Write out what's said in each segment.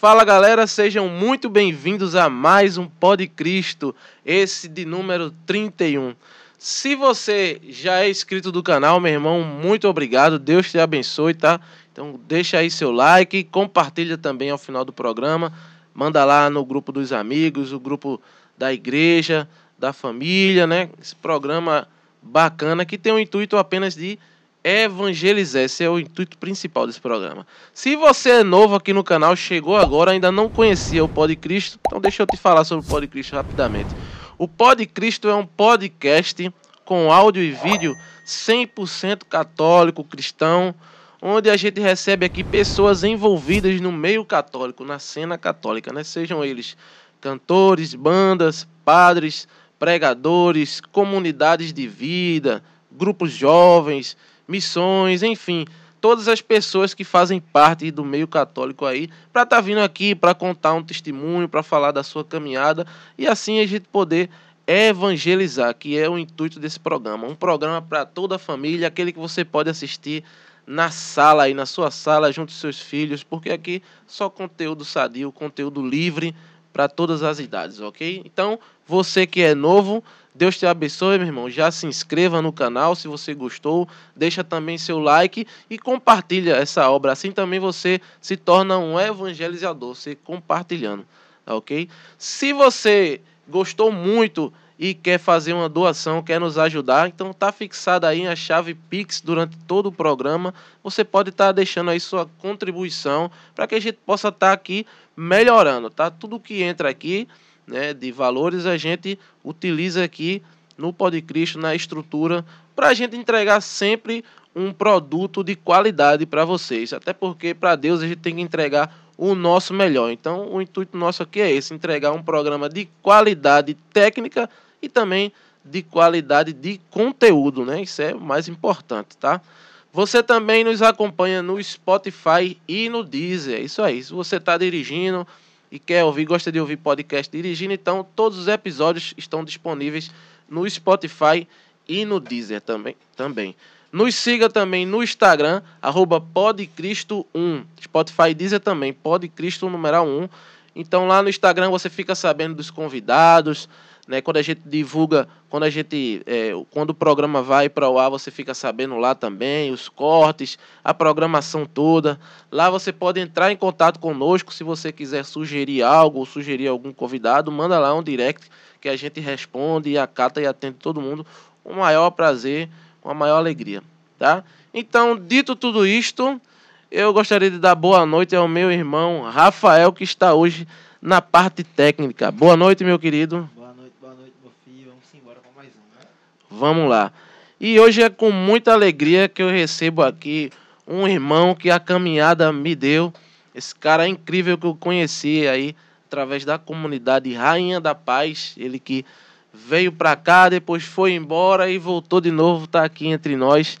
Fala galera, sejam muito bem-vindos a mais um Pod Cristo, esse de número 31. Se você já é inscrito do canal, meu irmão, muito obrigado, Deus te abençoe, tá? Então deixa aí seu like, compartilha também ao final do programa, manda lá no grupo dos amigos, o grupo da igreja, da família, né? Esse programa bacana que tem o intuito apenas de evangelizar. Esse é o intuito principal desse programa. Se você é novo aqui no canal, chegou agora, ainda não conhecia o Pod Cristo, então deixa eu te falar sobre o Pod Cristo rapidamente. O Pod Cristo é um podcast com áudio e vídeo 100% católico, cristão, onde a gente recebe aqui pessoas envolvidas no meio católico, na cena católica, né? Sejam eles cantores, bandas, padres, pregadores, comunidades de vida, grupos jovens, missões, enfim, todas as pessoas que fazem parte do meio católico aí, para estar tá vindo aqui para contar um testemunho, para falar da sua caminhada e assim a gente poder evangelizar, que é o intuito desse programa. Um programa para toda a família, aquele que você pode assistir na sala aí, na sua sala, junto com seus filhos, porque aqui só conteúdo sadio, conteúdo livre para todas as idades, ok? Então, você que é novo, Deus te abençoe, meu irmão. Já se inscreva no canal se você gostou. Deixa também seu like e compartilha essa obra. Assim também você se torna um evangelizador, você compartilhando, tá ok? Se você gostou muito e quer fazer uma doação, quer nos ajudar, então tá fixada aí a chave Pix durante todo o programa. Você pode estar tá deixando aí sua contribuição para que a gente possa estar tá aqui melhorando, tá? Tudo que entra aqui né, de valores a gente utiliza aqui no Pod Cristo, na estrutura, para a gente entregar sempre um produto de qualidade para vocês. Até porque para Deus a gente tem que entregar o nosso melhor. Então, o intuito nosso aqui é esse: entregar um programa de qualidade técnica e também de qualidade de conteúdo, né? Isso é o mais importante, tá? Você também nos acompanha no Spotify e no Deezer. Isso aí. Se você está dirigindo, e quer ouvir, gosta de ouvir podcast dirigindo, então todos os episódios estão disponíveis no Spotify e no Deezer também. também. Nos siga também no Instagram, arroba podcristo1. Spotify Deezer também, podcristo numeral 1. Então lá no Instagram você fica sabendo dos convidados, né? Quando a gente divulga, quando a gente, é, quando o programa vai para o ar, você fica sabendo lá também os cortes, a programação toda. Lá você pode entrar em contato conosco se você quiser sugerir algo ou sugerir algum convidado, manda lá um direct que a gente responde acata e atende todo mundo o maior prazer, com a maior alegria, tá? Então, dito tudo isto, eu gostaria de dar boa noite ao meu irmão Rafael que está hoje na parte técnica. Boa noite, meu querido. Vamos lá. E hoje é com muita alegria que eu recebo aqui um irmão que a caminhada me deu. Esse cara incrível que eu conheci aí através da comunidade Rainha da Paz. Ele que veio para cá, depois foi embora e voltou de novo, está aqui entre nós.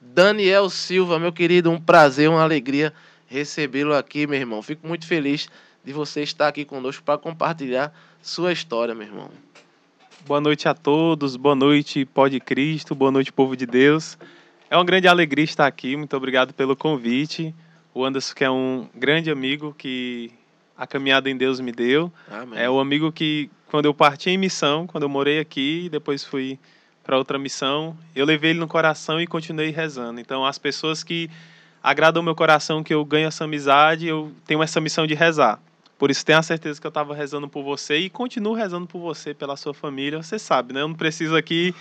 Daniel Silva, meu querido, um prazer, uma alegria recebê-lo aqui, meu irmão. Fico muito feliz de você estar aqui conosco para compartilhar sua história, meu irmão. Boa noite a todos, boa noite, Pode Cristo, boa noite, povo de Deus. É uma grande alegria estar aqui, muito obrigado pelo convite. O Anderson, que é um grande amigo que a caminhada em Deus me deu. Amém. É o amigo que, quando eu parti em missão, quando eu morei aqui, depois fui para outra missão, eu levei ele no coração e continuei rezando. Então, as pessoas que agradam o meu coração, que eu ganho essa amizade, eu tenho essa missão de rezar. Por isso, tenha certeza que eu estava rezando por você e continuo rezando por você, pela sua família. Você sabe, né? Eu não preciso aqui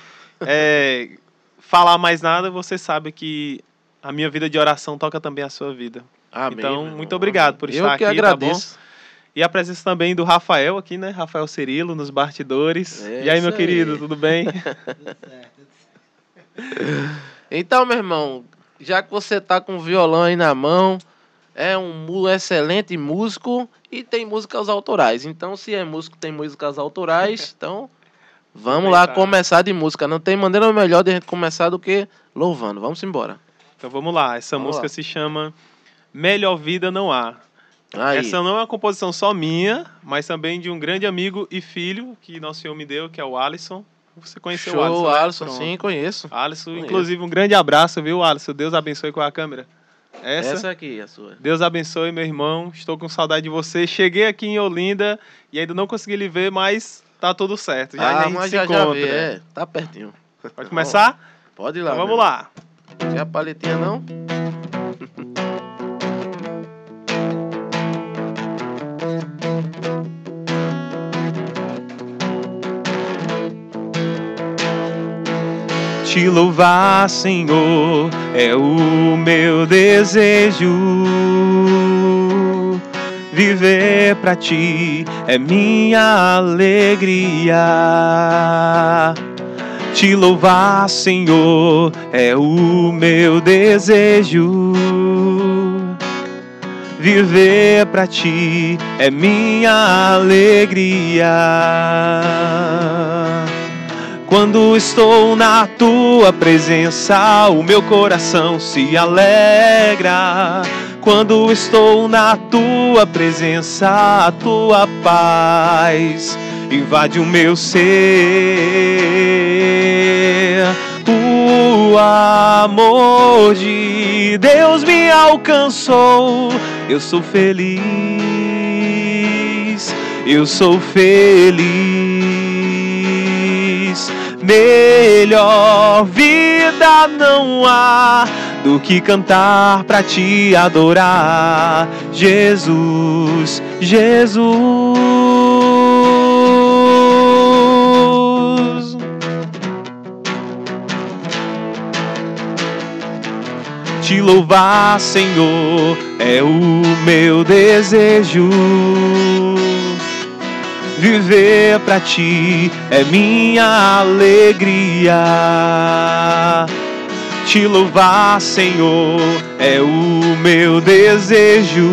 é, falar mais nada. Você sabe que a minha vida de oração toca também a sua vida. Amém, então, muito obrigado por estar eu que aqui, agradeço. tá bom? E a presença também do Rafael aqui, né? Rafael Cirilo, nos bastidores. É e aí, meu aí. querido, tudo bem? tudo certo. Então, meu irmão, já que você tá com o violão aí na mão, é um excelente músico e tem músicas autorais. Então, se é músico, tem músicas autorais. Então, vamos lá começar de música. Não tem maneira melhor de a gente começar do que louvando. Vamos embora. Então, vamos lá. Essa vamos música lá. se chama Melhor Vida Não Há. Aí. Essa não é uma composição só minha, mas também de um grande amigo e filho que Nosso Senhor me deu, que é o Alisson. Você conheceu Show, o Alisson? Né? Alisson sim, conheço. Alisson, conheço. inclusive, um grande abraço, viu, Alisson? Deus abençoe com a câmera. Essa? Essa aqui, a sua. Deus abençoe, meu irmão. Estou com saudade de você. Cheguei aqui em Olinda e ainda não consegui lhe ver, mas tá tudo certo. Já a ah, gente mas se já, já encontra. vi, é, tá pertinho. Pode começar? Pode ir lá. Então vamos lá. Quer a paletinha não? Te louvar, Senhor, é o meu desejo. Viver pra ti é minha alegria. Te louvar, Senhor, é o meu desejo. Viver pra ti é minha alegria. Quando estou na tua presença, o meu coração se alegra. Quando estou na tua presença, a tua paz invade o meu ser. O amor de Deus me alcançou. Eu sou feliz, eu sou feliz. Melhor vida não há do que cantar pra te adorar, Jesus, Jesus. Te louvar, Senhor, é o meu desejo. Viver pra ti é minha alegria. Te louvar, Senhor, é o meu desejo.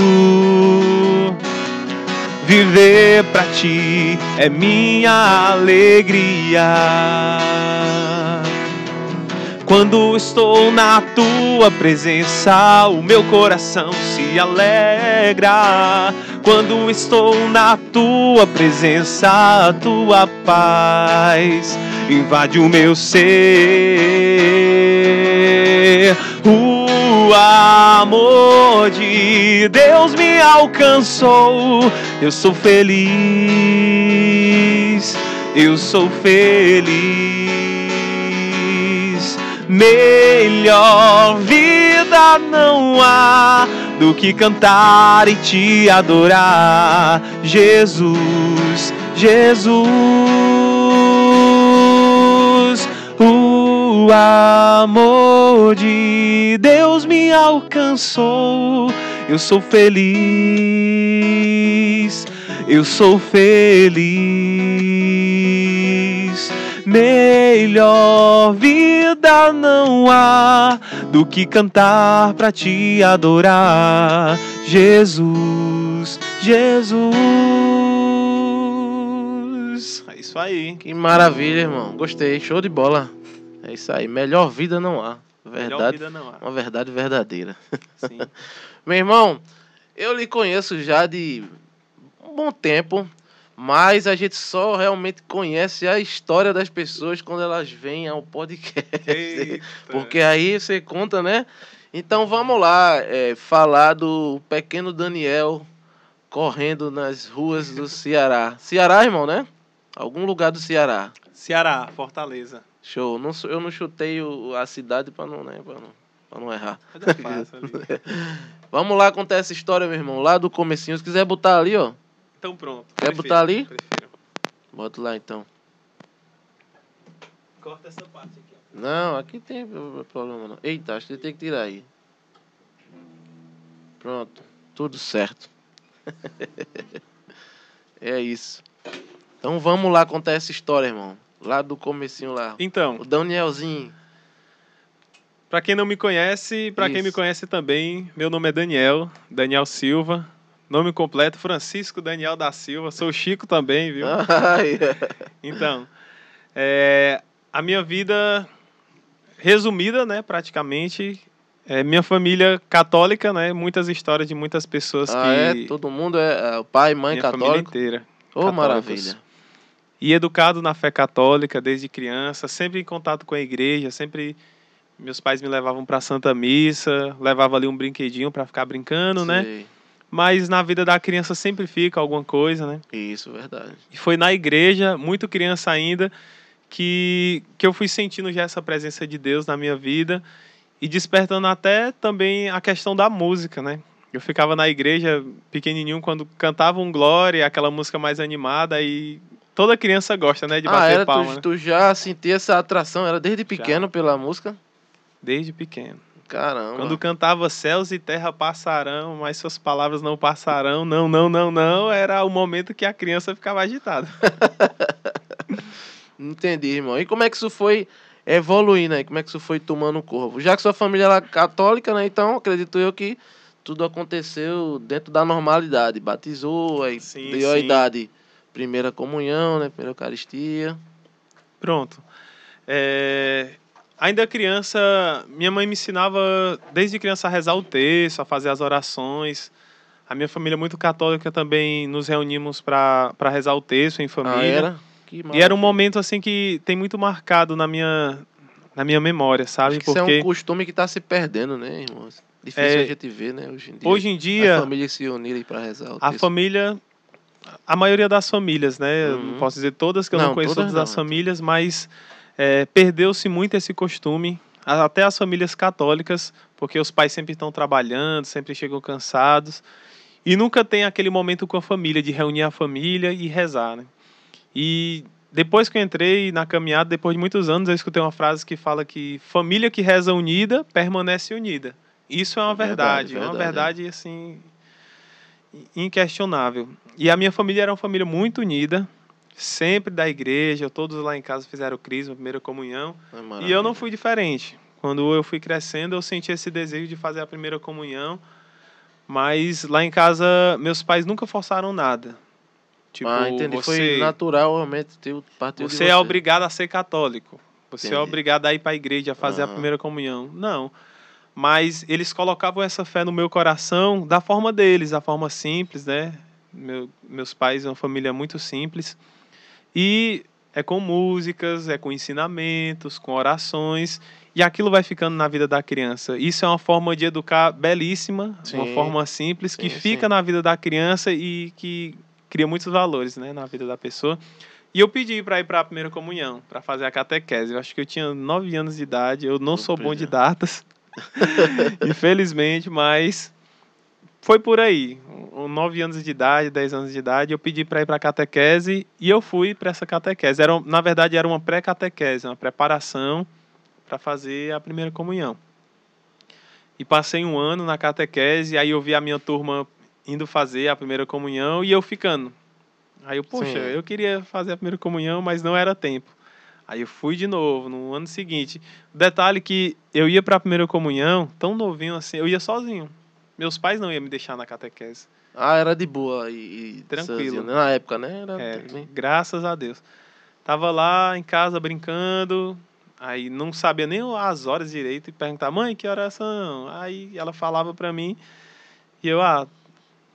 Viver pra ti é minha alegria. Quando estou na tua presença, o meu coração se alegra. Quando estou na tua presença, a tua paz invade o meu ser. O amor de Deus me alcançou. Eu sou feliz, eu sou feliz. Melhor vida não há do que cantar e te adorar, Jesus, Jesus. O amor de Deus me alcançou. Eu sou feliz, eu sou feliz. Melhor vida não há do que cantar pra te adorar, Jesus, Jesus. É isso aí. Que maravilha, irmão. Gostei, show de bola. É isso aí. Melhor vida não há. Melhor Verdade, vida não há. uma verdade verdadeira. Sim. Meu irmão, eu lhe conheço já de um bom tempo, mas a gente só realmente conhece a história das pessoas quando elas vêm ao podcast. Eita. Porque aí você conta, né? Então vamos lá, é, falar do pequeno Daniel correndo nas ruas do Ceará. Ceará, irmão, né? Algum lugar do Ceará. Ceará, Fortaleza. Show. Não, eu não chutei o- a cidade para não, né, pra não, pra não errar. É fácil. Vamos lá contar essa história, meu irmão. Lá do comecinho. Se quiser botar ali, ó. Então pronto. Quer Prefiro, botar ali? Prefiro. Bota lá então. Corta essa parte aqui. ó. Não, aqui tem problema não. Eita, acho que tem que tirar aí. Pronto, tudo certo. é isso. Então vamos lá contar essa história, irmão. Lá do comecinho lá. Então, O Danielzinho. Pra quem não me conhece, pra quem me conhece também, meu nome é Daniel, Daniel Silva. Nome completo, Francisco Daniel da Silva. Sou Chico também, viu? Ai, Então, é, a minha vida resumida, né, praticamente, é minha família católica, né, muitas histórias de muitas pessoas ah, que é? Todo mundo é, é o pai, mãe minha família católico. inteira. Ô, católicos. maravilha. E educado na fé católica desde criança, sempre em contato com a igreja, sempre Meus pais me levavam para Santa Missa, levava ali um brinquedinho para ficar brincando, né? Mas na vida da criança sempre fica alguma coisa, né? Isso, verdade. E foi na igreja, muito criança ainda, que, que eu fui sentindo já essa presença de Deus na minha vida e despertando até também a questão da música, né? Eu ficava na igreja pequenininho quando cantava um Glória, aquela música mais animada e toda criança gosta, né, de ah, bater era, palma. tu, né? tu já sentia essa atração, era desde pequeno pela música? Desde pequeno. Caramba. Quando cantava céus e terra passarão, mas suas palavras não passarão, não, não, não, não, era o momento que a criança ficava agitada. Entendi, irmão. E como é que isso foi evoluindo aí? Como é que isso foi tomando corpo? Já que sua família era católica, né? Então, acredito eu que tudo aconteceu dentro da normalidade. Batizou, aí Sim, deu a sim. idade. Primeira comunhão, né? Primeira Eucaristia. Pronto. É, Ainda criança, minha mãe me ensinava desde criança a rezar o texto, a fazer as orações. A minha família é muito católica também nos reunimos para rezar o texto em família. Ah, era? E era um momento assim que tem muito marcado na minha na minha memória, sabe? Acho que isso é um costume que está se perdendo, né, irmão? Difícil É, a gente ver, né, hoje em dia. hoje em dia A família se unirem para rezar o a texto. família a maioria das famílias, né? Uhum. Não posso dizer todas que eu Não, não conheço todas todas as não. famílias, mas é, perdeu-se muito esse costume, até as famílias católicas, porque os pais sempre estão trabalhando, sempre chegam cansados e nunca tem aquele momento com a família de reunir a família e rezar, né? E depois que eu entrei na caminhada, depois de muitos anos, eu escutei uma frase que fala que família que reza unida permanece unida. Isso é uma Verdade, verdade, é uma verdade, verdade assim inquestionável. E a minha família era uma família muito unida, sempre da igreja, todos lá em casa fizeram o crisma, primeira comunhão, É e eu não fui diferente. Quando eu fui crescendo, eu senti esse desejo de fazer a primeira comunhão, mas lá em casa meus pais nunca forçaram nada. Tipo, ah, entendi. você, Foi naturalmente teu, partiu de você é obrigado a ser católico. Você é Entendi. obrigado a ir para a igreja a fazer a Aham. primeira comunhão. Não. Mas eles colocavam essa fé no meu coração da forma deles, da forma simples, né? Meu, meus pais são uma família muito simples. E é com músicas, é com ensinamentos, com orações. E aquilo vai ficando na vida da criança. Isso é uma forma de educar belíssima, uma Sim. forma simples, que Sim, fica sim. na vida da criança e que cria muitos valores né, na vida da pessoa. E eu pedi para ir para a primeira comunhão, para fazer a catequese. Eu acho que eu tinha nove anos de idade, eu não sou bom de datas, infelizmente, mas foi por aí. Um, Nove anos de idade, dez anos de idade, eu pedi para ir para a catequese e eu fui para essa catequese. Era, na verdade, era uma pré-catequese, uma preparação para fazer a primeira comunhão. E passei um ano na catequese, aí eu vi a minha turma indo fazer a primeira comunhão e eu ficando. Aí eu, poxa, Sim. eu queria fazer a primeira comunhão, mas não era tempo. Aí eu fui de novo no ano seguinte. Detalhe que eu ia para a primeira comunhão, tão novinho assim, eu ia sozinho. Meus pais não iam me deixar na catequese. Ah, era de boa e, e Tranquilo. né? Na época, né? Era É, bem- graças a Deus. Tava lá em casa brincando, aí não sabia nem as horas direito e perguntava, mãe, que horas são? Aí ela falava pra mim e eu, ah,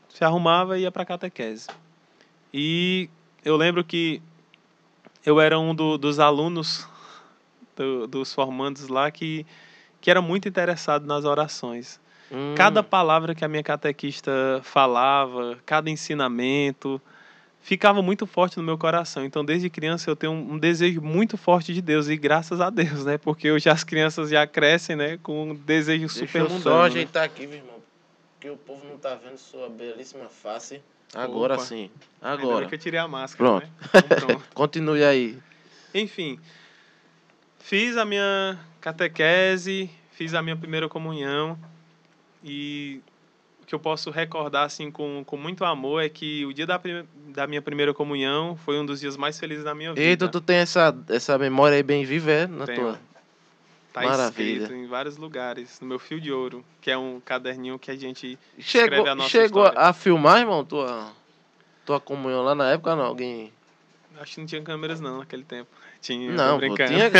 se arrumava e ia pra catequese. E eu lembro que eu era um do- dos alunos do- dos formandos lá que, que era muito interessado nas orações. Hum, Cada palavra que a minha catequista falava, cada ensinamento, ficava muito forte no meu coração. Então, desde criança, eu tenho um, um desejo muito forte de Deus, e graças a Deus, né? Porque hoje as crianças já crescem, né? Com um desejo Deixa super eu só mundano. né? ajeitar aqui, meu irmão. Porque o povo não tá vendo sua belíssima face. Agora Opa. sim. Ainda Agora. que eu tirei a máscara, Pronto. né? Então, pronto. Continue aí. Enfim, fiz a minha catequese, fiz a minha primeira comunhão e o que eu posso recordar assim com, com muito amor é que o dia da, da minha primeira comunhão foi um dos dias mais felizes da minha vida. Eita, tu tem essa, essa memória aí bem viva, é? Na Tenho. tua. Tá Maravilha. escrito em vários lugares, no meu fio de ouro, que é um caderninho que a gente Chegou, Escreve a nossa chegou história. a filmar, irmão, tua, tua comunhão lá na época, não? Alguém. acho que não tinha câmeras não naquele tempo. Tinha, Não, pô, brincando. tinha.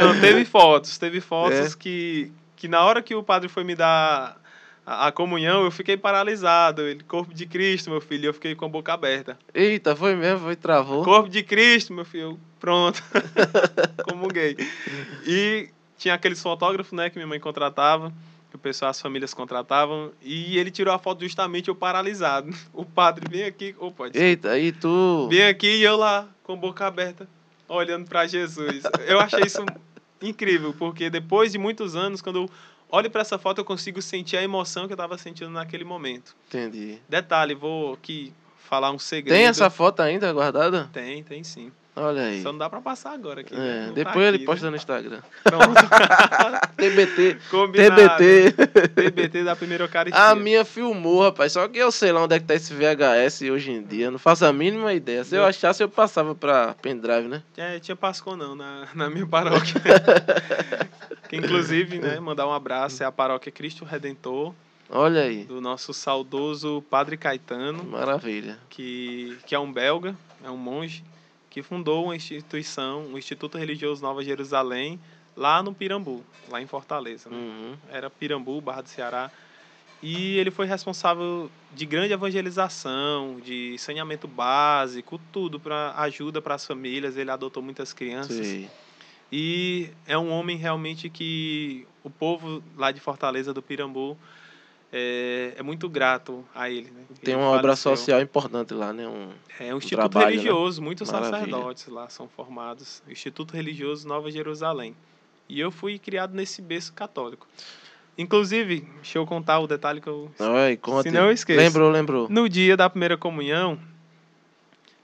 Não, teve fotos, teve fotos É. que, que na hora que o padre foi me dar a, a comunhão, eu fiquei paralisado. Ele, corpo de Cristo, meu filho, eu fiquei com a boca aberta. Eita, foi mesmo, foi travou. Corpo de Cristo, meu filho, pronto. Comunguei. E tinha aqueles fotógrafos, né, que minha mãe contratava, que o pessoal, as famílias contratavam, e ele tirou a foto justamente eu paralisado. O padre vem aqui, oh, pode. Eita, aí tu. Vem aqui e eu lá, com a boca aberta, olhando para Jesus. Eu achei isso incrível, porque depois de muitos anos, quando eu olho para essa foto, eu consigo sentir a emoção que eu estava sentindo naquele momento. Entendi. Detalhe, vou aqui falar um segredo. Tem essa foto ainda guardada? Tem, tem sim. Olha aí. Só não dá pra passar agora aqui. É, né? Não tá depois ele aqui, posta né? no Instagram. TBT. Combinado. TBT. TBT da primeira Eucaristia. A minha filmou, rapaz. Só que eu sei lá onde é que tá esse VHS hoje em dia. Não faço a mínima ideia. Se eu achasse, eu passava pra pendrive, né? É, tinha Pascon não na, na minha paróquia. que inclusive, né, mandar um abraço, é a paróquia Cristo Redentor, Olha aí. do nosso saudoso Padre Caetano, Maravilha. que, que é um belga, é um monge, que fundou uma instituição, o Instituto Religioso Nova Jerusalém, lá no Pirambu, lá em Fortaleza. né? Uhum. era Pirambu, Barra do Ceará. E ele foi responsável de grande evangelização, de saneamento básico, tudo para ajuda para as famílias. Ele adotou muitas crianças. Sei. E é um homem realmente que o povo lá de Fortaleza do Pirambu é, é muito grato a ele. Né? Tem Ele uma obra social importante lá, né? Um... É um instituto trabalho, né? religioso, muitos Maravilha. sacerdotes lá são formados. Instituto Religioso Nova Jerusalém. E eu fui criado nesse berço católico. Inclusive, deixa eu contar o detalhe que eu. Oi, conta. Se não, eu esqueço. Lembrou, lembrou. No dia da primeira comunhão,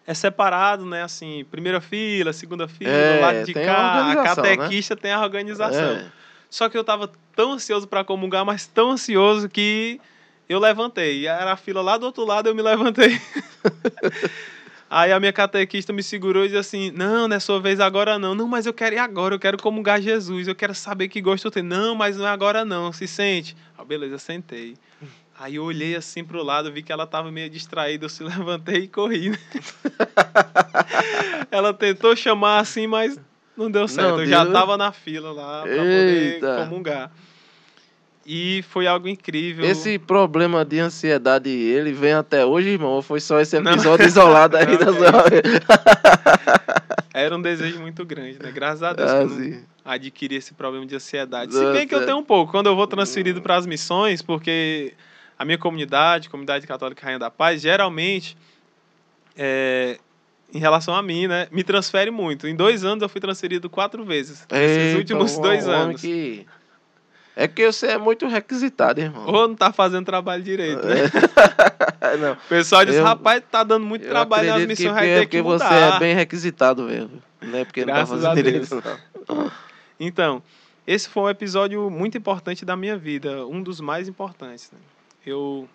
é separado, né? Assim, primeira fila, segunda fila, É, do lado de cá. A né? catequista tem a organização. É. Só que eu tava tão ansioso para comungar, mas tão ansioso que eu levantei. Era a fila lá do outro lado, eu me levantei. Aí a minha catequista me segurou e disse assim: Não, não é sua vez agora não. Não, mas eu quero ir agora, eu quero comungar Jesus, eu quero saber que gosto eu tenho. Não, mas não é agora não, se sente. Ah, beleza, sentei. Aí eu olhei assim pro lado, vi que ela tava meio distraída, eu se levantei e corri. né? ela tentou chamar assim, mas não deu certo. Não eu já tava na fila lá pra poder Eita. comungar. E foi algo incrível. Esse problema de ansiedade, ele vem até hoje, irmão? Ou foi só esse Não. episódio isolado aí Não, da é sua... Era um desejo muito grande, né? Graças a Deus Ah, que eu não adquiri esse problema de ansiedade. Se Nossa. bem que eu tenho um pouco. Quando eu vou transferido para as missões, porque a minha comunidade, comunidade católica Rainha da Paz, geralmente, é, em relação a mim, né, me transfere muito. Em dois anos eu fui transferido quatro vezes. Eita, últimos um dois anos. Que... É que você é muito requisitado, irmão. Ou não tá fazendo trabalho direito, né? não. O pessoal diz, Eu- rapaz, tá dando muito trabalho nas missões, vai porque, ter que porque você é bem requisitado mesmo. Não é porque Graças não tá fazendo direito, não. Então, esse foi um episódio muito importante da minha vida, um dos mais importantes. né? Eu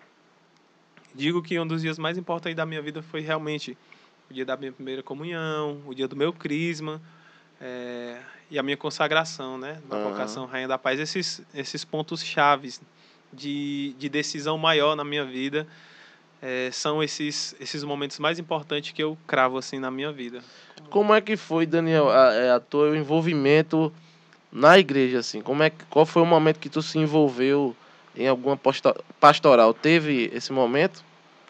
digo que um dos dias mais importantes da minha vida foi realmente o dia da minha primeira comunhão, o dia do meu crisma eh, e a minha consagração, né, da Aham. vocação Rainha da Paz. Esses, esses pontos chaves de, de decisão maior na minha vida eh, são esses, esses momentos mais importantes que eu cravo assim na minha vida. Como é que foi, Daniel, a, é, a teu envolvimento na igreja, assim? Como é qual foi o momento que tu se envolveu em alguma pastoral? Teve esse momento?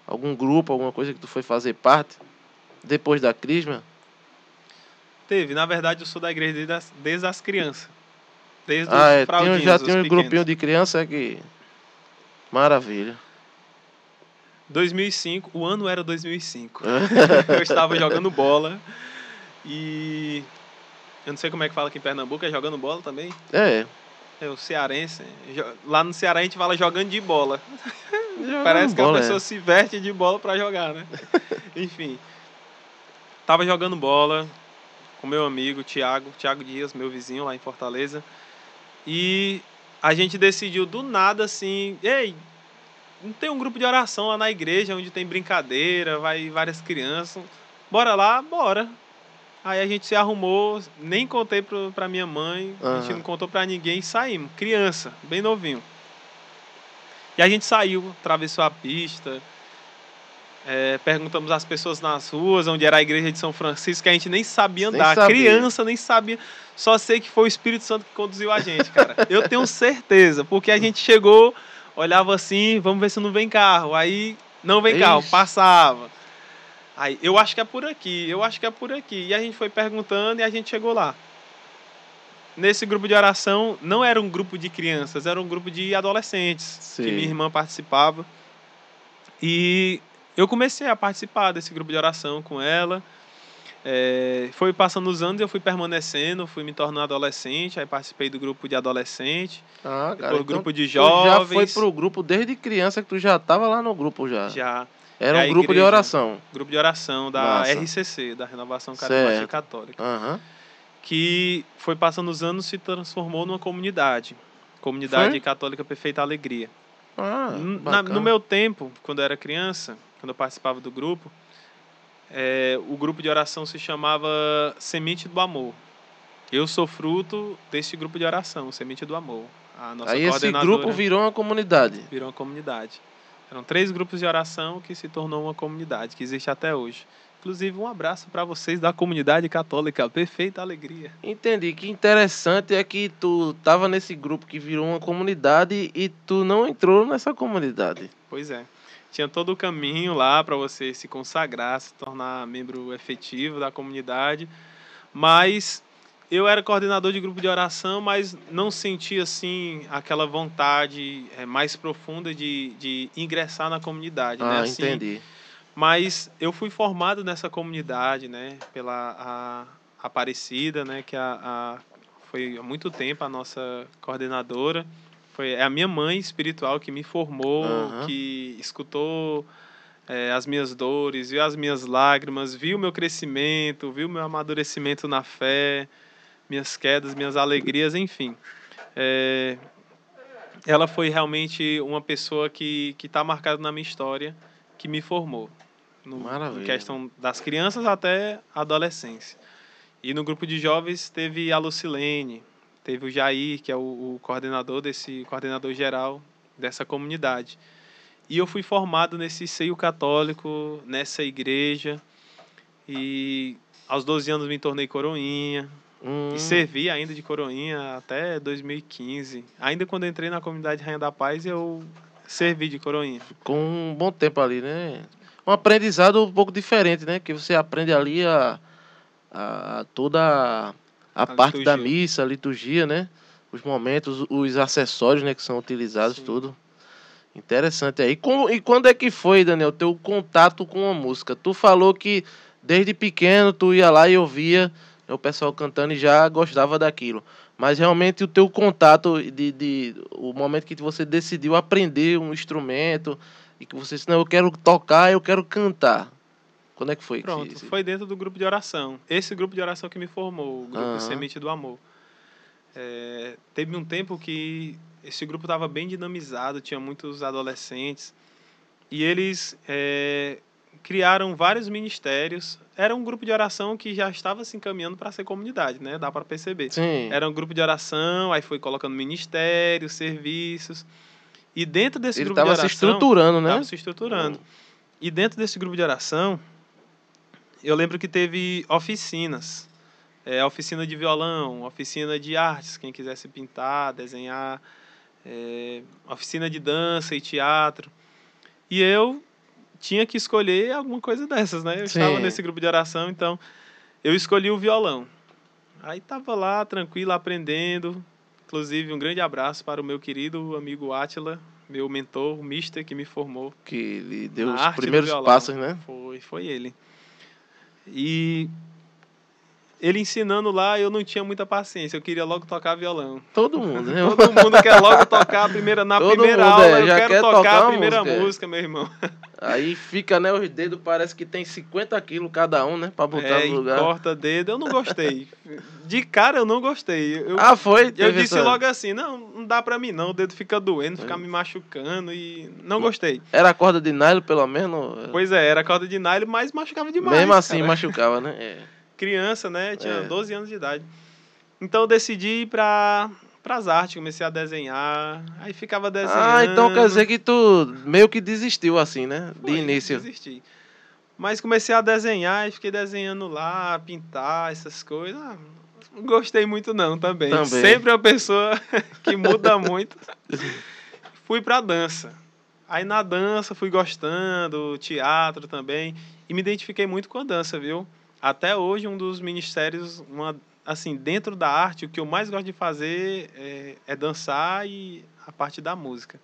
Algum grupo, alguma coisa que tu foi fazer parte? Depois da crisma? Teve, na verdade, eu sou da igreja desde as, desde as crianças. Desde Ah, os é, tinha, já tinha um pequenos. grupinho de criança que... Maravilha. 2005, o ano era 2005. eu estava jogando bola e eu não sei como é que fala aqui em Pernambuco, é jogando bola também? É. É o cearense. Lá no Ceará a gente fala jogando de bola. jogando Parece que bola, a é. pessoa se veste de bola para jogar, né? Enfim. Tava jogando bola com meu amigo Tiago, Tiago Dias, meu vizinho lá em Fortaleza. E a gente decidiu do nada assim, ei, não tem um grupo de oração lá na igreja onde tem brincadeira, vai várias crianças. Bora lá, bora. Aí a gente se arrumou, nem contei pro, pra minha mãe, a gente não contou pra ninguém e saímos. Criança, bem novinho. E a gente saiu, atravessou a pista, é, perguntamos às pessoas nas ruas onde era a igreja de São Francisco, que a gente nem sabia Nem andar. sabia. Criança nem sabia. Só sei que foi o Espírito Santo que conduziu a gente, cara. Eu tenho certeza, porque a gente chegou, olhava assim, vamos ver se não vem carro. Aí não vem Ixi. carro, passava. Aí, eu acho que é por aqui, eu acho que é por aqui. E a gente foi perguntando e a gente chegou lá. Nesse grupo de oração, não era um grupo de crianças, era um grupo de adolescentes Sim. que minha irmã participava. E eu comecei a participar desse grupo de oração com ela. É, foi passando os anos, eu fui permanecendo, fui me tornando adolescente, aí participei do grupo de adolescente, Ah, depois do grupo de tu já foi jovens. pro grupo desde criança que tu já tava lá no grupo já. Já, Era um grupo de igreja. oração. grupo de oração da Massa. RCC, da Renovação Carismática. Católica, Aham. que foi passando os anos se transformou numa comunidade, Comunidade Foi? Católica Perfeita Alegria. Ah, na- no meu tempo, quando eu era criança, quando eu participava do grupo, é, o grupo de oração se chamava Semente do Amor. Eu sou fruto desse grupo de oração, Semente do Amor. A nossa Aí esse grupo virou uma comunidade. virou uma comunidade. Eram três grupos de oração que se tornou uma comunidade, que existe até hoje. Inclusive, um abraço para vocês da comunidade católica. Perfeita alegria. Entendi. Que interessante é que tu tava nesse grupo que virou uma comunidade e tu não entrou nessa comunidade. Pois é. Tinha todo o caminho lá para você se consagrar, se tornar membro efetivo da comunidade. Mas eu era coordenador de grupo de oração, mas não sentia assim aquela vontade eh, mais profunda de, de ingressar na comunidade, né? Ah, Assim, entendi. Mas eu fui formado nessa comunidade, né? Pela a Aparecida, né? Que a, a- foi há muito tempo a nossa coordenadora. Foi é a minha mãe espiritual que me formou, Aham. que escutou eh, as minhas dores, viu as minhas lágrimas, viu o meu crescimento, viu o meu amadurecimento na fé, minhas quedas, minhas alegrias, enfim. Eh, ela foi realmente uma pessoa que que está marcada na minha história, que me formou. No, Maravilha. no questão das crianças até a adolescência. E no grupo de jovens teve a Lucilene, teve o Jair, que é o, o coordenador desse coordenador geral dessa comunidade. E eu fui formado nesse seio católico, nessa igreja. E aos 12 anos me tornei coroinha. Hum, E servi ainda de coroinha até 2015. Ainda quando entrei na comunidade Rainha da Paz, eu servi de coroinha. com um bom tempo ali, né? Um aprendizado um pouco diferente, né? Que você aprende ali a, a toda a, A parte da liturgia. missa, a liturgia, né? Os momentos, os acessórios, né? Que são utilizados, Sim. tudo. Interessante aí. Com- e quando é que foi, Daniel, teu contato com a música? Tu falou que desde pequeno tu ia lá e ouvia né, o pessoal cantando e já gostava daquilo. Mas realmente o teu contato de, de o momento que você decidiu aprender um instrumento e que você disse, não, eu quero tocar, eu quero cantar. Quando é que foi? que Pronto, esse- foi dentro do grupo de oração. Esse grupo de oração que me formou, o grupo Aham. Semente do Amor. É, teve um tempo que esse grupo estava bem dinamizado, tinha muitos adolescentes. E eles é, criaram vários ministérios. Era um grupo de oração que já estava se encaminhando para ser comunidade, né? Dá para perceber. Sim. Era um grupo de oração, aí foi colocando ministérios, serviços. E dentro desse Ele grupo de estava oração. se estruturando, né? Estava se estruturando. E dentro desse grupo de oração, eu lembro que teve oficinas. É, oficina de violão, oficina de artes, quem quisesse pintar, desenhar, é, oficina de dança e teatro. E eu tinha que escolher alguma coisa dessas, né? Eu Sim. estava nesse grupo de oração, então eu escolhi o violão. Aí tava lá, tranquilo, aprendendo. Inclusive, um grande abraço para o meu querido amigo Átila, meu mentor, o mister que me formou. Que lhe deu os primeiros passos, né? Foi, foi ele. E ele ensinando lá, eu não tinha muita paciência, eu queria logo tocar violão. Todo mundo, né? Todo mundo quer logo tocar a primeira, na Todo primeira mundo, aula, é, eu quero quer tocar, tocar a primeira música, música, é. meu irmão. Aí fica, né, os dedos, parece que tem 50 quilos cada um, né? Pra botar É, no lugar. corta dedo, eu não gostei. De cara eu não gostei. Eu, Ah, foi? eu Teve disse logo assim, não, não dá pra mim não, o dedo fica doendo, fica me machucando e não gostei. Era a corda de nylon, pelo menos? Pois é, era corda de nylon, mas machucava demais. Mesmo assim, cara. machucava, né? É. criança, né? Tinha É. 12 anos de idade. Então eu decidi ir para as artes, comecei a desenhar, aí ficava desenhando. Ah, então quer dizer que tu meio que desistiu assim, né? De Foi, início. Desisti. Mas comecei a desenhar e fiquei desenhando lá, pintar, essas coisas. Ah, não gostei muito não também. Também. Sempre uma pessoa que muda muito. fui pra dança. Aí na dança fui gostando, teatro também, e me identifiquei muito com a dança, viu? Até hoje um dos ministérios, uma, assim, dentro da arte, o que eu mais gosto de fazer é, é dançar e a parte da música.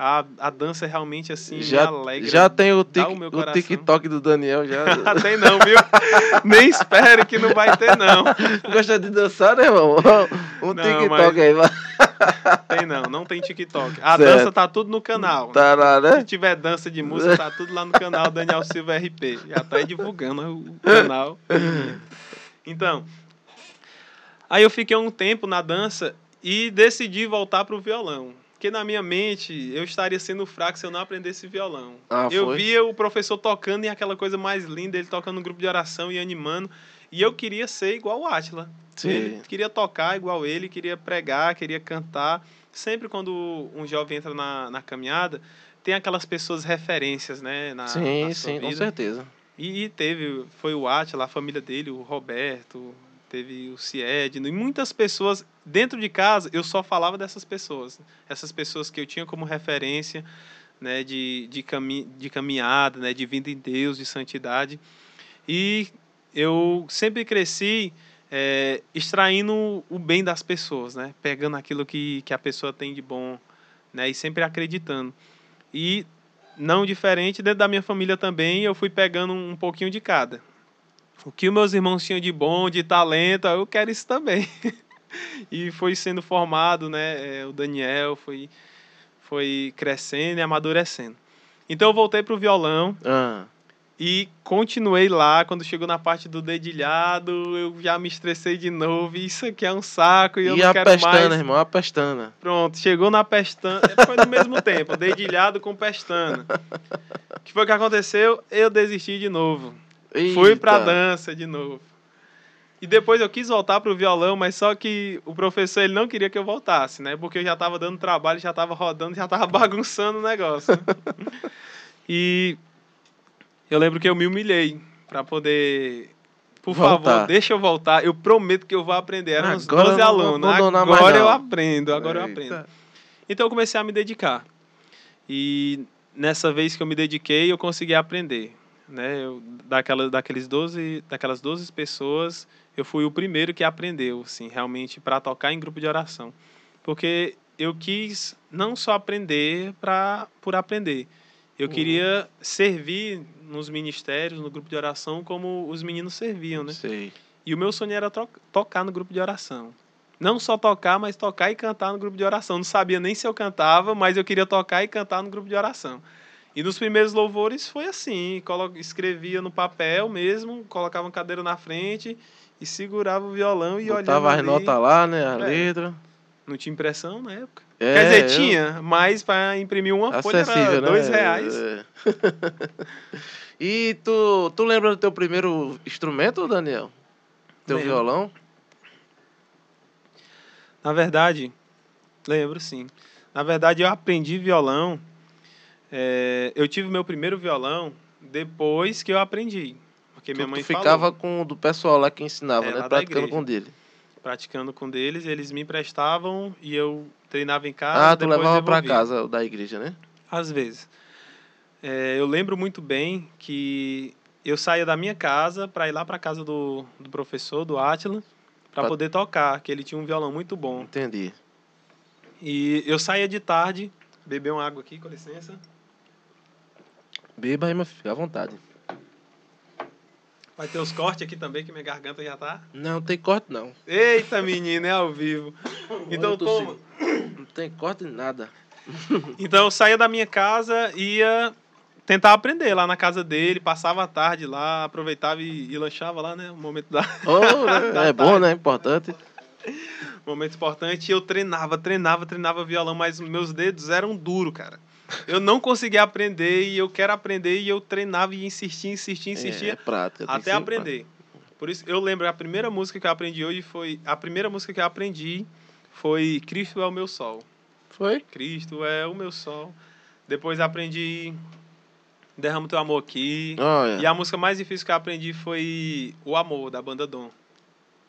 A, a dança é realmente assim, já, alegre. Já tem o, tic, o, o TikTok do Daniel já. tem não, viu? Nem espere que não vai ter, não. Gosta de dançar, né, irmão? Um não, TikTok mas... aí, vai. Tem não, não tem TikTok. A certo. dança tá tudo no canal. Tá lá, né? Se tiver dança de música, tá tudo lá no canal Daniel Silva RP. Já tá aí divulgando o canal. Então, aí eu fiquei um tempo na dança e decidi voltar pro violão. Porque na minha mente eu estaria sendo fraco se eu não aprendesse violão. Ah, eu foi? via o professor tocando e aquela coisa mais linda, ele tocando no grupo de oração e animando. E eu queria ser igual o Átila. Ele queria tocar igual ele, queria pregar, queria cantar. Sempre quando um jovem entra na, na caminhada, tem aquelas pessoas referências, né? Na, sim, na sim, vida. com certeza. E, e, teve, foi o Átila, a família dele, o Roberto, teve o Ciedno, e muitas pessoas dentro de casa eu só falava dessas pessoas, essas pessoas que eu tinha como referência, né, de, de, cami de caminhada, né, de vida em Deus, de santidade, e eu sempre cresci é, extraindo o bem das pessoas, né, pegando aquilo que, que a pessoa tem de bom, né, e sempre acreditando. E não diferente dentro da minha família também, eu fui pegando um pouquinho de cada o que meus irmãos tinham de bom, de talento, eu quero isso também. e foi sendo formado, né? É, o Daniel foi, foi crescendo e amadurecendo. Então eu voltei para o violão ah. E continuei lá. Quando chegou na parte do dedilhado, eu já me estressei de novo. Isso aqui é um saco e, eu e não a quero pestana, mais. irmão, a pestana. Pronto, chegou na pestana. Foi no mesmo tempo, dedilhado com pestana. O que foi que aconteceu? Eu desisti de novo. Eita. Fui pra dança de novo. E depois eu quis voltar pro violão, mas só que o professor ele não queria que eu voltasse, né? Porque eu já estava dando trabalho, já estava rodando, já estava bagunçando o negócio. e eu lembro que eu me humilhei para poder por Voltar. favor, deixa eu voltar. Eu prometo que eu vou aprender. Eram uns Agora 12 eu não vou alunos. Agora eu aprendo, agora eu Eita. aprendo. Então eu comecei a me dedicar. E nessa vez que eu me dediquei, eu consegui aprender. Né? Eu, daquela, daqueles 12, daquelas 12 pessoas, eu fui o primeiro que aprendeu, assim, realmente, para tocar em grupo de oração. Porque eu quis não só aprender pra, por aprender. Eu Uhum. queria servir nos ministérios, no grupo de oração, como os meninos serviam, né? Sei. E o meu sonho era to tocar no grupo de oração. Não só tocar, mas tocar e cantar no grupo de oração. Não sabia nem se eu cantava, mas eu queria tocar e cantar no grupo de oração. E nos primeiros louvores foi assim, escrevia no papel mesmo, colocava uma cadeira na frente e segurava o violão e Botava olhava as ali. notas lá, né? A É. letra. Não tinha impressão na época. É, Quer dizer, eu- tinha, mas para imprimir uma folha era né? dois reais. É. e tu, tu lembra do teu primeiro instrumento, Daniel? Teu Lembro. violão? Na verdade, lembro sim. Na verdade, eu aprendi violão. é, eu tive meu primeiro violão depois que eu aprendi. Porque minha tu, mãe tu ficava falou, com o do pessoal lá que ensinava, É, né? Praticando com dele. Praticando com deles, eles me emprestavam e eu treinava em casa. Ah, tu levava devolvia. casa o da igreja, né? Às vezes. É, eu lembro muito bem que eu saía da minha casa para ir lá para casa do, do professor, do Átila, para Pra- poder tocar, que ele tinha um violão muito bom. Entendi. E eu saía de tarde, beber uma água aqui, com licença. Beba aí, meu filho, à vontade. Vai ter os cortes aqui também, que minha garganta já tá. Não tem corte, não. Eita, menino, é ao vivo. Então, toma. Não tem corte nada. Então eu saía da minha casa, ia tentar aprender lá na casa dele, passava a tarde lá, aproveitava e, e lanchava lá, né? Um momento da. Oh, né? Da é bom, tarde. né? Importante. momento importante. E eu treinava, treinava, treinava violão, mas meus dedos eram duros, cara. Eu não conseguia aprender e eu quero aprender e eu treinava e insistia, insistia, É, insistia é prática. tem que até aprender. Por isso eu lembro a primeira música que eu aprendi hoje foi a primeira música que eu aprendi foi Cristo é o meu sol. prática. Foi? Cristo é o meu sol. Depois aprendi Derrama teu amor aqui. Olha. E a música mais difícil que eu aprendi foi O Amor, da banda Dom.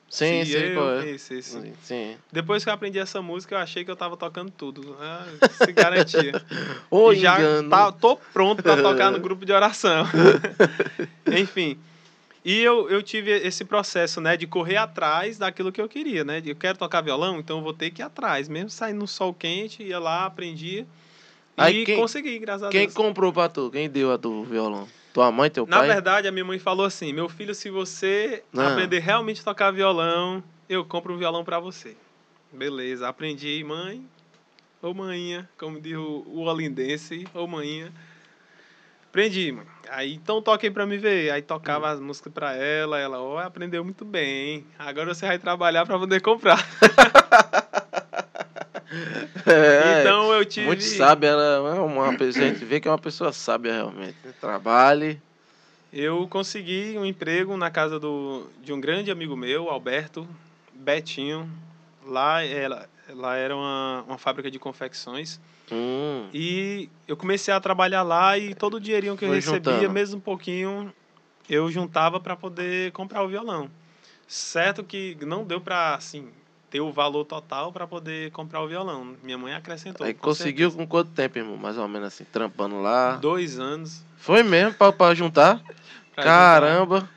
Sim, Se sei eu é. conhecesse. Sim. Depois que eu aprendi essa música, eu achei que eu tava tocando tudo. Ah, se garantia. Ô, e já tá, tô pronto para tocar no grupo de oração. Enfim. E eu, eu tive esse processo, né, de correr atrás daquilo que eu queria, né? Eu quero tocar violão, então eu vou ter que ir atrás. Mesmo saindo no sol quente, ia lá, aprendia. Aí e quem- consegui, graças a Quem Deus. comprou pra tu? Quem deu a tu violão? Tua mãe, teu Na pai? verdade, a minha mãe falou assim: meu filho, se você Ah. aprender realmente a tocar violão, eu compro um violão para você. Beleza, aprendi, mãe. Ô manhinha, como diz o, o olindense, ô manhinha. Aprendi, mãe. Aí então toquei pra me ver. Aí tocava Hum. as músicas pra ela, ela, ó, aprendeu muito bem. Agora você vai trabalhar pra poder comprar. É, eu tive. Muito sábia, ela é uma pessoa, a gente vê que é uma pessoa sábia realmente. Trabalhe. Eu consegui um emprego na casa do, de um grande amigo meu, Alberto Betinho. Lá, ela, lá era uma, uma fábrica de confecções. Hum, E eu comecei a trabalhar lá e todo o dinheirinho que eu Foi recebia, juntando. mesmo um pouquinho, eu juntava para poder comprar o violão. Certo que não deu para assim ter o valor total para poder comprar o violão. Minha mãe acrescentou. aí conseguiu certeza. com quanto tempo, irmão? Mais ou menos assim, trampando lá. dois anos. Foi mesmo pra juntar? pra Caramba.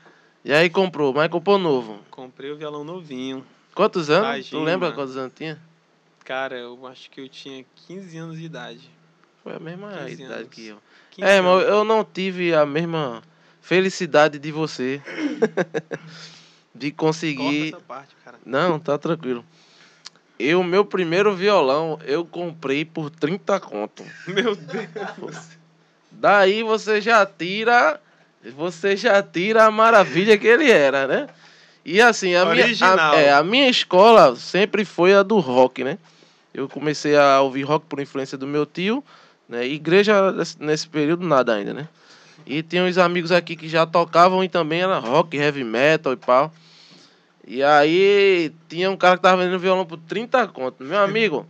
E aí comprou, mas comprou novo. juntar. Comprei o violão novinho. Quantos anos? Imagina. Tu lembra quantos anos tinha? Cara, eu acho que eu tinha 15 anos de idade. Foi a mesma 15 idade anos. que eu. 15 É, anos. eu não tive a mesma felicidade de você. de Corta conseguir. essa parte, cara. Não, tá tranquilo. Eu, meu primeiro violão, eu comprei por 30 conto. Meu Deus. Daí você já tira. Você já tira a maravilha que ele era, né? E assim, a minha, a, é, a minha escola sempre foi a do rock, né? Eu comecei a ouvir rock por influência do meu tio, né? Igreja nesse período nada ainda, né? E tinha uns amigos aqui que já tocavam e também era rock, heavy metal e pau. E aí tinha um cara que tava vendendo violão por 30 conto. Meu amigo,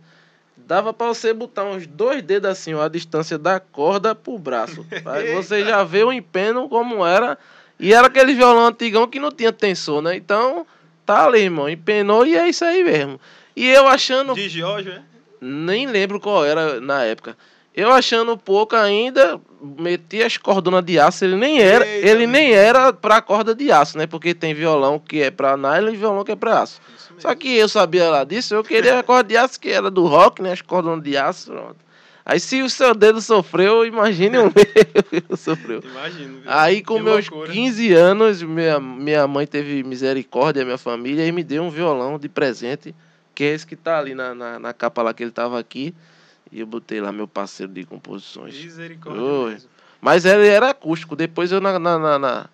dava pra você botar uns dois dedos assim, ó, a distância da corda pro braço. Aí você já vê o empeno como era. E era aquele violão antigão que não tinha tensor, né? Então, tá ali, irmão. Empenou e é isso aí mesmo. E eu achando De Jorge, é? nem lembro qual era na época. Eu achando pouco ainda, meti as cordonas de aço, ele nem era, Eita, ele nem era pra corda de aço, né? Porque tem violão que é pra nylon e violão que é pra aço. Só que eu sabia lá disso, eu queria a corda de aço que era do rock, né? As cordonas de aço, pronto. Aí se o seu dedo sofreu, imagine o meu sofreu. Imagino. viu? Aí com Que meus loucura. 15 anos, minha, minha mãe teve misericórdia, minha família, e me deu um violão de presente, que é esse que tá ali na, na, na capa lá que ele tava aqui. E eu botei lá meu parceiro de composições. Misericórdia Oi. Mas ele era acústico. Depois eu, na, na, na,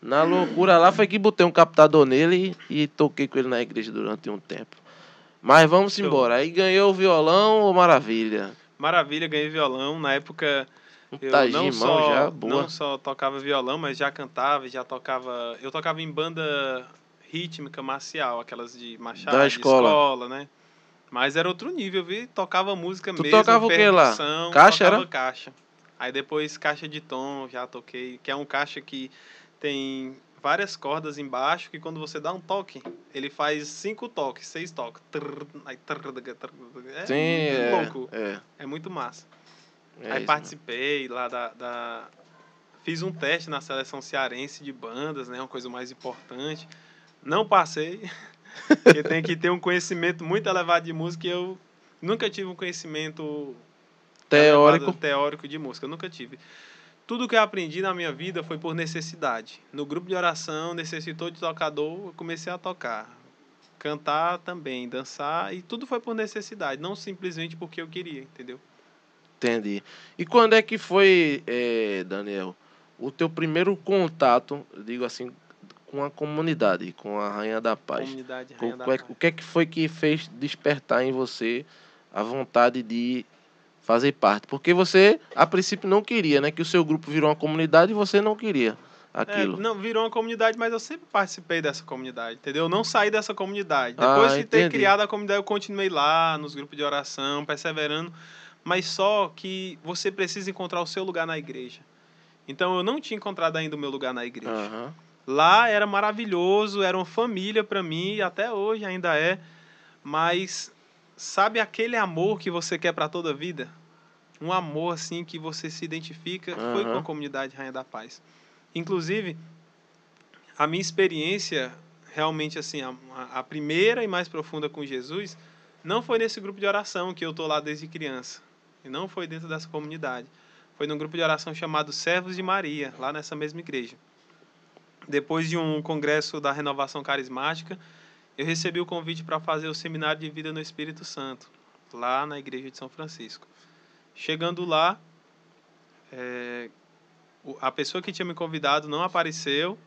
na, loucura lá, foi que botei um captador nele e, e toquei com ele na igreja durante um tempo. Mas vamos embora. Aí ganhou o violão, ô maravilha. Maravilha, ganhei violão. Na época eu tá de não só, já, boa. não só tocava violão, mas já cantava, já tocava. Eu tocava em banda rítmica marcial, aquelas de machado, Da de escola. escola, né? Mas era outro nível, viu? Tocava música Tu mesmo. tocava o que lá? Caixa, era? caixa. Aí depois caixa de tom, já toquei, que é um caixa que tem várias cordas embaixo que quando você dá um toque, ele faz cinco toques, seis toques. É Sim, muito é, louco. é, É muito massa. é Aí isso, participei lá da, da- Fiz um teste na seleção cearense de bandas, né? Uma coisa mais importante. Não passei, porque tem que ter um conhecimento muito elevado de música e eu nunca tive um conhecimento Teórico. elevado teórico de música. Eu nunca tive. Tudo que eu aprendi na minha vida foi por necessidade. No grupo de oração, necessitou de tocador, eu comecei a tocar. Cantar também, dançar, e tudo foi por necessidade, não simplesmente porque eu queria, entendeu? Entendi. E quando é que foi, eh, Daniel, o teu primeiro contato, digo assim, com a comunidade, com a Rainha da Paz? Comunidade Co- Rainha da é- Paz. o que é que foi que fez despertar em você a vontade de fazer parte? Porque você, a princípio, não queria, né? Que o seu grupo virou uma comunidade e você não queria aquilo. É, não, virou uma comunidade, mas eu sempre participei dessa comunidade, entendeu? Eu não saí dessa comunidade. Ah, Depois de ter criado a comunidade, eu continuei lá, nos grupos de oração, perseverando, mas só que você precisa encontrar o seu lugar na igreja. Então, eu não tinha encontrado ainda o meu lugar na igreja. Aham. Lá era maravilhoso, era uma família para mim, e até hoje ainda é. Mas sabe aquele amor que você quer para toda a vida? Um amor assim que você se identifica uhum. foi com a comunidade Rainha da Paz. Inclusive, a minha experiência realmente assim, a, a primeira e mais profunda com Jesus, não foi nesse grupo de oração que eu tô lá desde criança. E não foi dentro dessa comunidade. Foi num grupo de oração chamado Servos de Maria, lá nessa mesma igreja. Depois de um congresso da renovação carismática, eu recebi o convite para fazer o seminário de vida no Espírito Santo, lá na igreja de São Francisco. Chegando lá, é, a pessoa que tinha me convidado não apareceu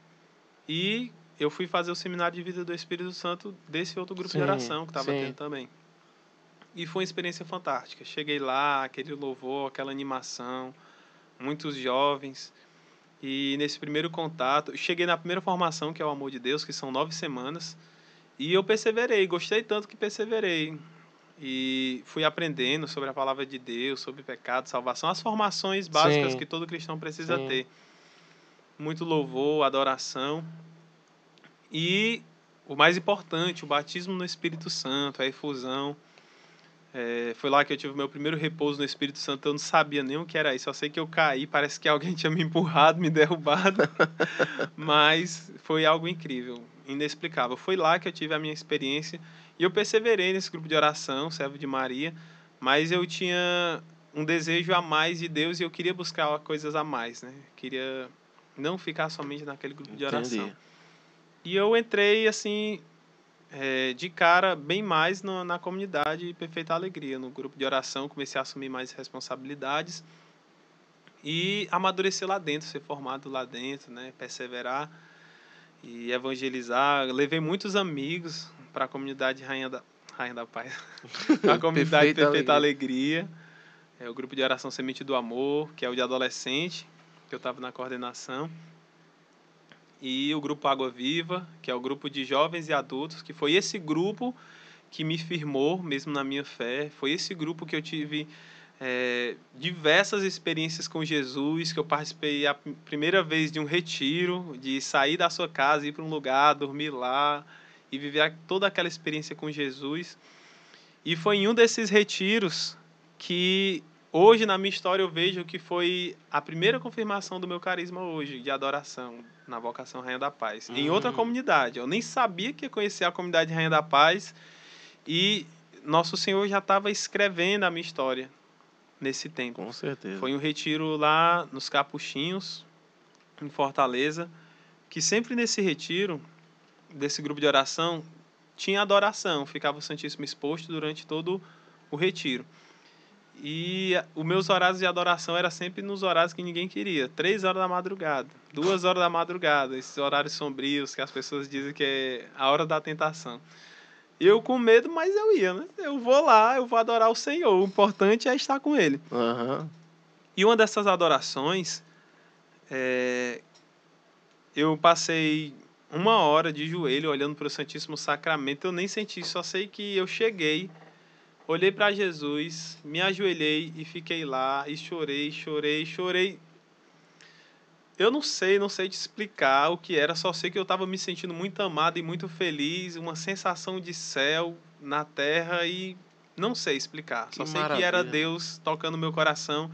e eu fui fazer o seminário de vida do Espírito Santo desse outro grupo sim, de oração que estava tendo também. E foi uma experiência fantástica. Cheguei lá, aquele louvor, aquela animação, muitos jovens. E nesse primeiro contato, cheguei na primeira formação, que é o Amor de Deus, que são nove semanas. E eu perseverei, gostei tanto que perseverei. E fui aprendendo sobre a palavra de Deus, sobre pecado, salvação, as formações básicas Sim. que todo cristão precisa Sim. ter. Muito louvor, adoração. E o mais importante, o batismo no Espírito Santo, a efusão. É, foi lá que eu tive o meu primeiro repouso no Espírito Santo. Eu não sabia nem o que era isso. Só sei que eu caí, parece que alguém tinha me empurrado, me derrubado. Mas foi algo incrível, inexplicável. Foi lá que eu tive a minha experiência. E eu perseverei nesse grupo de oração, servo de Maria. Mas eu tinha um desejo a mais de Deus e eu queria buscar coisas a mais, né? Queria não ficar somente naquele grupo de oração. E eu entrei, assim, é, de cara bem mais no, na comunidade Perfeita Alegria, no grupo de oração, comecei a assumir mais responsabilidades e amadurecer lá dentro, ser formado lá dentro, né, perseverar e evangelizar. Levei muitos amigos para a comunidade Rainha da Rainha da Paz, a comunidade Perfeita, Perfeita Alegria. Alegria, é o grupo de oração Semente do Amor, que é o de adolescente, que eu estava na coordenação e o grupo Água Viva, que é o grupo de jovens e adultos, que foi esse grupo que me firmou mesmo na minha fé. Foi esse grupo que eu tive é, diversas experiências com Jesus, que eu participei a primeira vez de um retiro, de sair da sua casa, ir para um lugar, dormir lá e viver toda aquela experiência com Jesus. E foi em um desses retiros que hoje na minha história eu vejo que foi a primeira confirmação do meu carisma hoje de adoração, na vocação Rainha da Paz, uhum. em outra hum. comunidade. Eu nem sabia que ia conhecer a comunidade Rainha da Paz e nosso Senhor já estava escrevendo a minha história nesse tempo. Com certeza. Foi um retiro lá nos Capuchinhos, em Fortaleza, que sempre nesse retiro, desse grupo de oração, tinha adoração, ficava o Santíssimo exposto durante todo o retiro. E os meus horários de adoração era sempre nos horários que ninguém queria. Três horas da madrugada, duas horas da madrugada, esses horários sombrios que as pessoas dizem que é a hora da tentação. Eu com medo, mas eu ia, né? Eu vou lá, eu vou adorar o Senhor. O importante é estar com Ele. Uhum. E uma dessas adorações, é... eu passei uma hora de joelho olhando para o Santíssimo Sacramento. Eu nem senti, só sei que eu cheguei olhei para Jesus, me ajoelhei e fiquei lá e chorei, chorei, chorei. Eu não sei, não sei te explicar o que era, só sei que eu estava me sentindo muito amado e muito feliz, uma sensação de céu na terra e não sei explicar. Que só sei maravilha. que era Deus tocando meu coração.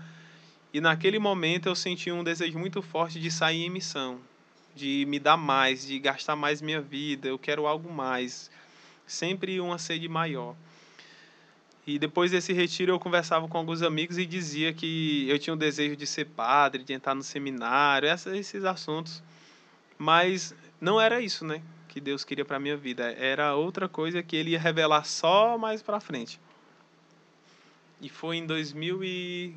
E naquele momento eu senti um desejo muito forte de sair em missão, de me dar mais, de gastar mais minha vida. Eu quero algo mais. Sempre uma sede maior. E depois desse retiro eu conversava com alguns amigos e dizia que eu tinha o desejo de ser padre, de entrar no seminário, esses assuntos. Mas não era isso, né? Que Deus queria para minha vida. Era outra coisa que ele ia revelar só mais para frente. E foi em 2000 e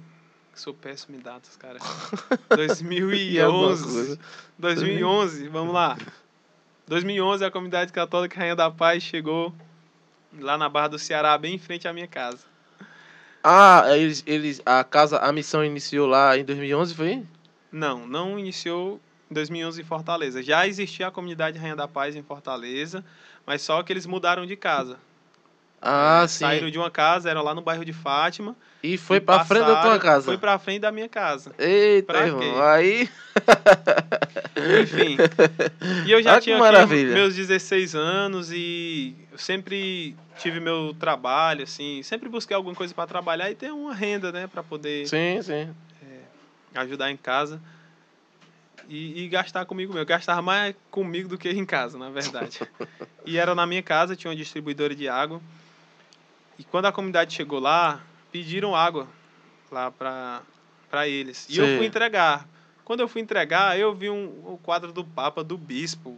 sou péssimo em datas, cara. 2011. 2011, vamos lá. 2011 a comunidade católica Rainha da Paz chegou lá na Barra do Ceará, bem em frente à minha casa. Ah, eles, eles, a casa, a missão iniciou lá em 2011, foi? Não, não iniciou em 2011 em Fortaleza. Já existia a comunidade Rainha da Paz em Fortaleza, mas só que eles mudaram de casa. Ah, sim. Saíram de uma casa, eram lá no bairro de Fátima. E foi para frente da tua casa? Foi para frente da minha casa. Eita, irmão, aí... Enfim. E eu já Ah, tinha meus 16 anos e eu sempre tive meu trabalho, assim, sempre busquei alguma coisa para trabalhar e ter uma renda, né, para poder Sim, sim. ajudar em casa e, e gastar comigo mesmo. Eu gastava mais comigo do que em casa, na verdade. e era na minha casa, tinha uma distribuidora de água. E quando a comunidade chegou lá, pediram água lá para eles. E eu Sim. fui entregar. Quando eu fui entregar, eu vi um, o quadro do Papa, do Bispo,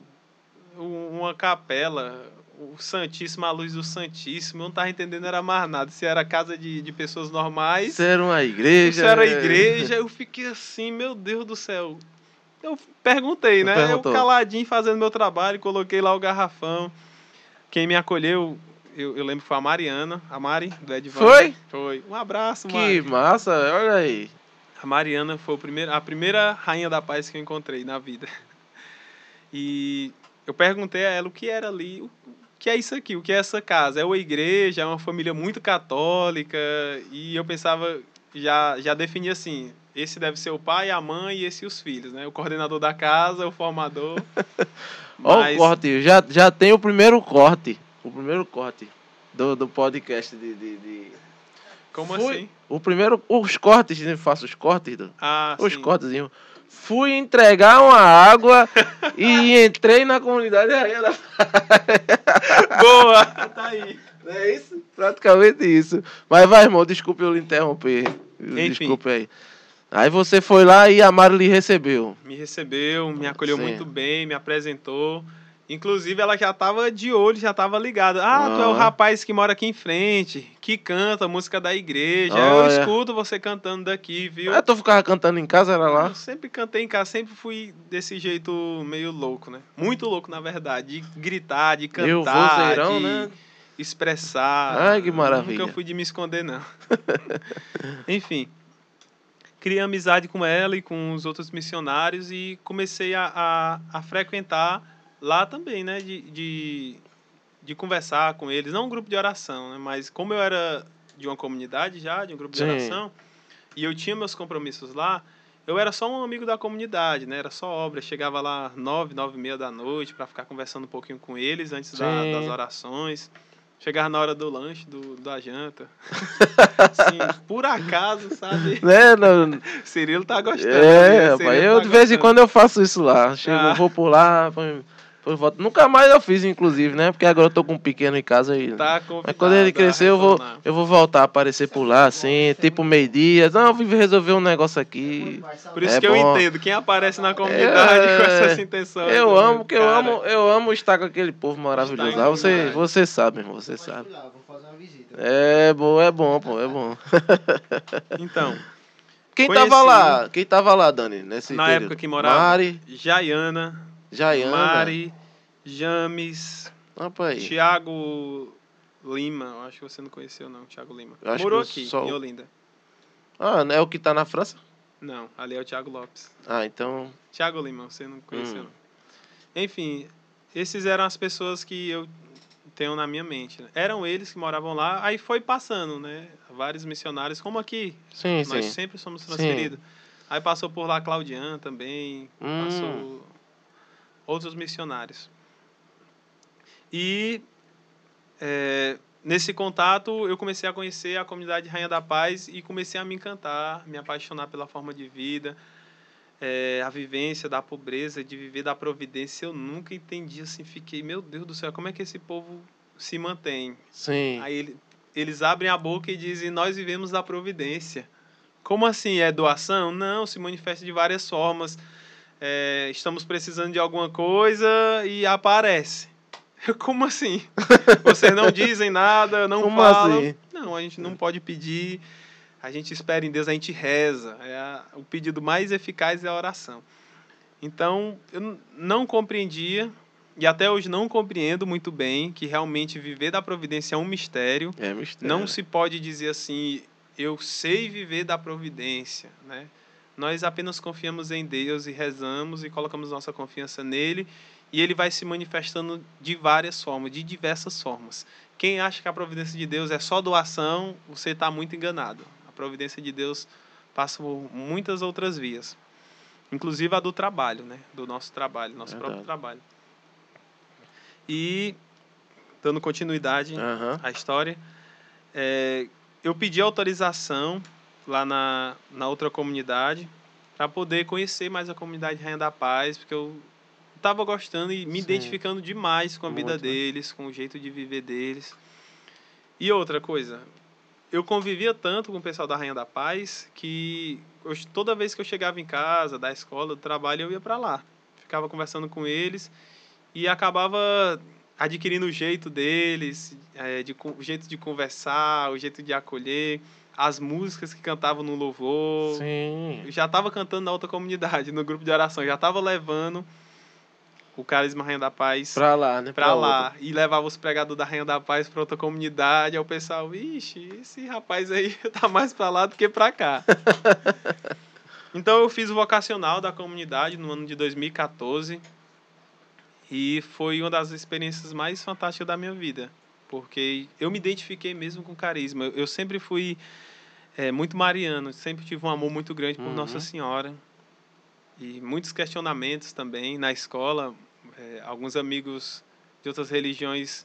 um- uma capela, o Santíssimo, a luz do Santíssimo. Eu não estava entendendo era mais nada. Se era casa de, de pessoas normais, Isso era uma igreja. isso era né? igreja, eu fiquei assim, meu Deus do céu. Eu perguntei, né? perguntou. Eu caladinho fazendo meu trabalho, coloquei lá o garrafão. Quem me acolheu, eu, eu lembro que foi a Mariana, a Mari, do Edvan. Foi? Foi. Um abraço, Que Mari. massa, olha aí. A Mariana foi a primeira rainha da paz que eu encontrei na vida. E eu perguntei a ela o que era ali, o que é isso aqui, o que é essa casa? É uma igreja, é uma família muito católica, e eu pensava, já, já defini assim, esse deve ser o pai, a mãe e esse os filhos, né? O coordenador da casa, o formador. Mas- o corte, já, já tem o primeiro corte. O primeiro corte do, do podcast de. de, de- Como Fui- assim? O primeiro. Os cortes, né? faço os cortes. Do, Ah, os sim. cortezinhos. Fui entregar uma água e entrei na comunidade Rainha da Boa! tá aí. Não é isso? Praticamente isso. Mas vai, irmão, desculpe eu lhe interromper. Enfim. Desculpe aí. Aí você foi lá e a Mari lhe recebeu. Me recebeu, me acolheu Sim. muito bem, me apresentou. Inclusive, ela já tava de olho, já tava ligada. Ah, tu é o Ah. rapaz que mora aqui em frente, que canta a música da igreja. Olha. Eu escuto você cantando daqui, viu? Ah, tu ficava cantando em casa, era lá? Eu sempre cantei em casa, sempre fui desse jeito meio louco, né? Muito louco, na verdade. De gritar, de cantar, vozeirão, de né? expressar. Ai, que maravilha. Nunca fui de me esconder, não. Enfim. Criei amizade com ela e com os outros missionários e comecei a, a, a frequentar lá também, né? De, de, de conversar com eles. Não um grupo de oração, né? Mas como eu era de uma comunidade já, de um grupo de Sim. oração, e eu tinha meus compromissos lá, eu era só um amigo da comunidade, né? Era só obra. Eu chegava lá nove, nove e meia da noite para ficar conversando um pouquinho com eles antes da- das orações. Chegava na hora do lanche, do, da janta. assim, por acaso, sabe? Né? Não, Cirilo tá gostando. é, né? rapaz, eu tá de vez em quando eu faço isso lá. Chego, Ah. vou por lá, volto. Nunca mais eu fiz, inclusive, né? Porque agora eu tô com um pequeno em casa e. Tá Mas quando ele crescer, eu vou, eu vou voltar a aparecer por lá, assim, tipo meio-dia. Não, eu vim resolver um negócio aqui. Por isso É que bom. eu entendo. Quem aparece na comunidade É, com essas intenções. Eu né, amo, que eu amo, eu amo estar com aquele povo maravilhoso lá. Você, comunidade. você sabe, irmão, você sabe. ir lá, vou fazer uma visita. É bom, é bom, pô, é bom. Então, Quem Conheci- tava lá? Quem tava lá, Dani, nesse Na período? época que morava- Mari, Jaiana, Jaiana. Mari, James, Rapaz, Tiago Lima. Eu acho que você não conheceu, não, Tiago Lima. Eu Morou aqui, só- em Olinda. ah, não é o que tá na França? Não, ali é o Tiago Lopes. Ah, então, Tiago Lima, você não conheceu, Hum. não. Enfim, esses eram as pessoas que eu tenho na minha mente. né? Eram eles que moravam lá, aí foi passando, né? Vários missionários, como aqui, sim, nós sim. sempre somos Sim. transferidos. Aí passou por lá Claudian também, Hum. passou outros missionários. E é, nesse contato eu comecei a conhecer a comunidade Rainha da Paz e comecei a me encantar, me apaixonar pela forma de vida, é, a vivência da pobreza, de viver da providência. Eu nunca entendi assim, fiquei, meu Deus do céu, como é que esse povo se mantém? Sim. Aí ele- eles abrem a boca e dizem: Nós vivemos da providência. Como assim? É doação? Não, se manifesta de várias formas. É, estamos precisando de alguma coisa e aparece. Como assim? Vocês não dizem nada, não Como falam. assim? Não, a gente não pode pedir. A gente espera em Deus, a gente reza. É a- o pedido mais eficaz é a oração. Então, eu não compreendia, e até hoje não compreendo muito bem, que realmente viver da providência é um mistério. É mistério. Não se pode dizer assim, eu sei viver da providência, né? Nós apenas confiamos em Deus e rezamos e colocamos nossa confiança nele e ele vai se manifestando de várias formas, de diversas formas. Quem acha que a providência de Deus é só doação, você está muito enganado. A providência de Deus passa por muitas outras vias. Inclusive a do trabalho, né? Do nosso trabalho, nosso Verdade. próprio trabalho. E, dando continuidade Aham. à história, é, eu pedi autorização lá na, na outra comunidade para poder conhecer mais a comunidade Rainha da Paz, porque eu estava gostando e me Sim. identificando demais com a vida Muito, né? deles, com o jeito de viver deles. E outra coisa, eu convivia tanto com o pessoal da Rainha da Paz que eu- toda vez que eu chegava em casa, da escola, do trabalho, eu ia para lá. Ficava conversando com eles e acabava adquirindo o jeito deles, eh, de, o jeito de conversar, o jeito de acolher, as músicas que cantavam no louvor. Sim. Eu já estava cantando na outra comunidade, no grupo de oração, já estava levando o Carisma Rainha da Paz Pra lá, né? pra outra. lá e levava os pregadores da Rainha da Paz pra outra comunidade. Aí o pessoal, ixi, esse rapaz aí tá mais pra lá do que pra cá. então eu fiz o vocacional da comunidade no ano de 2014 e foi uma das experiências mais fantásticas da minha vida, porque eu me identifiquei mesmo com carisma. Eu sempre fui é, muito mariano, sempre tive um amor muito grande por Uhum. Nossa Senhora e muitos questionamentos também na escola. É, alguns amigos de outras religiões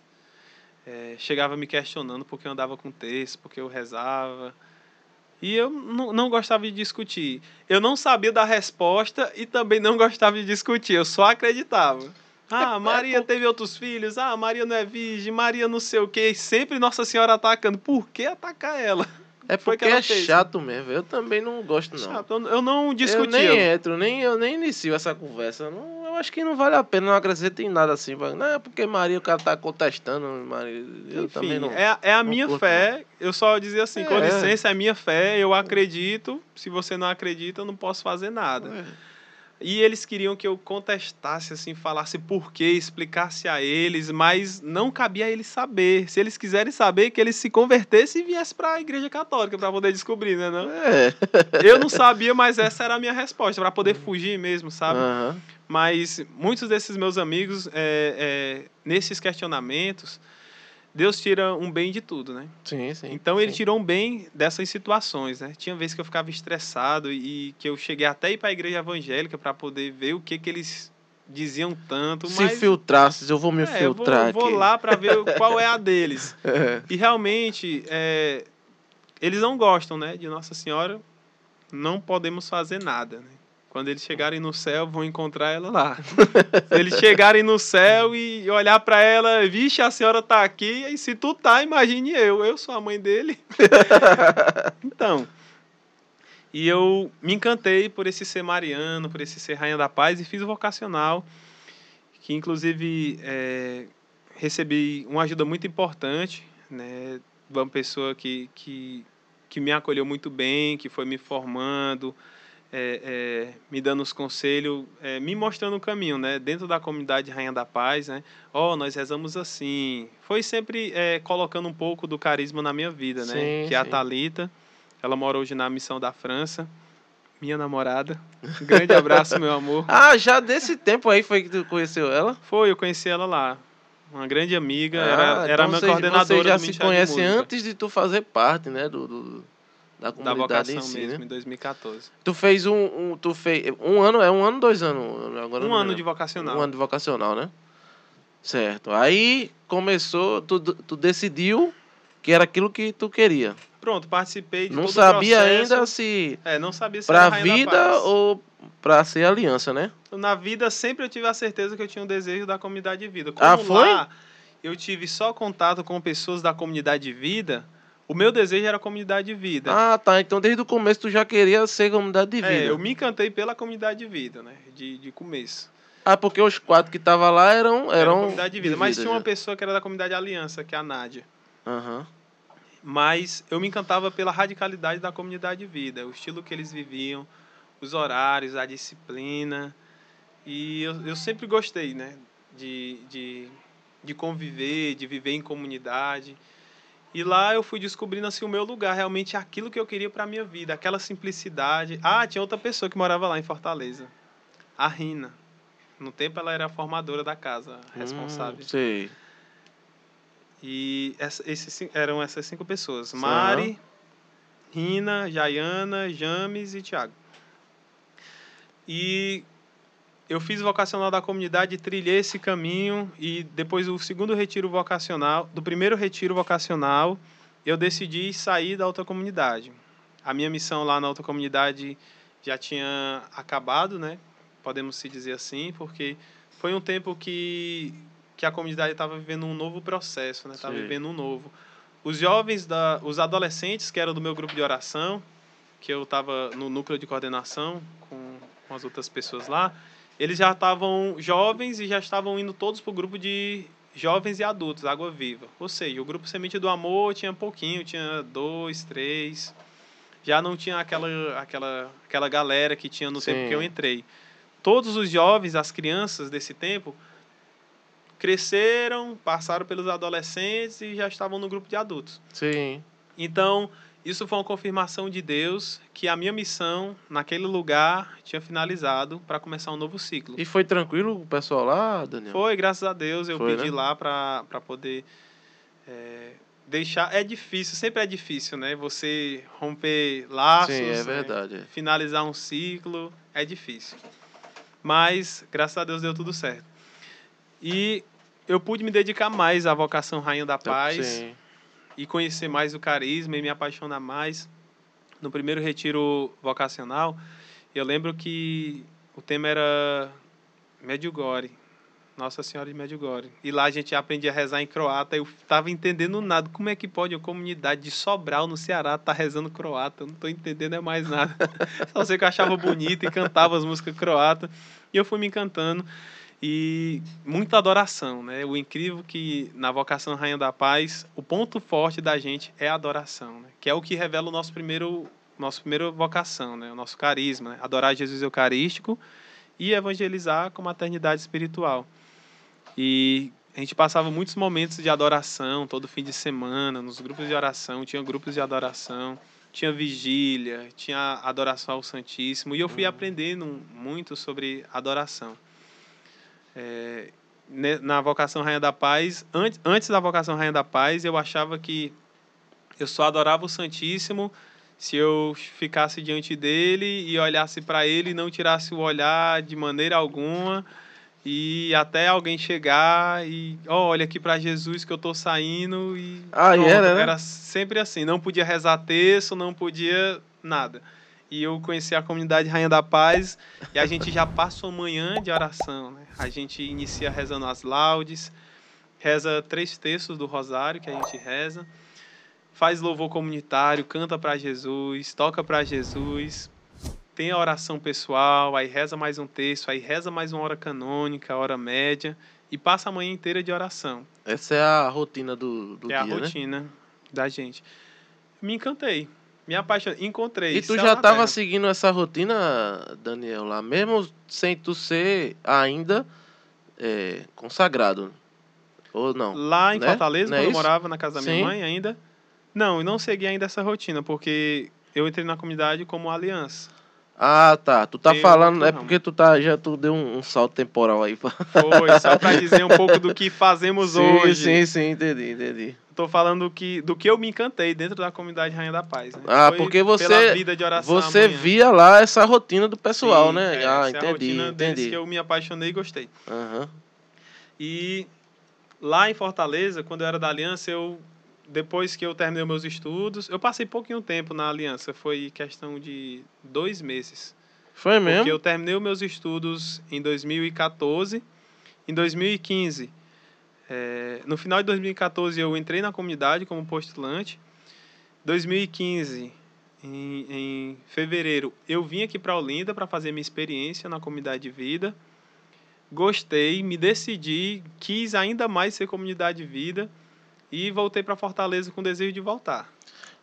é, chegavam me questionando porque eu andava com texto, porque eu rezava. E eu não, não gostava de discutir. Eu não sabia da resposta e também não gostava de discutir, eu só acreditava. Ah, Maria teve outros filhos. Ah, Maria não é virgem. Maria não sei o quê. E sempre Nossa Senhora atacando. Por que atacar ela? É porque ela é fez, chato mesmo. Eu também não gosto, não. Chato, Eu eu não Eu discutia. nem entro, nem, eu nem inicio essa conversa. Não, eu acho que não vale a pena, não acrescenta em nada assim. Não é porque Maria, o cara tá contestando, Maria. Eu Enfim, também não. é, é a minha curto, fé. Eu só dizia assim, com É. licença, é a minha fé, eu acredito. Se você não acredita, eu não posso fazer nada. É. E eles queriam que eu contestasse, assim, falasse por quê, explicasse a eles, mas não cabia a eles saber. Se eles quiserem saber, que eles se convertessem e viessem para a igreja católica para poder descobrir, né? Não? É. Eu não sabia, mas essa era a minha resposta, para poder fugir mesmo, sabe? Aham. Mas muitos desses meus amigos, é, é, nesses questionamentos, Deus tira um bem de tudo, né? Sim, sim. Então ele sim. tirou um bem dessas situações, né? Tinha vezes que eu ficava estressado e que eu cheguei até ir para a igreja evangélica para poder ver o que que eles diziam tanto, Se mas filtrasses, eu vou me é, eu vou, filtrar vou lá para ver qual é a deles. É. E realmente é, eles não gostam, né, de Nossa Senhora. Não podemos fazer nada, né? Quando eles chegarem no céu, vão encontrar ela lá. se eles chegarem no céu e olhar para ela, vixe, a senhora tá aqui, e se tu tá, imagine eu, eu sou a mãe dele. então, e eu me encantei por esse ser mariano, por esse ser rainha da paz e fiz o vocacional, que inclusive é, recebi uma ajuda muito importante, né, de uma pessoa que, que, que me acolheu muito bem, que foi me formando, é, é, me dando os conselhos, é, me mostrando o caminho, né? Dentro da comunidade Rainha da Paz, né? Ó, nós rezamos assim. Foi sempre é, colocando um pouco do carisma na minha vida, né? Sim, que é a sim. Talita, ela mora hoje na missão da França, minha namorada. Um grande abraço, meu amor. Ah, já desse tempo aí foi que tu conheceu ela? Foi, eu conheci ela lá. Uma grande amiga, Ah, era, era então minha vocês- coordenadora Vocês já do se Música, antes de tu fazer parte, né? Do, do- da da comunidade vocação em si, mesmo, né? em 2014. Tu fez um, um- Tu fez. Um ano, é um ano, dois anos? Agora Um ano de vocacional. Um ano de vocacional, né? Certo. Aí começou, tu, tu decidiu que era aquilo que tu queria. Pronto, participei de Não sabia ainda se É, não sabia se da vida ou pra ser aliança, né? Na vida, sempre eu tive a certeza que eu tinha um desejo da comunidade de vida. Como Ah, foi? lá eu tive só contato com pessoas da comunidade de vida, o meu desejo era a comunidade de vida. Ah, tá. Então desde o começo tu já queria ser comunidade de vida. é, eu me encantei pela comunidade de vida, né? De, de começo. Ah, porque os quatro que estavam lá eram. Era eram a comunidade de vida. Mas tinha uma já. pessoa que era da comunidade Aliança, que é a Nádia. Aham. Mas eu me encantava pela radicalidade da comunidade de vida, o estilo que eles viviam, os horários, a disciplina. E eu, eu sempre gostei, né? De, de, de conviver, de viver em comunidade. E lá eu fui descobrindo assim, o meu lugar, realmente aquilo que eu queria para minha vida, aquela simplicidade. Ah, tinha outra pessoa que morava lá em Fortaleza, a Rina. No tempo ela era a formadora da casa, a responsável. Hum, sei. E essa, esses, eram essas cinco pessoas: Sim. Mari, Rina, Jaiana, James e Tiago. E eu fiz vocacional da comunidade, trilhei esse caminho e depois do segundo retiro vocacional, do primeiro retiro vocacional, eu decidi sair da outra comunidade. A minha missão lá na outra comunidade já tinha acabado, né? Podemos se dizer assim, porque foi um tempo que que a comunidade estava vivendo um novo processo, né? Estava vivendo um novo. Os jovens da, os adolescentes que eram do meu grupo de oração, que eu estava no núcleo de coordenação com, com as outras pessoas lá, eles já estavam jovens e já estavam indo todos para o grupo de jovens e adultos, Água Viva. Ou seja, o grupo Semente do Amor tinha pouquinho, tinha dois, três. Já não tinha aquela, aquela, aquela galera que tinha no Sim. tempo que eu entrei. Todos os jovens, as crianças desse tempo, cresceram, passaram pelos adolescentes e já estavam no grupo de adultos. Sim. Então, isso foi uma confirmação de Deus que a minha missão naquele lugar tinha finalizado para começar um novo ciclo. E foi tranquilo o pessoal lá, Daniel? Foi, graças a Deus. Eu foi, pedi né? lá para poder é, deixar. É difícil, sempre é difícil, né? Você romper laços, Sim, é verdade. Né? finalizar um ciclo, é difícil. Mas, graças a Deus, deu tudo certo. E eu pude me dedicar mais à vocação Rainha da Paz. Sim e conhecer mais o carisma e me apaixonar mais. No primeiro retiro vocacional, eu lembro que o tema era Medjugorje, Nossa Senhora de Medjugorje. E lá a gente aprendia a rezar em croata. Eu estava entendendo nada. Como é que pode uma comunidade de Sobral, no Ceará, tá rezando croata? Eu não estou entendendo mais nada. Só sei que eu achava bonito e cantava as músicas croatas. E eu fui me encantando e muita adoração, né? O incrível que na vocação Rainha da Paz, o ponto forte da gente é a adoração, né? que é o que revela o nosso primeiro nosso primeiro vocação, né? O nosso carisma, né? adorar Jesus eucarístico e evangelizar com maternidade espiritual. E a gente passava muitos momentos de adoração todo fim de semana, nos grupos de oração, tinha grupos de adoração, tinha vigília, tinha adoração ao Santíssimo, e eu fui uhum. aprendendo muito sobre adoração é, na vocação Rainha da Paz, antes, antes da vocação Rainha da Paz, eu achava que eu só adorava o Santíssimo se eu ficasse diante dele e olhasse para ele e não tirasse o olhar de maneira alguma e até alguém chegar e oh, olha aqui para Jesus que eu tô saindo e ah, pronto, era, né? era sempre assim, não podia rezar texto, não podia nada e eu conheci a comunidade Rainha da Paz e a gente já passa uma manhã de oração. Né? A gente inicia rezando as laudes, reza três textos do rosário que a gente reza, faz louvor comunitário, canta para Jesus, toca para Jesus, tem a oração pessoal, aí reza mais um texto, aí reza mais uma hora canônica, hora média e passa a manhã inteira de oração. Essa é a rotina do, do é dia, É a rotina né? da gente. Me encantei me apaixonei, encontrei. E tu já estava seguindo essa rotina, Daniel, lá, mesmo sem tu ser ainda é, consagrado? Ou não? Lá em né? Fortaleza, é quando eu morava na casa da minha Sim. mãe ainda. Não, eu não segui ainda essa rotina, porque eu entrei na comunidade como aliança. Ah, tá. Tu tá falando, é porque tu tá, já tu deu um, um salto temporal aí. Foi, só para dizer um pouco do que fazemos sim, hoje. Sim, sim, entendi, entendi. Tô falando do que, do que eu me encantei dentro da comunidade Rainha da Paz. Né? Ah, Foi porque você, você via lá essa rotina do pessoal, sim, né? É, ah, entendi, é a rotina entendi. que eu me apaixonei e gostei. Uhum. E lá em Fortaleza, quando eu era da Aliança, eu depois que eu terminei meus estudos, eu passei pouquinho tempo na Aliança, foi questão de dois meses. Foi mesmo? Porque eu terminei os meus estudos em 2014. Em 2015, é, no final de 2014, eu entrei na comunidade como postulante. 2015, em, em fevereiro, eu vim aqui para Olinda para fazer minha experiência na comunidade de vida. Gostei, me decidi, quis ainda mais ser comunidade de vida e voltei para Fortaleza com desejo de voltar.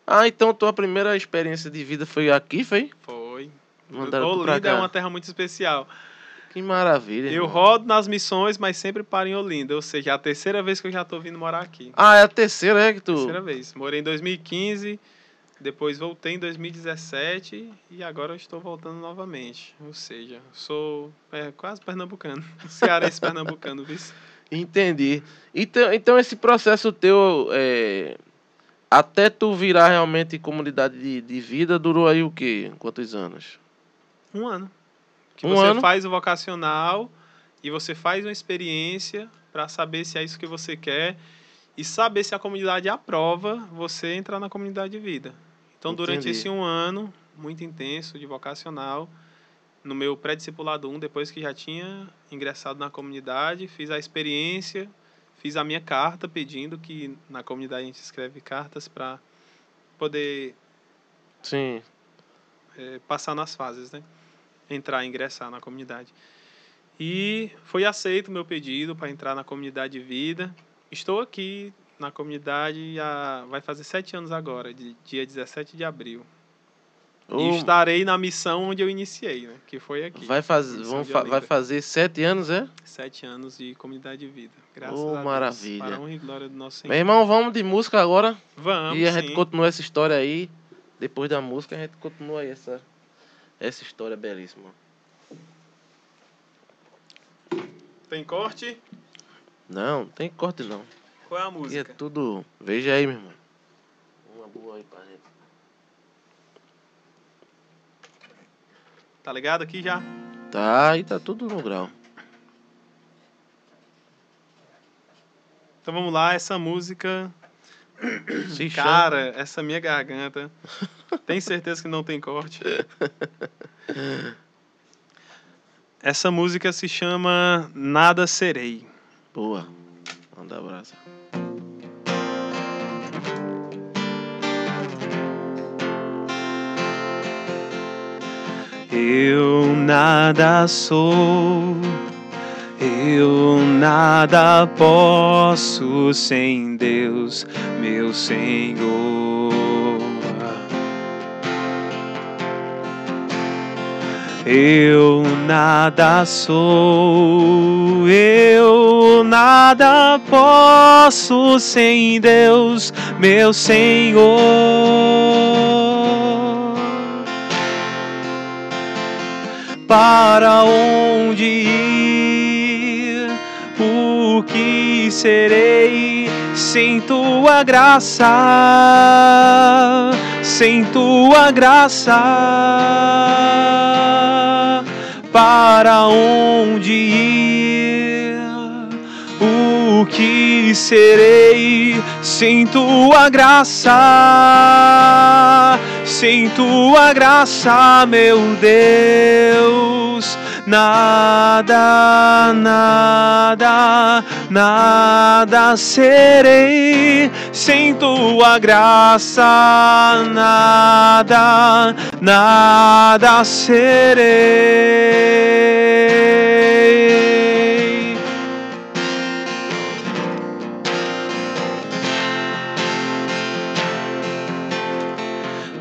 Ah, então tua primeira experiência de vida foi aqui, foi? Foi. Mandaram Olinda é uma terra muito especial. Que maravilha. Eu irmão. rodo nas missões, mas sempre paro em Olinda. Ou seja, é a terceira vez que eu já estou vindo morar aqui. Ah, é a terceira, é que tu. Terceira vez. Morei em 2015, depois voltei em 2017 e agora eu estou voltando novamente. Ou seja, sou é, quase pernambucano. Cearense pernambucano, viu? Entendi. Então, então esse processo teu, é, até tu virar realmente comunidade de, de vida, durou aí o quê? Quantos anos? Um ano. Que Um você ano? faz o vocacional e você faz uma experiência para saber se é isso que você quer e saber se a comunidade aprova você entrar na comunidade de vida. Então, durante Entendi. esse um ano muito intenso de vocacional, no meu pré-discipulado 1, depois que já tinha ingressado na comunidade, fiz a experiência, fiz a minha carta pedindo que na comunidade a gente escreve cartas para poder Sim. eh, passar nas fases, né? Entrar, ingressar na comunidade. E foi aceito o meu pedido para entrar na comunidade de vida. Estou aqui na comunidade há, vai fazer sete anos agora, de, dia 17 de abril. E estarei na missão onde eu iniciei, né? Que foi aqui. vai, faz, fa- vai fazer sete anos, é? Sete anos de comunidade de vida. Graças Oh, a Deus. maravilha. Para honra e glória do nosso Senhor. Meu irmão, vamos de música agora. Vamos, e a gente sim. continua essa história aí. Depois da música, a gente continua aí essa, essa história belíssima. Tem corte? Não, não tem corte não. Qual é a Aqui é música? tudo. Veja aí, meu irmão. Uma boa aí pra gente. Tá ligado aqui já? Tá, aí tá tudo no grau. Então vamos lá, essa música Se chama. Cara, essa minha garganta. tem certeza que não tem corte? Essa música se chama Nada Serei. Boa. Manda abraço. Eu nada sou, eu nada posso sem Deus, meu Senhor. Eu nada sou, eu nada posso sem Deus, meu Senhor. Para onde ir? O que serei sem tua graça? Sem tua graça. Para onde ir? O que serei sem tua graça? Sem tua graça, meu Deus, nada, nada, nada serei. Sem tua graça, nada, nada serei.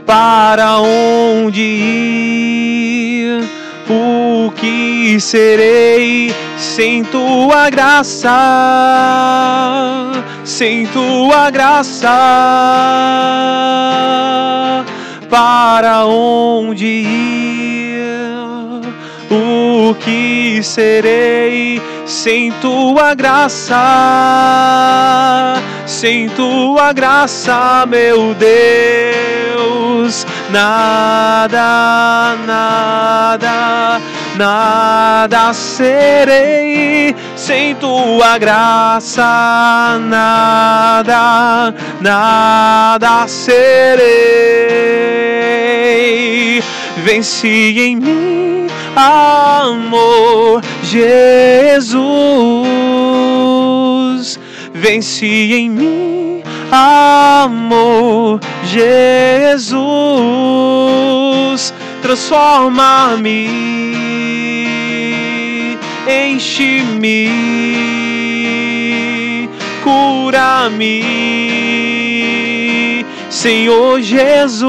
para onde ir? O que serei sem tua graça? Sem tua graça, para onde ir? O que serei sem tua graça? Sem tua graça, meu Deus, nada, nada, nada serei. Sem tua graça, nada, nada serei. Vence em mim, amor, Jesus. Vence em mim, amor, Jesus. Transforma-me, enche-me, cura-me, Senhor Jesus.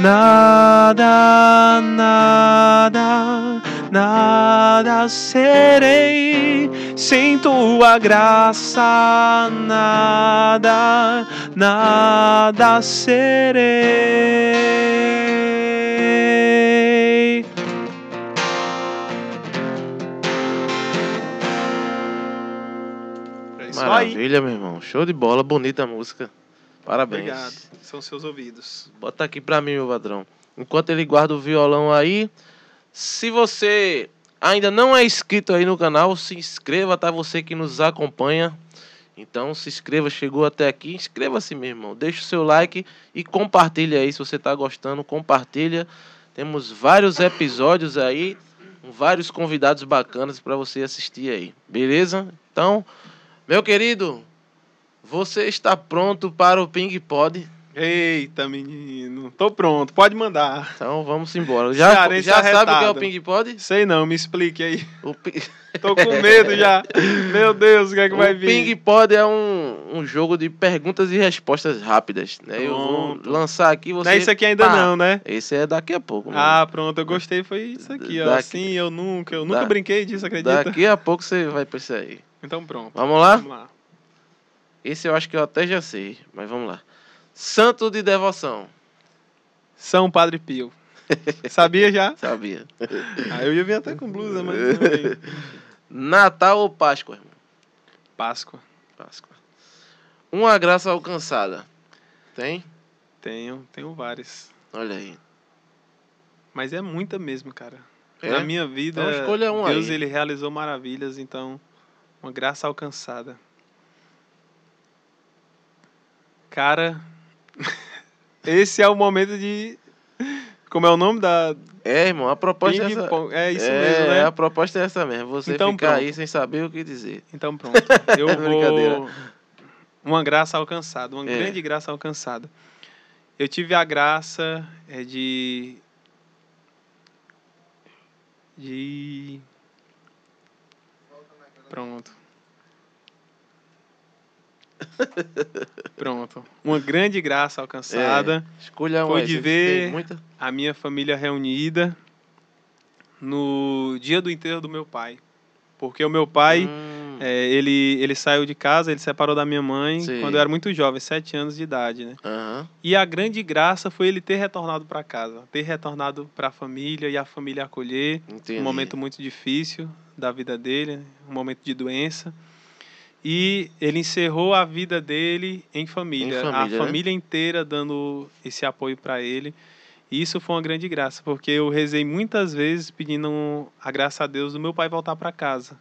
Nada, nada, nada serei sem tua graça, nada, nada serei. É. Maravilha, meu irmão. Show de bola, bonita a música. Parabéns. Obrigado. São seus ouvidos. Bota aqui pra mim, meu padrão. Enquanto ele guarda o violão aí, se você ainda não é inscrito aí no canal, se inscreva, tá? Você que nos acompanha. Então se inscreva, chegou até aqui, inscreva-se, meu irmão. Deixa o seu like e compartilha aí se você tá gostando, compartilha. Temos vários episódios aí, vários convidados bacanas para você assistir aí. Beleza? Então, meu querido, você está pronto para o Ping Pod? Eita, menino. Tô pronto, pode mandar. Então vamos embora. Já, Cearense já sabe o que é o. Ping Pod? Sei não, me explique aí. O, Tô com medo já. Meu Deus, o que é que vai o vir? Ping Pod é um, um jogo de perguntas e respostas rápidas. Né? Eu vou lançar aqui você. Não é isso aqui ainda pá. não, né? Esse é daqui a pouco. mano. Ah, pronto, eu gostei, foi isso aqui, ó. Daqui- Assim, eu nunca, eu nunca Da- brinquei disso, acredita? Daqui a pouco você vai pra isso aí. Então pronto, Vamos lá? vamos lá. Esse eu acho que eu até já sei, mas vamos lá. Santo de devoção. São Padre Pio. Sabia já? Sabia. Ah, eu ia vir até com blusa, mas. Natal ou Páscoa, irmão? Páscoa. Páscoa. Uma graça alcançada. Tem? Tenho, tenho várias. Olha aí. Mas é muita mesmo, cara. É? Na minha vida, Então escolha um Deus aí. ele realizou maravilhas, então uma graça alcançada. Cara, esse é o momento de como é o nome da É, irmão, a proposta é Ping essa. pong. É isso é, mesmo, né? a proposta é essa mesmo. Você Então, ficar aí pronto. sem saber o que dizer. Então pronto. Eu Brincadeira. vou uma graça alcançada, uma É. grande graça alcançada. Eu tive a graça é, de de Pronto. Pronto. Uma grande graça alcançada. Escolha um Foi de ver- a minha família reunida no dia do enterro do meu pai. Porque o meu pai, Hum, é, ele, ele saiu de casa, ele separou da minha mãe Sim. quando eu era muito jovem, sete anos de idade, né? Aham. E a grande graça foi ele ter retornado para casa, ter retornado para a família e a família acolher. Entendi. Um momento muito difícil da vida dele, um momento de doença. E ele encerrou a vida dele em família, Em família, a né? família inteira dando esse apoio para ele. E isso foi uma grande graça, porque eu rezei muitas vezes pedindo a graça a Deus do meu pai voltar para casa.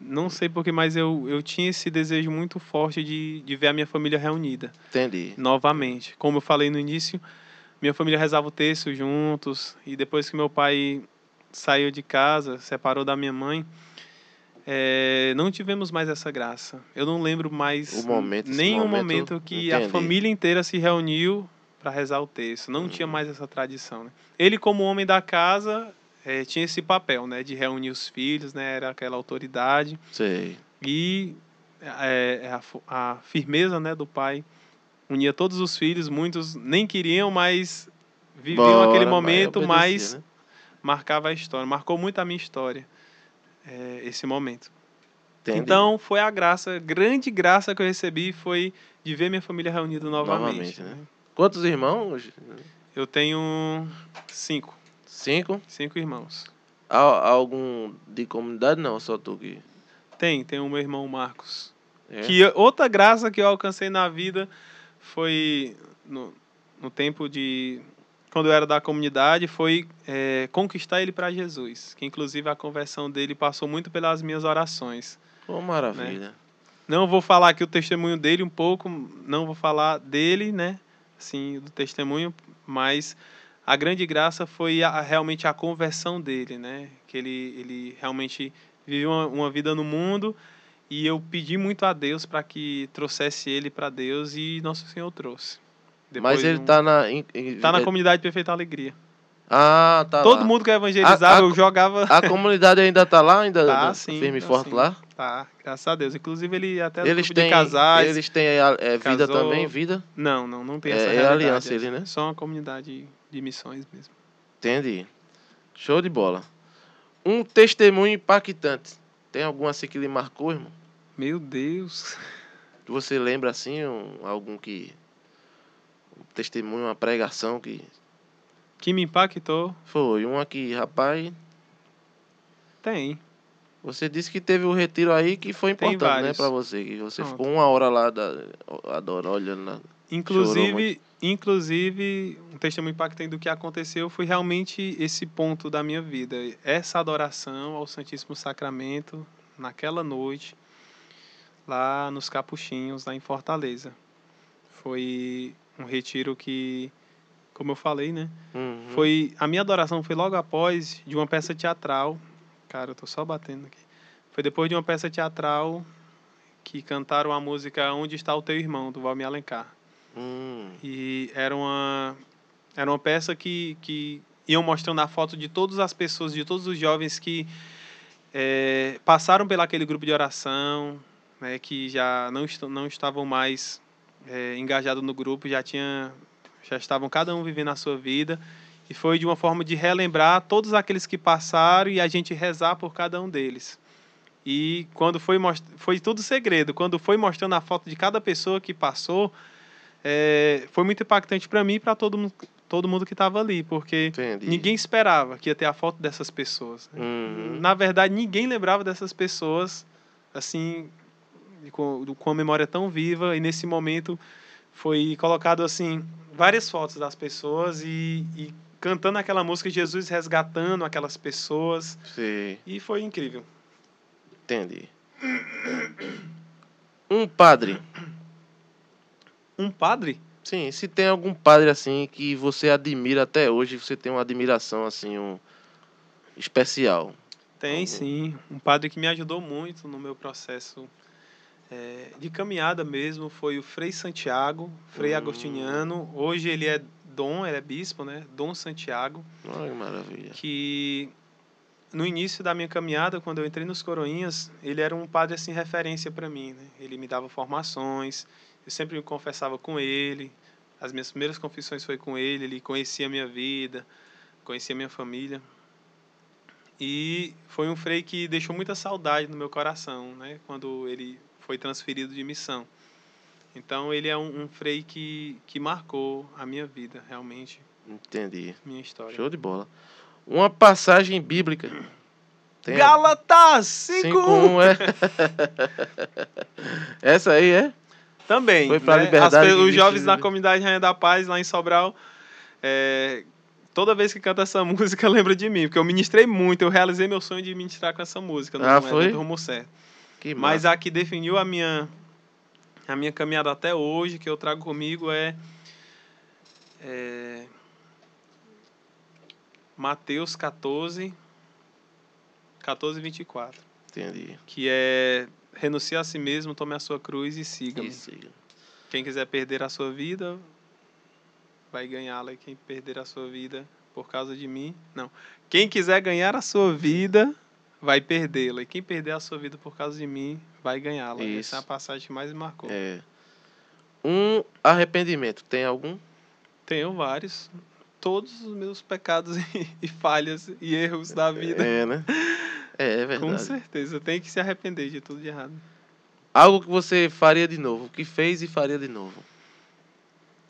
Não sei porquê, mas eu, eu tinha esse desejo muito forte de, de ver a minha família reunida Entendi. novamente. Como eu falei no início, minha família rezava o texto juntos e depois que meu pai saiu de casa, separou da minha mãe, eh, não tivemos mais essa graça. Eu não lembro mais momento, nenhum momento, momento, que a entendi. família inteira se reuniu para rezar o texto. Não tinha Uhum. mais essa tradição. né? Ele, como homem da casa, eh, tinha esse papel, né, de reunir os filhos, né, era aquela autoridade Sei. e é, a, a firmeza né, do pai unia todos os filhos, muitos nem queriam, mas viviam Bora, aquele momento, obedecia, mas né? marcava a história, marcou muito a minha história é, esse momento. Entendi. Então foi a graça, grande graça que eu recebi foi de ver minha família reunida novamente. Novamente, né? Quantos irmãos? Eu tenho cinco, Cinco? cinco irmãos. Há algum de comunidade? Não, só tu que. Tem, tem o meu irmão Marcos. É? Que outra graça que eu alcancei na vida foi no, no tempo de quando eu era da comunidade foi é, conquistar ele para Jesus, que inclusive a conversão dele passou muito pelas minhas orações. Pô, maravilha. Não vou falar aqui o testemunho dele um pouco, não vou falar dele, né? Assim, do testemunho, mas a grande graça foi a- realmente a conversão dele, né? Que ele, ele realmente viveu uma, uma vida no mundo e eu pedi muito a Deus para que trouxesse ele para Deus e Nosso Senhor trouxe. Depois Mas ele um- tá na. em- em- tá na é- comunidade Perfeita Alegria. Ah, tá. Todo lá. mundo que evangelizava, A- a- eu jogava. A comunidade ainda tá lá? Ainda Tá, sim, firme e tá forte sim. lá? Tá, graças a Deus. Inclusive ele até Eles têm, casais. eles têm é, é, vida casou. também? Vida? Não, não, não tem É- essa é aliança ele, né? Só uma comunidade de missões mesmo. Entendi. Show de bola. Um testemunho impactante. Tem algum assim que lhe marcou, irmão? Meu Deus. Você lembra assim, um- algum que. Um testemunho, uma pregação que. Que me impactou? Foi. Um aqui, rapaz. Tem. Você disse que teve o retiro aí que foi importante, né, pra você. Que você Pronto. ficou uma hora lá da, adora, olhando lá. Inclusive, inclusive, um testemunho impactante do que aconteceu foi realmente esse ponto da minha vida. Essa adoração ao Santíssimo Sacramento naquela noite, lá nos Capuchinhos, lá em Fortaleza. Foi um retiro que, como eu falei, né? Uhum. Foi a minha adoração foi logo após de uma peça teatral. Cara, eu tô só batendo aqui. Foi depois de uma peça teatral que cantaram a música Onde está o teu irmão do Valmir Alencar. Hum, E era uma era uma peça que que iam mostrando a foto de todas as pessoas, de todos os jovens que eh, passaram pelo aquele grupo de oração, né, que já não, est não estavam mais eh, engajados no grupo, já tinha já estavam cada um vivendo a sua vida e foi de uma forma de relembrar todos aqueles que passaram e a gente rezar por cada um deles. E quando foi foi tudo segredo, quando foi mostrando a foto de cada pessoa que passou, é, foi muito impactante para mim e para todo mundo, todo mundo que estava ali, porque entendi. ninguém esperava que ia ter a foto dessas pessoas. né? Uhum. Na verdade, ninguém lembrava dessas pessoas, assim, com, com a memória tão viva, e nesse momento foi colocado, assim, várias fotos das pessoas e, e cantando aquela música, Jesus resgatando aquelas pessoas, Sei, e foi incrível. entendi. Um padre. Um padre? Sim, se tem algum padre assim que você admira até hoje, você tem uma admiração assim, um especial. Tem Algum? sim, um padre que me ajudou muito no meu processo eh, de caminhada mesmo foi o Frei Santiago, Frei Hum. Agostiniano. Hoje ele é Dom, ele é bispo, né? Dom Santiago, Ai, que maravilha. que no início da minha caminhada, quando eu entrei nos Coroinhas, ele era um padre assim referência para mim, né? Ele me dava formações, eu sempre me confessava com ele. As minhas primeiras confissões foi com ele, ele conhecia a minha vida, conhecia a minha família. E foi um frei que deixou muita saudade no meu coração, né? Quando ele foi transferido de missão. Então ele é um, um frei que, que marcou a minha vida, realmente, Entendi. minha história. Show de bola. Uma passagem bíblica. Tem Gálatas 5! cinco, um, é. Essa aí é? Também. Foi pra né? liberdade As os jovens da vive. comunidade Rainha da Paz, lá em Sobral, é, toda vez que canta essa música, lembra de mim, porque eu ministrei muito, eu realizei meu sonho de ministrar com essa música no Ah, momento foi? do Rumo Certo. Que Mas massa. a que definiu a minha, a minha caminhada até hoje, que eu trago comigo, é, é Mateus 14, 14, 24. Entendi. Que é renuncie a si mesmo, tome a sua cruz e siga-me. Isso. Quem quiser perder a sua vida, vai ganhá-la. E quem perder a sua vida por causa de mim, não. Quem quiser ganhar a sua vida, vai perdê-la. E quem perder a sua vida por causa de mim, vai ganhá-la. Essa é a passagem que mais me marcou. É. Um arrependimento. Tem algum? Tenho vários. Todos os meus pecados e, e falhas e erros da vida. É, né? É, é Com verdade. certeza. Tem que se arrepender de tudo de errado. Algo que você faria de novo. Que fez e faria de novo.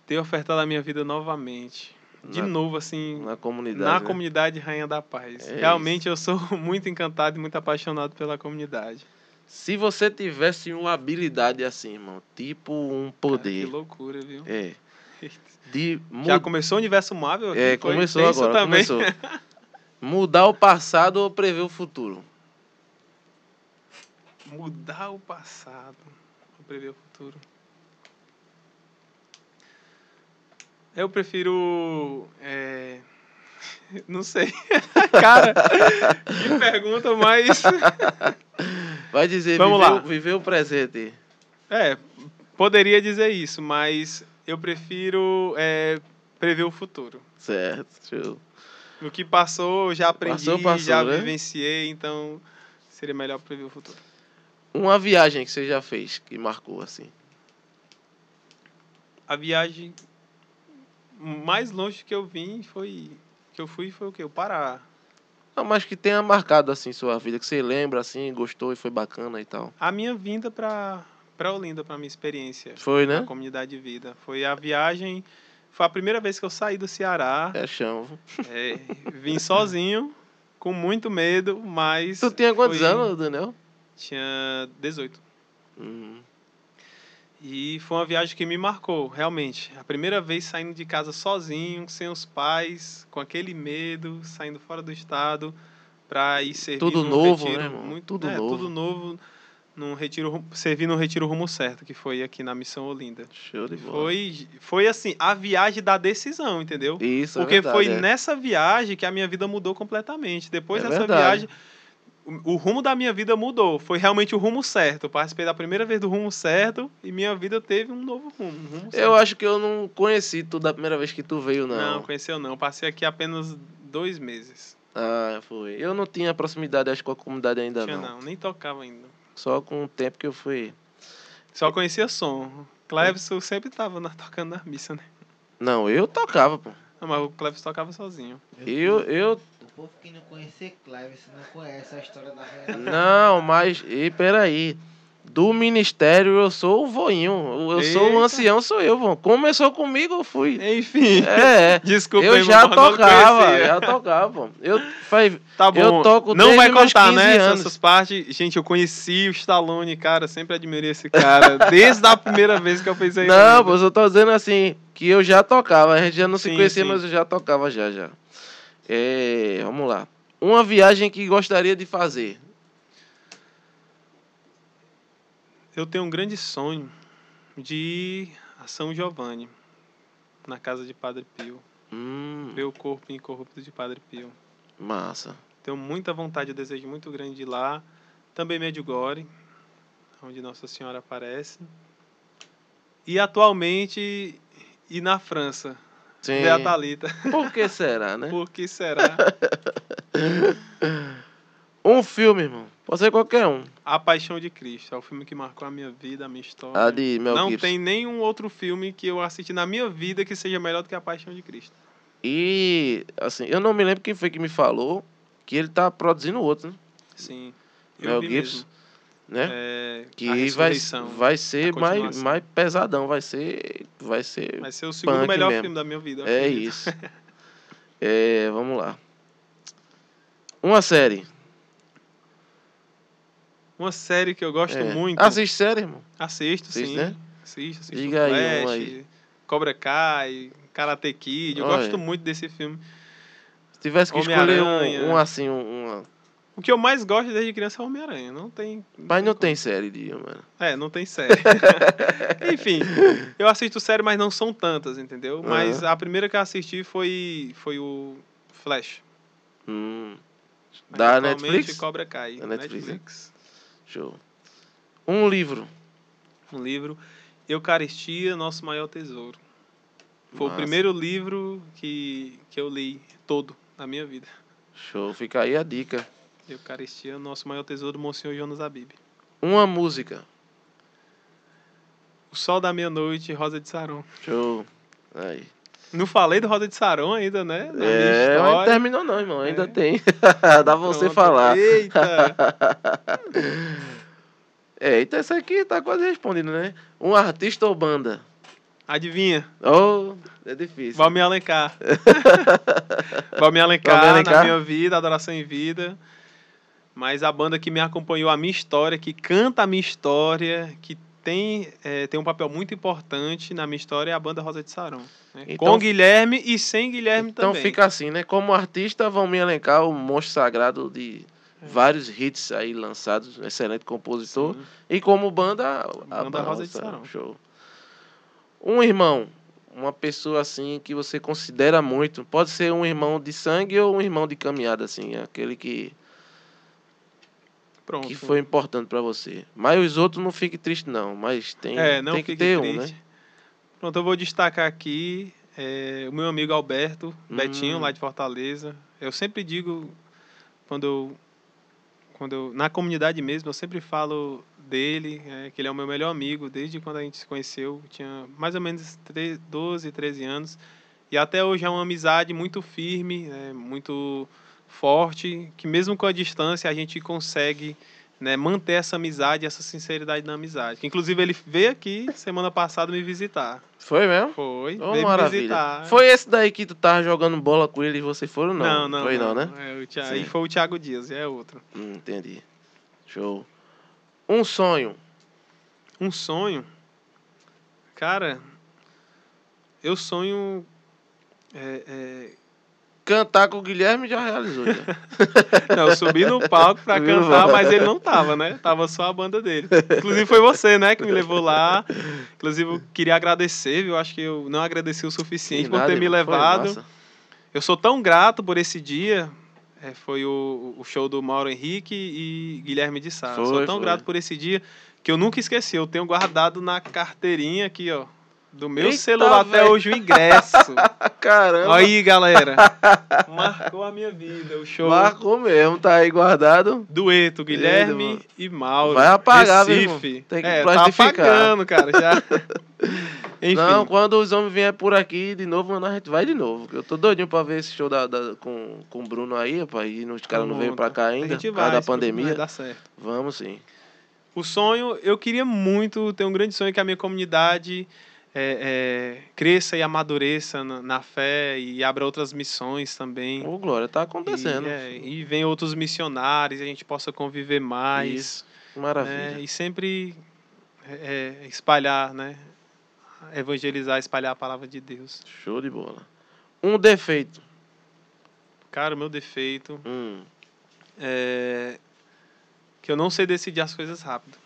Ter ofertado a minha vida novamente. De Na- novo, assim, Na comunidade. na né? comunidade Rainha da Paz. É Realmente eu sou muito encantado e muito apaixonado pela comunidade. Se você tivesse uma habilidade assim, irmão, tipo um Cara, poder. que loucura, viu? É. De Já começou o universo Marvel? É, começou isso agora. também. Começou. Mudar o passado ou prever o futuro. Mudar o passado para prever o futuro. Eu prefiro. é, Não sei. Cara, que pergunta, mas. Vai dizer, Vamos viver, lá. o- viver o presente. É, poderia dizer isso, mas eu prefiro é, prever o futuro. Certo. Show. O que passou, eu já aprendi, Passou, passou, já né? vivenciei, então seria melhor prever o futuro. Uma viagem que você já fez, que marcou assim. A viagem mais longe que eu vim foi. Que eu fui foi o quê? O Pará. Não, mas que tenha marcado assim sua vida, que você lembra assim, gostou e foi bacana e tal. A minha vinda para para Olinda, para minha experiência Foi, na né? comunidade de vida. Foi a viagem. Foi a primeira vez que eu saí do Ceará. É chão. É, vim sozinho, com muito medo, mas. Tu tinha quantos foi- anos, Daniel? Tinha 18. Hum, E foi uma viagem que me marcou, realmente. A primeira vez saindo de casa sozinho, sem os pais, com aquele medo, saindo fora do estado para ir servir Tudo num novo, retiro né, irmão? muito Tudo é, novo. tudo novo num retiro servir no retiro rumo certo que foi aqui na missão Olinda Show de bola. foi foi assim a viagem da decisão entendeu Isso, é porque verdade, foi é. nessa viagem que a minha vida mudou completamente depois É dessa verdade. viagem o, rumo da minha vida mudou foi realmente o rumo certo eu participei da primeira vez do rumo certo e minha vida teve um novo rumo, um rumo. Eu acho que eu não conheci tu da primeira vez que tu veio, não. não conheceu não passei aqui apenas dois meses Ah, foi. Eu não tinha proximidade, acho, com a comunidade ainda Tinha não. não nem tocava ainda Só com o tempo que eu fui. Só conhecia som. Cleves sempre tava na- tocando na missa, né? Não, eu tocava, pô. Não, mas o Cleves tocava sozinho. Eu, eu. O povo que não conhece Cleves não conhece a história da. Não, mas. E peraí. Do ministério eu sou o voinho. Eu sou o Eita. ancião, sou eu, vô. Começou comigo, eu fui. Enfim. É. Desculpa, eu aí, já tocava, já tocava. Eu faz, Tá bom. Eu toco Não desde vai meus contar, 15 né? anos. Essas partes. Gente, eu conheci o Stallone, cara. Sempre admirei esse cara. desde a primeira vez que eu pensei Não, pô, eu só tô dizendo assim, que eu já tocava. A gente já não se Sim, conhecia, sim. mas eu já tocava já, já. É, vamos lá. Uma viagem que gostaria de fazer. Eu tenho um grande sonho de ir a São Giovanni, na casa de Padre Pio. Hum, Ver o corpo incorrupto de Padre Pio. massa. Tenho muita vontade, um desejo muito grande de ir lá. Também Medjugorje, onde Nossa Senhora aparece. E atualmente ir na França, Sim. ver a Thalita. Por que será, né? Por que será? Um filme, irmão. Pode ser qualquer um. A Paixão de Cristo. É o filme que marcou a minha vida, a minha história. A de Mel Não Gibson. tem nenhum outro filme que eu assisti na minha vida que seja melhor do que A Paixão de Cristo. E, assim, eu não me lembro quem foi que me falou que ele tá produzindo outro, né? Sim. Mel Gibson, mesmo. Né? É, que vai, vai ser mais, continuação. mais pesadão, vai ser, vai ser Vai ser o segundo melhor mesmo. filme da minha vida. É acredito. isso. é, vamos lá. Uma série. Uma série que eu gosto É. muito. Assiste série, irmão. Assisto, Assiste, sim. né? Assisto, assisto Diga aí Flash, um aí. Cobra Kai, Karate Kid. Eu Olha. gosto muito desse filme. Se tivesse que escolher um, um assim, um, uma... O que eu mais gosto desde criança é Homem-Aranha. Não tem. Mas não tem série de mano. É, não tem série. Enfim, eu assisto série, mas não são tantas, entendeu? Mas a primeira que eu assisti foi, foi o Flash. Hum. Da Netflix? Cobra. Da Netflix. Netflix? Show. Um livro. Um livro. Eucaristia, Nosso Maior Tesouro. Foi Massa. o primeiro livro que, que eu li todo na minha vida. Show. Fica aí a dica. Eucaristia, Nosso Maior Tesouro, Monsenhor Jonas Abib. Uma música. O Sol da Meia-Noite, Rosa de Saron. Show. Aí. Não falei do Rosa de Saron ainda, né? É, não terminou não, irmão. Ainda É. tem. Dá pra você Pronto. falar. Eita! É, então essa aqui tá quase respondendo, né? Um artista ou banda? Adivinha? Oh, é difícil. Valmir Alencar. Valmir Alencar, Valmir Alencar. na minha vida, Adoração em Vida. Mas a banda que me acompanhou a minha história, que canta a minha história, que tem, é, tem um papel muito importante na minha história é a banda Rosa de Sarão. né? Então- Com Guilherme e sem Guilherme Então também. fica assim, né? Como artista, vão me elencar o monstro sagrado de É. vários hits aí lançados, um excelente compositor. Sim. E como banda, a Banda Rosa de Sarão. Show. Um irmão, uma pessoa assim que você considera muito, pode ser um irmão de sangue ou um irmão de caminhada, assim, aquele que, Pronto. que foi importante pra você. Mas os outros não fiquem tristes, não. Mas tem, É, não tem que fique ter um, triste. né? Pronto, eu vou destacar aqui é, o meu amigo Alberto Betinho, Hum. lá de Fortaleza. Eu sempre digo, quando eu, quando eu, na comunidade mesmo, eu sempre falo dele, é, que ele é o meu melhor amigo, desde quando a gente se conheceu, tinha mais ou menos tre- 12, 13 anos. E até hoje é uma amizade muito firme, é, muito forte, que mesmo com a distância a gente consegue né, manter essa amizade, essa sinceridade na amizade. Inclusive ele veio aqui semana passada me visitar. Foi mesmo? Foi, Oh, veio maravilha. visitar. Foi esse daí que tu tava jogando bola com ele e vocês foram? Não, Não, não, Foi não, né? É, foi o Thiago Dias, é outro. Hum, entendi. Show. Um sonho. Um sonho. Cara, eu sonho. é, é, Cantar com o Guilherme já realizou. Já. Não, eu subi no palco pra cantar, mas ele não tava, né? Tava só a banda dele. Inclusive foi você, né, que me levou lá. Inclusive eu queria agradecer, viu? Acho que eu não agradeci o suficiente Que por nada, ter me foi levado. Eu sou tão grato por esse dia. É, foi o, o show do Mauro Henrique e Guilherme de Sá. Eu sou Foi, tão foi. grato por esse dia que eu nunca esqueci. Eu tenho guardado na carteirinha aqui, ó. Do meu Eita, celular até velho. hoje o ingresso. Caramba. Aí, galera. Marcou a minha vida. O show Marcou mesmo, tá aí guardado. dueto, Guilherme mano. e Mauro. Vai apagar. Recife. Tem que é, plastificar. Tá apagando, cara. Já. Enfim. Não, quando os homens vierem por aqui de novo, mano, a gente vai de novo. que Eu tô doidinho pra ver esse show da, da- com, com o Bruno aí, rapaz. E os caras não veio pra cá A ainda, gente por causa vai, da pandemia. Vai dar certo. Vamos sim. O sonho, eu queria muito ter um grande sonho que a minha comunidade é, é, cresça e amadureça na, na fé e abra outras missões também. Ô, Glória, tá acontecendo. E, é, e venha outros missionários, a gente possa conviver mais. Isso. Maravilha. né, e sempre é, é, espalhar, né? Evangelizar, espalhar a palavra de Deus. Show de bola. Um defeito. Cara, o meu defeito Hum. é que eu não sei decidir as coisas rápido.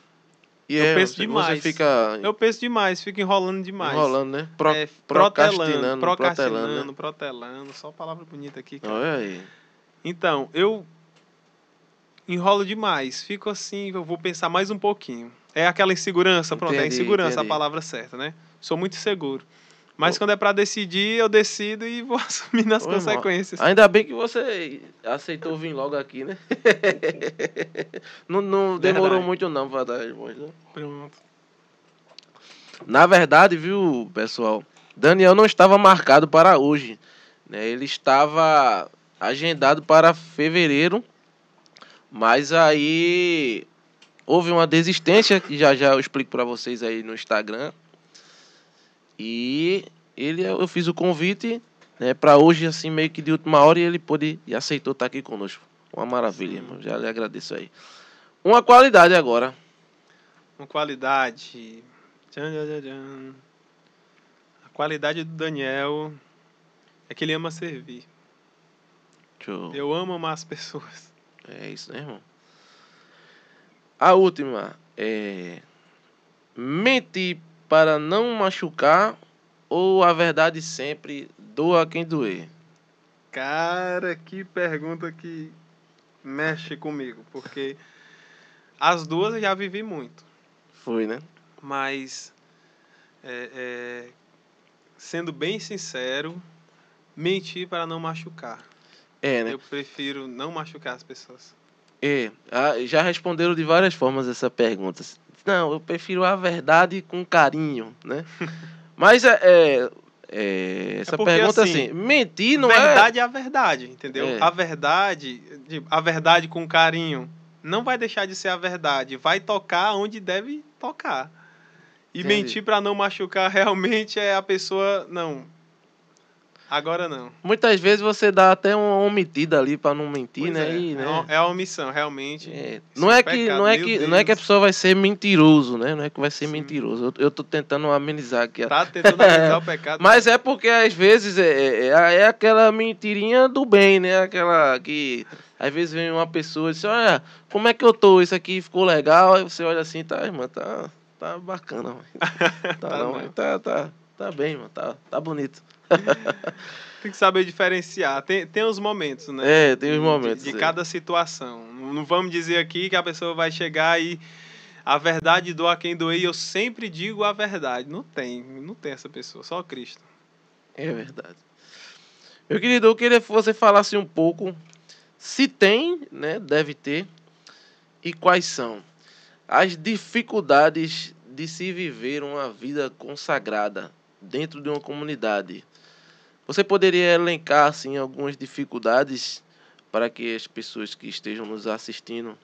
E Eu é, penso você, demais. Você fica Eu penso demais, fico enrolando demais. enrolando, né? Pro, É, procrastinando, protelando, protelando, né? só palavra bonita aqui. cara. Olha aí. Então, eu enrolo demais, fico assim, eu vou pensar mais um pouquinho. É aquela insegurança, pronto, é Entendi, insegurança entendi. a palavra certa, né? Sou muito seguro. Mas quando é pra decidir, eu decido e vou assumindo as Ô, irmão, consequências. Ainda bem que você aceitou vir logo aqui, né? não, não demorou Verdade. muito não pra dar a resposta. Pronto. Na verdade, viu, pessoal, Daniel não estava marcado para hoje. Né? Ele estava agendado para fevereiro, mas aí houve uma desistência, que já já eu explico para vocês aí no Instagram. E ele, eu fiz o convite né, para hoje, assim, meio que de última hora, e ele pôde e aceitou estar aqui conosco. Uma maravilha, irmão. Já lhe agradeço aí. Uma qualidade agora. Com qualidade. A qualidade do Daniel é que ele ama servir. Show. Eu amo amar as pessoas. É isso, né, irmão? A última é mentir para não machucar ou a verdade sempre doa quem doer. Cara, que pergunta que mexe comigo, porque as duas eu já vivi muito, Foi, né? mas é, é, sendo bem sincero, mentir para não machucar. É, né? Eu prefiro não machucar as pessoas. É, ah, já responderam de várias formas essa pergunta. Não, eu prefiro a verdade com carinho, né? Mas é, é, é, essa porque, pergunta assim, assim, mentir não é verdade é... a verdade, entendeu? É. A verdade, de- a verdade com carinho, não vai deixar de ser a verdade. Vai tocar onde deve tocar. E Entendi. mentir para não machucar realmente é a pessoa. Não. Agora não. Muitas vezes você dá até uma omitida ali para não mentir, Pois né? é, E, é né? é a omissão, realmente. É, não é é um que não é que Deus. não é que a pessoa vai ser mentiroso, né? Não é que vai ser Sim. mentiroso. Eu, eu tô tentando amenizar aqui. Tá tentando amenizar o pecado. Mas é porque às vezes é, é, é aquela mentirinha do bem, né? Aquela que às vezes vem uma pessoa e diz, olha, como é que eu tô? Isso aqui ficou legal. Aí você olha assim, tá, irmã, tá, tá bacana, mãe. Tá, Tá não, não. tá, tá, tá bem, mano, tá, tá bonito. Tem que saber diferenciar. Tem, tem os momentos, né? É, tem os De- momentos. De, é. cada situação. Não não vamos dizer aqui que a pessoa vai chegar e a verdade doa quem doer. e Eu sempre digo a verdade. Não tem. Não tem essa pessoa. Só Cristo. É verdade. Meu querido, eu queria que você falasse um pouco se tem, né, deve ter, e quais são as dificuldades de se viver uma vida consagrada dentro de uma comunidade. Você poderia elencar assim algumas dificuldades para que as pessoas que estejam nos assistindo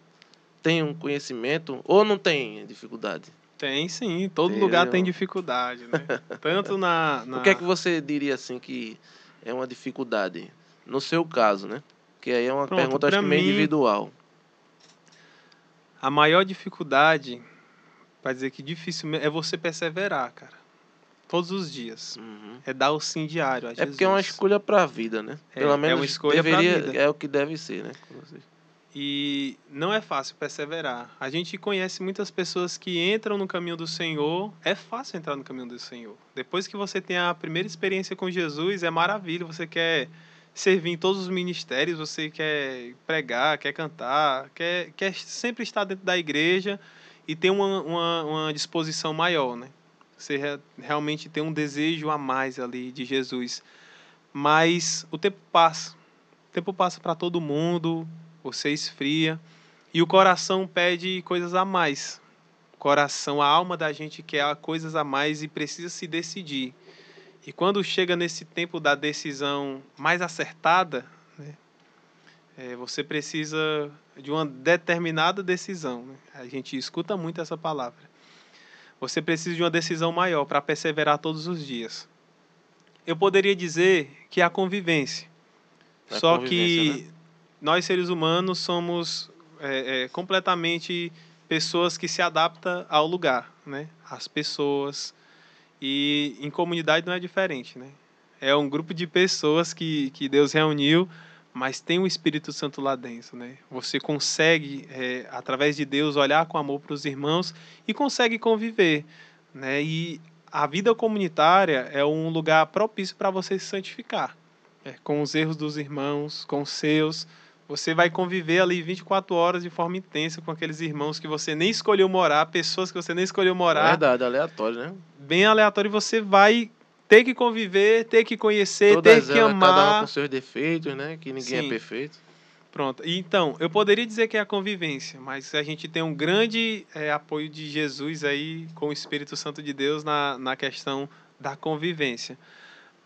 tenham conhecimento ou não tem dificuldade? Tem sim. Todo Tem, lugar né, tem dificuldade, né? Tanto na. na... O que é que você diria assim que é uma dificuldade? No seu caso, né? Que aí é uma Pronto, pergunta acho que meio individual. A maior dificuldade, para dizer que difícil é você perseverar, cara. Todos os dias. Uhum. É dar o sim diário a É Jesus. porque é uma escolha para a vida, né? É, Pelo é menos uma escolha deveria, vida. é o que deve ser, né? E não é fácil perseverar. A gente conhece muitas pessoas que entram no caminho do Senhor. É fácil entrar no caminho do Senhor. Depois que você tem a primeira experiência com Jesus, é maravilha. Você quer servir em todos os ministérios, você quer pregar, quer cantar, quer, quer sempre estar dentro da igreja e ter uma, uma, uma disposição maior, né? Você re- realmente tem um desejo a mais ali de Jesus. Mas o tempo passa. O tempo passa para todo mundo, você esfria e o coração pede coisas a mais. O coração, a alma da gente quer coisas a mais e precisa se decidir. E quando chega nesse tempo da decisão mais acertada, né, é, você precisa de uma determinada decisão. né? A gente escuta muito essa palavra. Você precisa de uma decisão maior para perseverar todos os dias. Eu poderia dizer que é a convivência. A Só convivência, que nós seres humanos somos é, é, completamente pessoas que se adaptam ao lugar, né? As pessoas e em comunidade não é diferente, né? É um grupo de pessoas que, que Deus reuniu, mas tem o Espírito Santo lá dentro, né? Você consegue, é, através de Deus, olhar com amor para os irmãos e consegue conviver, né? E a vida comunitária é um lugar propício para você se santificar, é, com os erros dos irmãos, com os seus. Você vai conviver ali 24 horas de forma intensa com aqueles irmãos que você nem escolheu morar, pessoas que você nem escolheu morar Verdade, aleatório, né? bem aleatório e você vai ter que conviver, ter que conhecer, Todas ter que elas, cada uma amar. com seus defeitos, né? Que ninguém Sim. é perfeito. Pronto. Então, eu poderia dizer que é a convivência, mas a gente tem um grande eh, apoio de Jesus aí com o Espírito Santo de Deus na, na questão da convivência.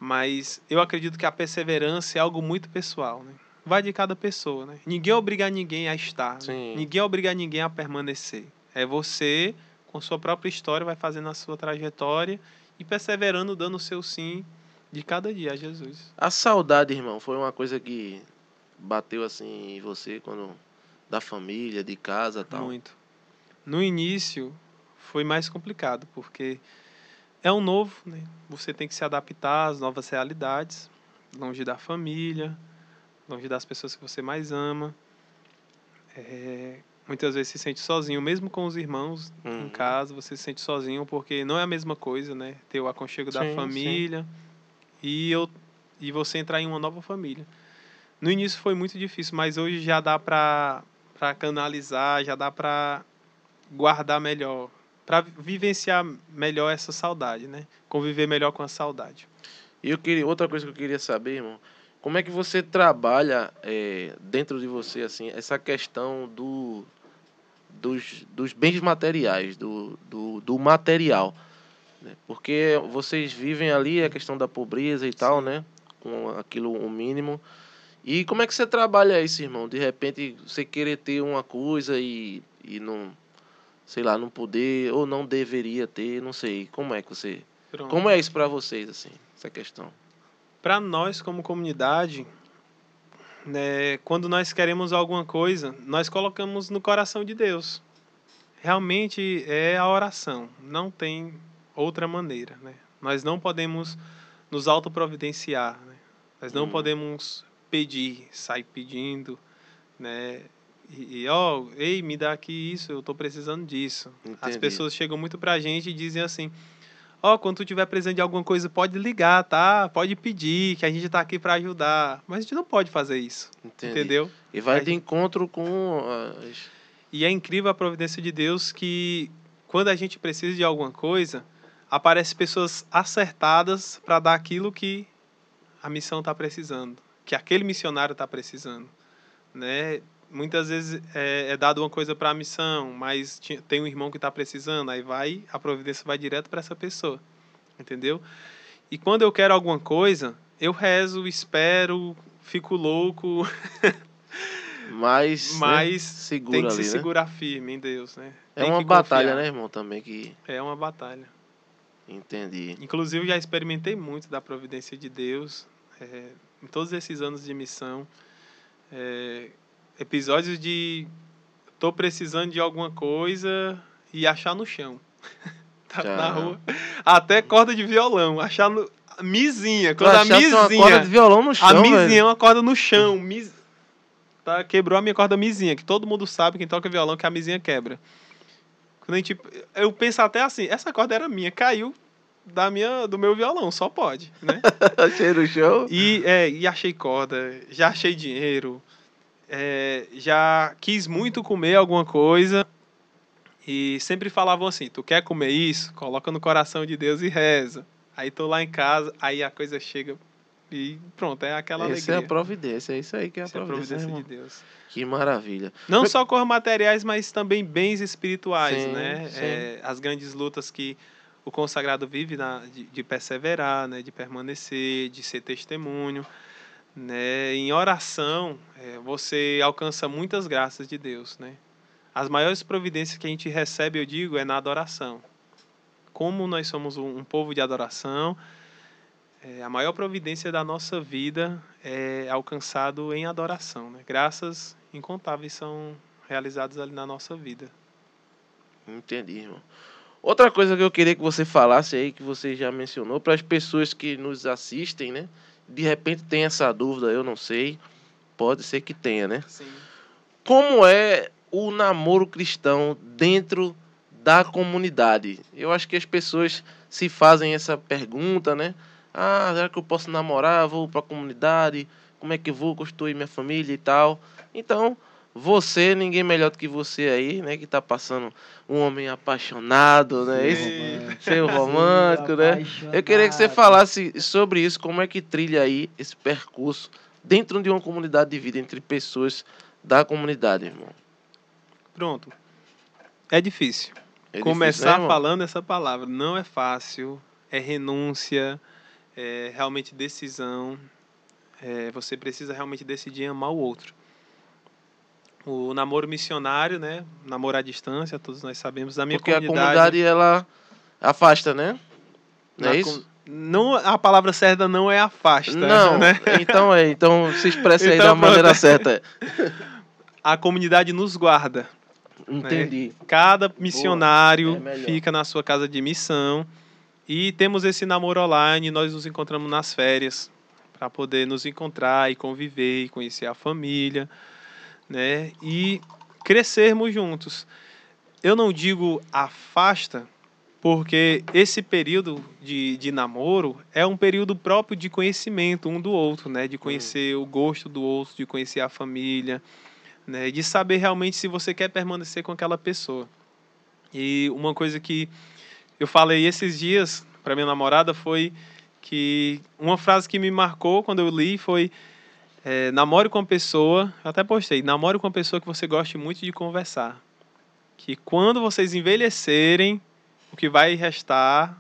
Mas eu acredito que a perseverança é algo muito pessoal, né? Vai de cada pessoa, né? Ninguém obriga ninguém a estar, né? Ninguém obriga ninguém a permanecer. É você, com sua própria história, vai fazendo a sua trajetória e perseverando, dando o seu sim de cada dia a Jesus. A saudade, irmão, foi uma coisa que bateu assim em você quando da família, de casa, e tal. Muito. No início foi mais complicado, porque é um novo, né? Você tem que se adaptar às novas realidades, longe da família, longe das pessoas que você mais ama. É, muitas vezes se sente sozinho, mesmo com os irmãos Uhum. em casa, você se sente sozinho, porque não é a mesma coisa, né? Ter o aconchego da Sim, sim. família e eu e você entrar em uma nova família. No início foi muito difícil, mas hoje já dá para para canalizar, já dá para guardar melhor, para vivenciar melhor essa saudade, né? Conviver melhor com a saudade. E eu queria, outra coisa que eu queria saber, irmão, como é que você trabalha é, dentro de você, assim, essa questão do, dos, dos bens materiais, do, do, do material, né? Porque vocês vivem ali a questão da pobreza e tal, né? Com aquilo, o mínimo. E como é que você trabalha isso, irmão? De repente, você querer ter uma coisa e, e não, sei lá, não poder, ou não deveria ter, não sei. Como é que você... Pronto. Como é isso pra vocês, assim, essa questão? Para nós como comunidade, né, quando nós queremos alguma coisa, nós colocamos no coração de Deus. Realmente é a oração, não tem outra maneira, né? Nós não podemos nos autoprovidenciar, né? Nós não Hum. podemos pedir, sair pedindo, né? E, ó, ei, me dá aqui isso, eu estou precisando disso. As Entendi. pessoas chegam muito pra gente e dizem assim: Ó, quando tu tiver precisando de alguma coisa, pode ligar, tá? Pode pedir, que a gente tá aqui para ajudar. Mas a gente não pode fazer isso, Entendi. entendeu? E vai Aí- de encontro com as... E é incrível a providência de Deus que quando a gente precisa de alguma coisa, aparecem pessoas acertadas para dar aquilo que a missão está precisando, que aquele missionário está precisando, né? Muitas vezes é, é dado uma coisa para a missão, mas tem um irmão que está precisando, aí vai a providência vai direto para essa pessoa, entendeu? E quando eu quero alguma coisa, eu rezo, espero, fico louco, Mas, né, mas segura tem que ali, se né? segurar firme em Deus, né? É Tem uma que batalha, confiar. né, irmão, também que... É uma batalha. Entendi. Inclusive, já experimentei muito da providência de Deus é, em todos esses anos de missão. É, episódios de tô precisando de alguma coisa e achar no chão. Tava Já. na rua. Até corda de violão, achando mizinha. Tu Quando a achasse uma corda de mizinha. violão no chão, A mizinha velho. é uma corda no chão. Mis... Tá, quebrou a minha corda mizinha, que todo mundo sabe, quem toca violão, que a mizinha quebra. Quando a gente, eu penso até assim, essa corda era minha, caiu da minha, do meu violão, só pode, né? Achei no chão. E, é, e achei corda, já achei dinheiro, é, já quis muito comer alguma coisa e sempre falavam assim: tu quer comer isso? Coloca no coração de Deus e reza. Aí tô lá em casa, aí a coisa chega e pronto, é aquela Essa é alegria. a providência, é isso aí que é a Essa é a providência, providência de. Deus. Que maravilha. Não só com materiais, mas também bens espirituais, Sim, né? sim. É, as grandes lutas que o consagrado vive na, de, de perseverar, né? De permanecer, de ser testemunho, né? Em oração, é, você alcança muitas graças de Deus, né? As maiores providências que a gente recebe, eu digo, é na adoração. Como nós somos um, um povo de adoração, é, a maior providência da nossa vida é alcançado em adoração, né? Graças incontáveis são realizadas ali na nossa vida. Entendi, irmão. Outra coisa que eu queria que você falasse aí, que você já mencionou, para as pessoas que nos assistem, né? De repente tem essa dúvida, eu não sei. Pode ser que tenha, né? Sim. Como é o namoro cristão dentro da comunidade? Eu acho que as pessoas se fazem essa pergunta, né? Ah, será que eu posso namorar? Vou para a comunidade? Como é que eu vou construir minha família e tal? Então, você, ninguém melhor do que você aí, né? Que tá passando um homem apaixonado, né? Esse, Romântico. seu romântico, né? Eu queria que você falasse sobre isso, como é que trilha aí esse percurso dentro de uma comunidade de vida entre pessoas da comunidade, irmão. Pronto. É difícil. É difícil, Começar né, irmão? falando essa palavra não é fácil, é renúncia, é realmente decisão. É, você precisa realmente decidir amar o outro. O namoro missionário, né? Namoro à distância, todos nós sabemos. Da minha Porque a comunidade ela afasta, né? Não é isso? Não, a palavra certa não é afasta. Não, né? então é, então se expressa aí Então, da pronto. maneira certa. A comunidade nos guarda. Entendi. Cada missionário é melhor. fica na sua casa de missão e temos esse namoro online. Nós nos encontramos nas férias para poder nos encontrar e conviver e conhecer a família, né? E crescermos juntos. Eu não digo afasta, porque esse período de, de namoro é um período próprio de conhecimento um do outro, né? De conhecer o gosto do outro, de conhecer a família, né? De saber realmente se você quer permanecer com aquela pessoa. E uma coisa que eu falei esses dias para minha namorada foi que uma frase que me marcou quando eu li foi é, namore com uma pessoa, eu até postei, namore com uma pessoa que você goste muito de conversar. Que quando vocês envelhecerem, o que vai restar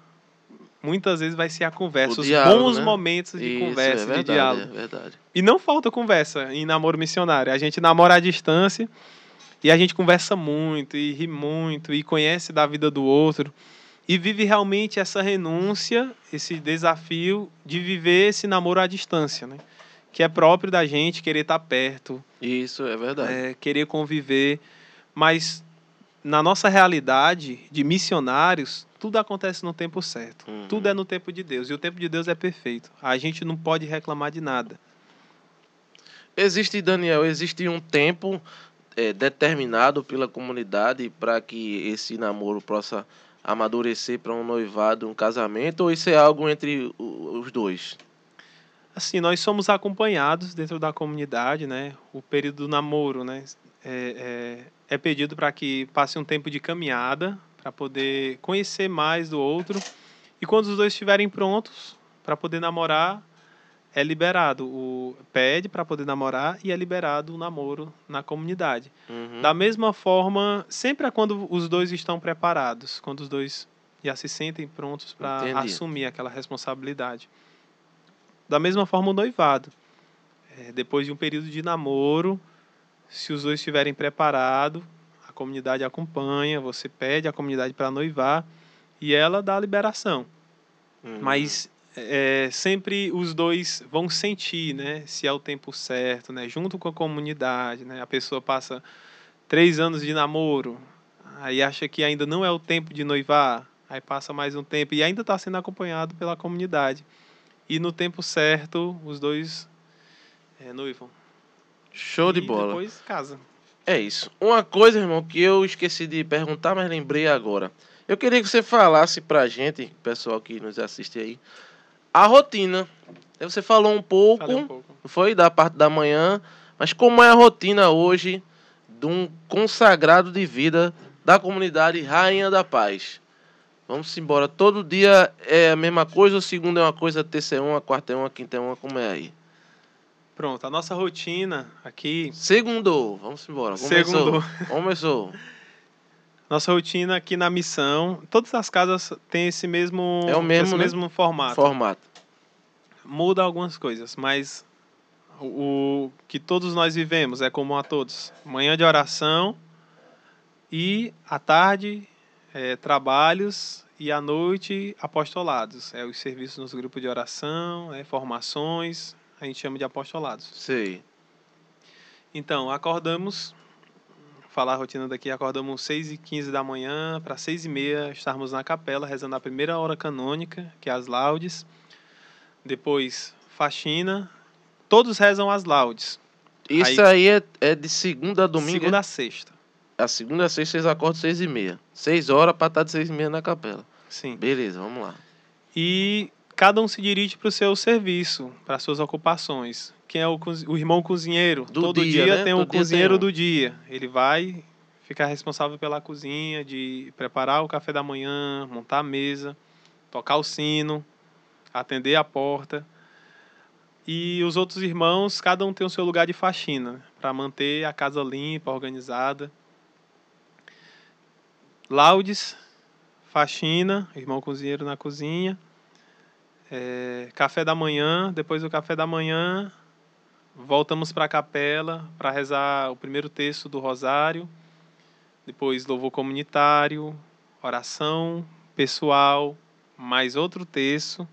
muitas vezes vai ser a conversa, O os diálogo, bons né? momentos de Isso, conversa, é de verdade, diálogo. É verdade. E não falta conversa em namoro missionário. A gente namora à distância e a gente conversa muito e ri muito e conhece da vida do outro e vive realmente essa renúncia, esse desafio de viver esse namoro à distância, né? Que é próprio da gente querer estar perto, Isso é verdade. é, querer conviver, mas na nossa realidade de missionários, tudo acontece no tempo certo. Uhum. Tudo é no tempo de Deus e o tempo de Deus é perfeito. A gente não pode reclamar de nada. Existe, Daniel, existe um tempo eh, determinado pela comunidade para que esse namoro possa amadurecer para um noivado, um casamento, ou isso é algo entre os dois? Assim, nós somos acompanhados dentro da comunidade, né? O período do namoro, né? É, é, é pedido para que passe um tempo de caminhada para poder conhecer mais do outro. E quando os dois estiverem prontos para poder namorar, é liberado o pede para poder namorar e é liberado o namoro na comunidade. Uhum. Da mesma forma, sempre é quando os dois estão preparados, quando os dois já se sentem prontos para assumir aquela responsabilidade. Da mesma forma, o noivado. É, depois de um período de namoro, se os dois estiverem preparados, a comunidade acompanha, você pede a comunidade para noivar e ela dá a liberação. Uhum. Mas é, sempre os dois vão sentir, né, se é o tempo certo, né, junto com a comunidade, né, a pessoa passa três anos de namoro, aí acha que ainda não é o tempo de noivar, aí passa mais um tempo e ainda está sendo acompanhado pela comunidade. E no tempo certo, os dois é, noivam. Show de E bola. depois casa. É isso. Uma coisa, irmão, que eu esqueci de perguntar, mas lembrei agora. Eu queria que você falasse pra gente, pessoal que nos assiste aí, a rotina. Você falou um pouco, Falei um pouco. não foi da parte da manhã, mas como é a rotina hoje de um consagrado de vida da comunidade Rainha da Paz? Vamos embora. Todo dia é a mesma coisa, o segundo é uma coisa, terça é uma, quarta é uma, quinta é uma, como é aí? Pronto, a nossa rotina aqui, Segundo, vamos embora. Começou. Segundou. Começou. nossa rotina aqui na missão, todas as casas têm esse mesmo, É o mesmo, esse né? mesmo formato. Formato. Muda algumas coisas, mas o, o que todos nós vivemos é comum a todos. Manhã de oração e à tarde é, trabalhos e à noite apostolados. É os serviços nos grupos de oração, é, formações, a gente chama de apostolados. Sei. Então, acordamos, falar a rotina daqui, acordamos 6 e 15 da manhã para 6 e meia estarmos na capela, rezando a primeira hora canônica, que é as laudes. Depois, faxina. Todos rezam as laudes, Isso aí, é, é de segunda a domingo. segunda a sexta. A segunda a sexta vocês acordam seis e meia. Seis horas pra estar de seis e meia na capela. Sim. Beleza, vamos lá. E cada um se dirige para o seu serviço, para as suas ocupações. Quem é o, o irmão cozinheiro? Do Todo dia, dia, né? tem um Todo dia cozinheiro tem um. do dia. Ele vai ficar responsável pela cozinha, de preparar o café da manhã, montar a mesa, tocar o sino, atender a porta. E os outros irmãos, cada um tem o seu lugar de faxina, para manter a casa limpa, organizada. Laudes, faxina, irmão cozinheiro na cozinha. É, café da manhã, depois do café da manhã, voltamos para a capela para rezar o primeiro texto do rosário, depois louvor comunitário, oração pessoal, mais outro texto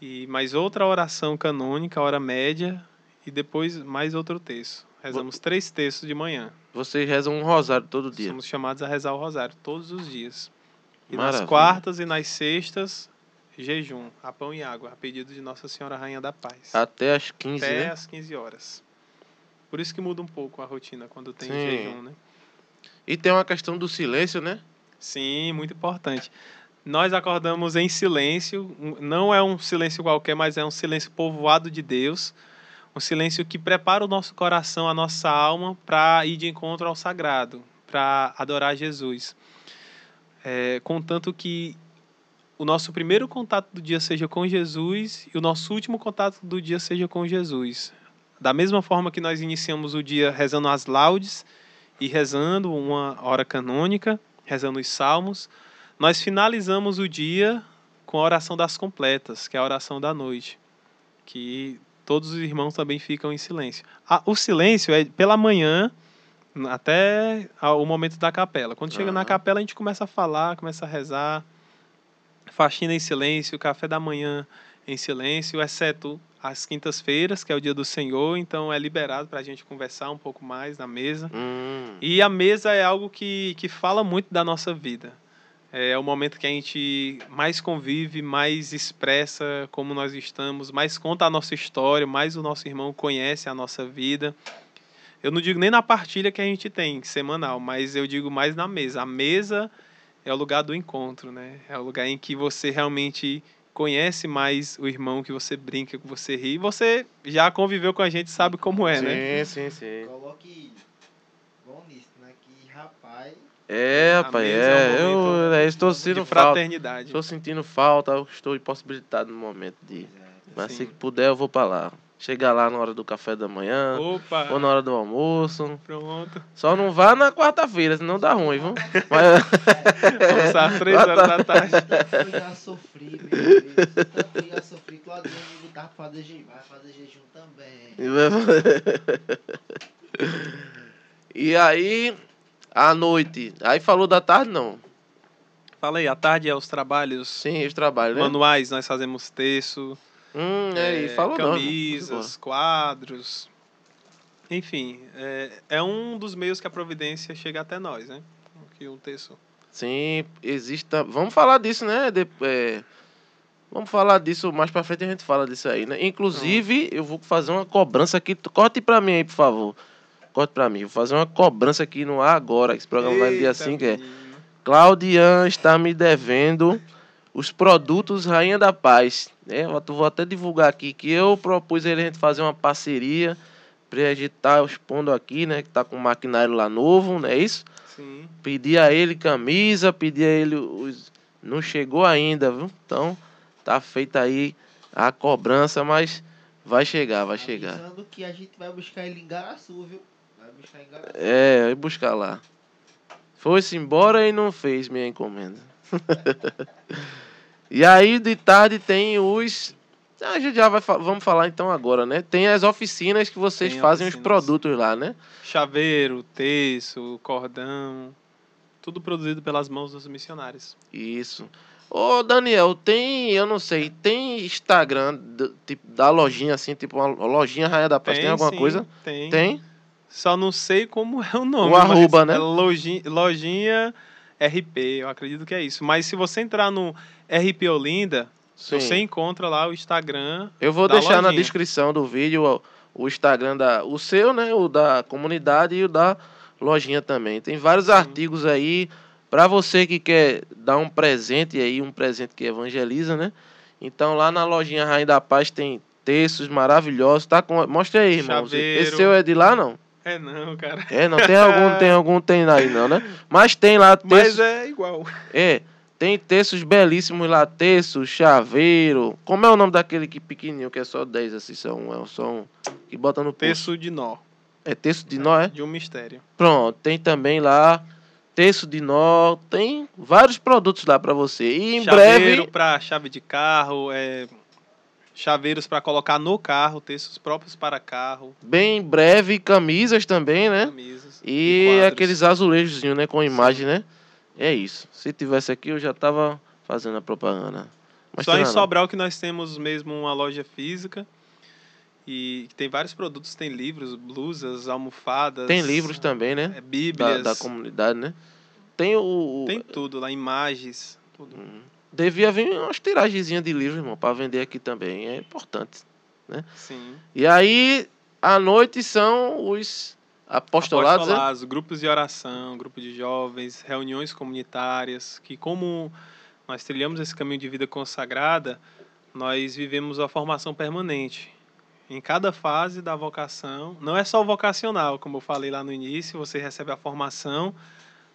e mais outra oração canônica, hora média, e depois mais outro texto. Rezamos três textos de manhã. Vocês rezam um rosário todo dia. Somos chamados a rezar o rosário todos os dias. E Maravilha. nas quartas e nas sextas, jejum, a pão e água, a pedido de Nossa Senhora Rainha da Paz. Até as 15, Até né? às 15 horas. Por isso que muda um pouco a rotina quando tem Sim. jejum, né? E tem uma questão do silêncio, né? Sim, muito importante. Nós acordamos em silêncio, não é um silêncio qualquer, mas é um silêncio povoado de Deus, um silêncio que prepara o nosso coração, a nossa alma para ir de encontro ao sagrado, para adorar Jesus. É, contanto que o nosso primeiro contato do dia seja com Jesus e o nosso último contato do dia seja com Jesus. Da mesma forma que nós iniciamos o dia rezando as laudes e rezando uma hora canônica, rezando os salmos, nós finalizamos o dia com a oração das completas, que é a oração da noite, que todos os irmãos também ficam em silêncio. Ah, o silêncio é pela manhã até o momento da capela. Quando chega na Aham. capela, a gente começa a falar, começa a rezar, faxina em silêncio, café da manhã em silêncio, exceto as quintas-feiras, que é o dia do Senhor, então é liberado para a gente conversar um pouco mais na mesa. Hum, E a mesa é algo que, que fala muito da nossa vida. É o momento que a gente mais convive, mais expressa como nós estamos, mais conta a nossa história, mais o nosso irmão conhece a nossa vida. Eu não digo nem na partilha que a gente tem semanal, mas eu digo mais na mesa. A mesa é o lugar do encontro, né? É o lugar em que você realmente conhece mais o irmão, que você brinca, que você ri. Você já conviveu com a gente, sabe como é, sim, né? sim, sim. Coloque bom nisso, né? Que rapaz. É, A rapaz, mesa é um é. eu é, estou De sentindo falta. Estou sentindo falta, eu estou impossibilitado no momento de ir. Mas Sim. se puder, eu vou pra lá. Chegar lá na hora do café da manhã, Opa! ou na hora do almoço. Pronto. Só não vá na quarta-feira, senão dá ruim, viu? Mas, Vamos às três horas da tarde. Eu já sofri, meu Deus. Eu já sofri. Claudinho me botar pra fazer jejum. Vai fazer jejum também. e aí, à noite. Aí falou da tarde, não. Fala aí, à tarde é os trabalhos Sim, os trabalhos, né? manuais, nós fazemos texto, Hum, é, é, falou não. camisas, quadros. Enfim, é, é um dos meios que a providência chega até nós, né? Que o texto Sim, existe. Vamos falar disso, né? De- é, Vamos falar disso mais pra frente, a gente fala disso aí, né? Inclusive, eu vou fazer uma cobrança aqui. Corte pra mim aí, por favor. Corte pra mim. Vou fazer uma cobrança aqui no ar agora. Esse programa vai no dia Eita, 5 é. Claudian está me devendo os produtos Rainha da Paz. né? Eu vou até divulgar aqui que eu propus ele a gente fazer uma parceria pra gente estar expondo aqui, né? Que tá com o maquinário lá novo, não é isso? Sim. Pedi a ele camisa, pedi a ele os. Não chegou ainda, viu? Então, tá feita aí a cobrança, mas vai chegar, vai chegar. Avisando que a gente vai buscar ele em Garaçu, viu? É, vai buscar lá. Foi-se embora e não fez minha encomenda. e aí, de tarde, tem os. A gente já vai fa- vamos falar então agora, né? Tem as oficinas que vocês Tem fazem os oficinas. produtos lá, né? Chaveiro, terço, cordão. Tudo produzido pelas mãos dos missionários. Isso. Ô, Daniel, tem, eu não sei, tem Instagram do- tipo, da lojinha, assim, tipo uma lojinha Rainha da Paz, tem, alguma sim, coisa? Tem. Tem? Só não sei como é o nome. O arroba, né? É lojinha, lojinha RP, eu acredito que é isso. Mas se você entrar no RP Olinda, Sim. você encontra lá o Instagram. Eu vou deixar na lojinha. descrição do vídeo o, Instagram da. O seu, né? O da comunidade e o da lojinha também. Tem vários artigos aí para você que quer dar um presente aí, um presente que evangeliza, né? Então lá na lojinha Rainha da Paz tem textos maravilhosos. Tá com... Mostra aí, irmão. Esse seu é de lá, não? É não, cara. É, não tem algum, tem algum, tem aí não, né? Mas tem lá textos. Mas é igual. É, tem textos belíssimos lá, texto, chaveiro. Como é o nome daquele que pequenininho, que é só 10, assim, são, é só um, que bota no. Terço de nó. É texto de nó, é? De um mistério. Pronto, tem também lá texto de nó, tem vários produtos lá pra você. E em Chaveiro breve, para chave de carro, é, chaveiros para colocar no carro, textos próprios para carro, bem em breve, camisas também, né? camisas. E quadros. aqueles azulejos, né, com imagem, né? É isso. Se tivesse aqui, eu já tava fazendo a propaganda. Mas Só em não. Sobral que nós temos mesmo uma loja física. E tem vários produtos, tem livros, blusas, almofadas. Tem livros também, né? é, Da, bíblias. da comunidade, né? Tem o. o- Tem tudo lá, imagens. Tudo. Hum. Devia vir umas tiragenzinhas de livro, irmão, para vender aqui também. É importante. Sim. E aí, à noite são os apostolados. né? Apostolados, grupos de oração, grupo de jovens, reuniões comunitárias, que como nós trilhamos esse caminho de vida consagrada, nós vivemos a formação permanente. Em cada fase da vocação, não é só o vocacional, como eu falei lá no início, você recebe a formação,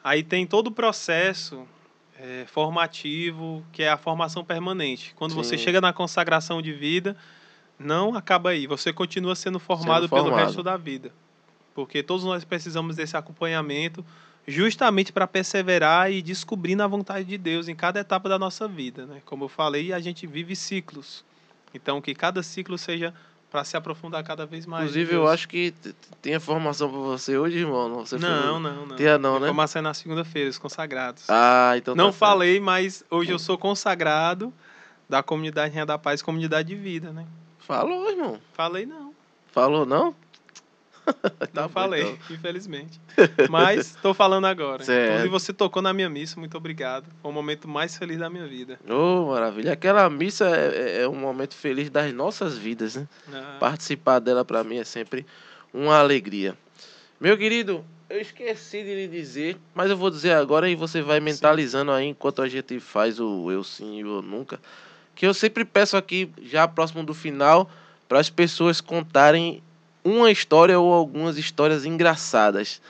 aí tem todo o processo eh, formativo, que é a formação permanente. Quando você Sim. chega na consagração de vida, não acaba aí, você continua sendo formado, pelo formado. resto da vida. Porque todos nós precisamos desse acompanhamento justamente para perseverar e descobrir na vontade de Deus em cada etapa da nossa vida. Né? Como eu falei, a gente vive ciclos. Então, que cada ciclo seja para se aprofundar cada vez mais. Inclusive, eu acho que tem formação para você hoje, irmão. Não, você Não, não, não. Tinha não, né? Formação é na segunda-feira, os consagrados. Ah, então não tá certo. falei, mas hoje eu sou consagrado da comunidade Rainha da Paz, comunidade de vida, né? Falou, irmão. Falei não. Falou, não? Tá Não bom, falei, então. infelizmente. Mas estou falando agora. Certo. Inclusive, você tocou na minha missa, muito obrigado. Foi o momento mais feliz da minha vida. Ô, maravilha. Aquela missa é, é- é um momento feliz das nossas vidas, né? Ah, Participar dela para mim é sempre uma alegria. Meu querido, eu esqueci de lhe dizer, mas eu vou dizer agora e você vai mentalizando aí enquanto a gente faz o eu sim e o eu nunca. Que eu sempre peço aqui, já próximo do final, para as pessoas contarem uma história ou algumas histórias engraçadas.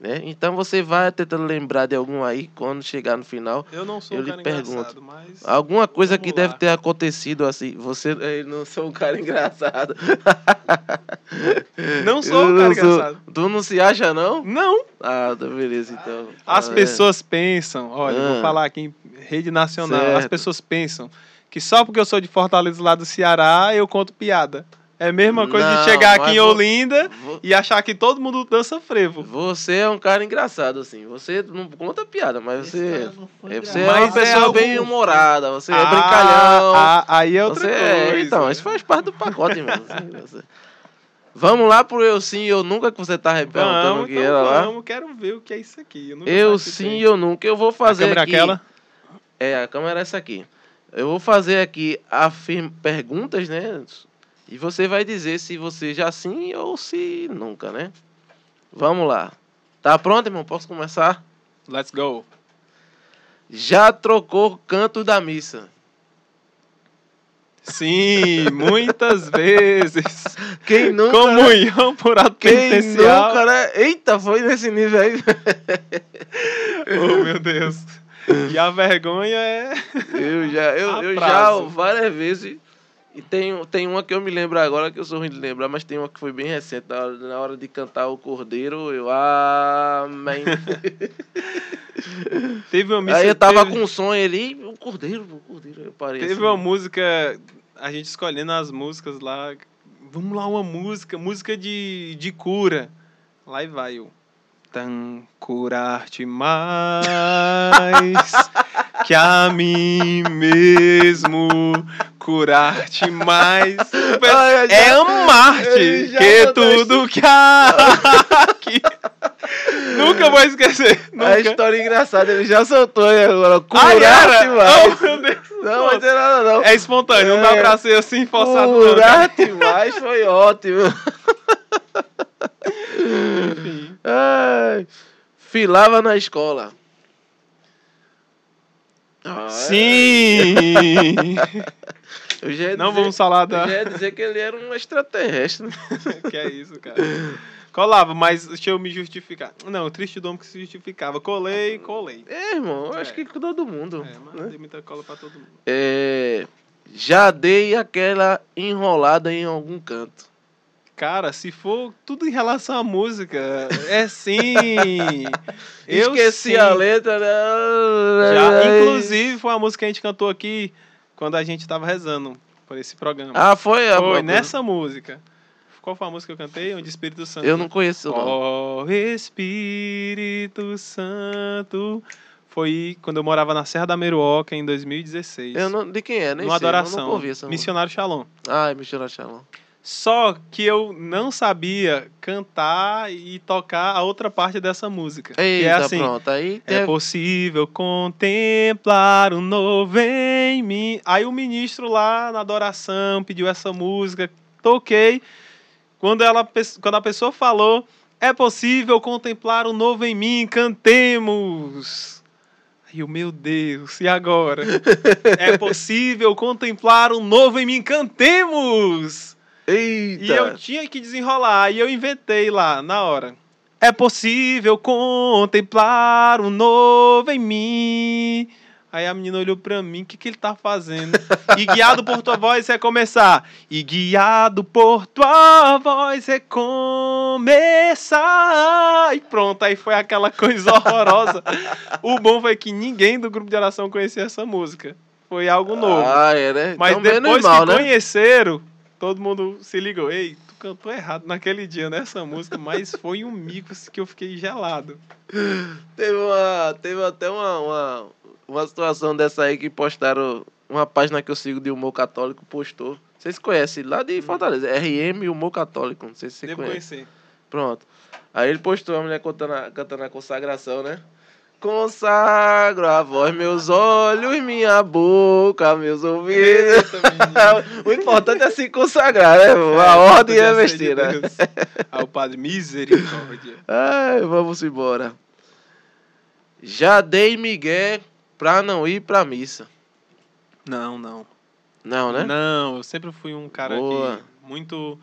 Né? Então você vai tentando lembrar de algum aí quando chegar no final. eu não sou eu um lhe cara pergunto. engraçado, mas... Alguma coisa que deve lá. ter acontecido assim. Você eu não sou um cara engraçado. Não sou um cara sou- engraçado. Tu não se acha, não? Não! Ah, tá beleza, então. As Ah, é. pessoas pensam, olha, Ah. vou falar aqui em rede nacional, as Certo. pessoas pensam que só porque eu sou de Fortaleza lá do Ceará, eu conto piada. É a mesma coisa Não, de chegar aqui em Olinda vo- e achar que todo mundo dança frevo. Você é um cara engraçado, assim. Você não conta piada, mas Esse você. cara não foi é, você é uma é pessoa algo- bem humorada, você é Ah, brincalhão. ah, aí é outra você coisa. é, então, isso faz parte do pacote. Você- você- Vamos lá pro eu sim, eu nunca que você tá perguntando Vamos, o que então era lá. vamos, quero ver o que é isso aqui. Eu, nunca Eu sim, eu nunca. Eu vou fazer A câmera aqui. aquela? É, a câmera é essa aqui. Eu vou fazer aqui afirm... perguntas, né? E você vai dizer se você já sim ou se nunca, né? Vamos lá. Tá pronto, irmão? Posso começar? Let's go. Já trocou canto da missa. Sim, muitas vezes. Quem nunca? né? Comunhão por ato Quem penitencial. nunca, né? Eita, foi nesse nível aí. Oh, meu Deus. E a vergonha é. Eu já, eu, eu já várias vezes. E tem, tem uma que eu me lembro agora, que eu sou ruim de lembrar, mas tem uma que foi bem recente. Na hora, na hora de cantar o Cordeiro, eu. Amém. Teve uma. Aí eu tava teve, com um sonho ali, o Cordeiro, o Cordeiro. Eu parei Teve assim. uma música. A gente escolhendo as músicas lá. Vamos lá, uma música. Música de, de cura. Lá e vai eu. Tan curar-te mais que a mim mesmo curar-te mais Ai, já- é amar-te que tudo que há aqui. nunca vou esquecer A nunca história engraçada, ele já soltou aí agora. Ai, Curar-te era? mais. Oh, meu Deus. Não vai ter nada, não. É espontâneo, não dá É. pra ser assim forçado. cara. Curar-te mais foi ótimo. Enfim. Ai, filava na escola. Ah, Sim! Eu já ia Não dizer- vamos falar Eu da. já ia dizer que ele era um extraterrestre. né? que é isso, cara. Colava, mas deixa eu me justificar. Não, o triste domo que se justificava. Colei, colei. É, irmão, eu acho É. que com todo mundo. É, mas né? dei muita cola pra todo mundo. É, já dei aquela enrolada em algum canto. Cara, se for tudo em relação à música, é sim. Eu Esqueci sim. a letra. né? Já, inclusive, foi uma música que a gente cantou aqui quando a gente tava rezando por esse programa. Ah, foi? foi nessa música. Qual foi a música que eu cantei? Onde Espírito Santo. Eu não conheço, não. Ó Espírito Santo. Foi quando eu morava na Serra da Meruoca em 2016. Eu não, de quem é? Nem numa sei, eu adoração. nunca ouvi essa música. Missionário Shalom. Ai, missionário Shalom. Só que eu não sabia cantar e tocar a outra parte dessa música. Eita, que é assim. pronto. Aí É teve- possível contemplar o novo em mim. Aí o ministro lá na adoração pediu essa música, toquei. Quando, ela, quando a pessoa falou, é possível contemplar o novo em mim, cantemos. Aí eu, meu Deus, e agora? é possível contemplar o novo em mim, cantemos! Eita! E eu tinha que desenrolar, e eu inventei lá, na hora. É possível contemplar o novo em mim. Aí a menina olhou pra mim, o que, que ele tá fazendo? E guiado por tua voz é começar. E guiado por tua voz é começar. E pronto, aí foi aquela coisa horrorosa. O bom foi que ninguém do grupo de oração conhecia essa música. Foi algo novo. Ah, é, né? Mas Então, depois mal, que né? conheceram, todo mundo se ligou. Ei, tu cantou errado naquele dia nessa música, mas foi um mico que eu fiquei gelado. Teve, uma, teve até uma, uma, uma situação dessa aí que postaram. Uma página que eu sigo de humor católico postou. Vocês conhecem, lá de Fortaleza. RM Humor Católico. Não sei se você Devo conhece. conhecer. Pronto. Aí ele postou a mulher cantando a, cantando a consagração, né? Consagro a voz, meus olhos, minha boca, meus ouvidos. O importante é se consagrar, né? A É, ordem é de besteira. Deus. Aí o padre, misericórdia. Ai, vamos embora. Já dei migué pra não ir pra missa. Não, não. Não, né? Não, eu sempre fui um cara Boa. que muito.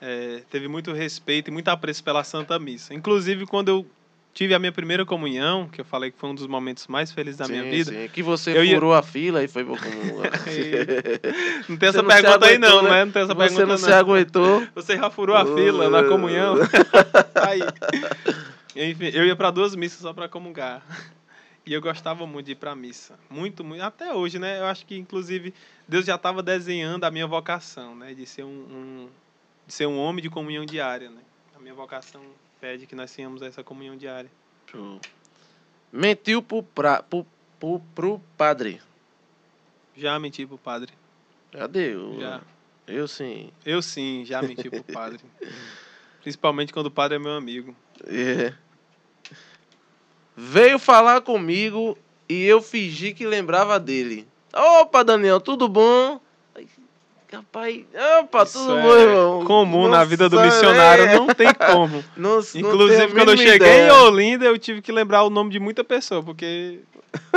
é, teve muito respeito e muito apreço pela Santa Missa. Inclusive, quando eu tive a minha primeira comunhão, que eu falei que foi um dos momentos mais felizes da minha Sim, vida. sim. Que você Eu ia- furou a fila e foi pro comum. Não tem Você essa não pergunta aí, não, né? né? Não tem essa você pergunta, não se aguentou. Você já furou a fila na comunhão? Aí. Enfim, eu ia para duas missas só para comungar. E eu gostava muito de ir para missa. Muito, muito. Até hoje, né? Eu acho que, inclusive, Deus já estava desenhando a minha vocação, né? De ser um, um- de ser um homem de comunhão diária, né? A minha vocação pede que nós tenhamos essa comunhão diária. Mentiu pro, pra, pro, pro, pro padre. Já menti pro padre. Já deu. Já. Eu sim. Eu sim, já menti pro padre. Principalmente quando o padre é meu amigo. É. Veio falar comigo e eu fingi que lembrava dele. Opa, Daniel, tudo bom? Rapaz, opa, Isso tudo é bom, irmão? comum na vida do Nossa, missionário, é. não tem como. Não- não Inclusive, a quando eu cheguei ideia. em Olinda, eu tive que lembrar o nome de muita pessoa, porque.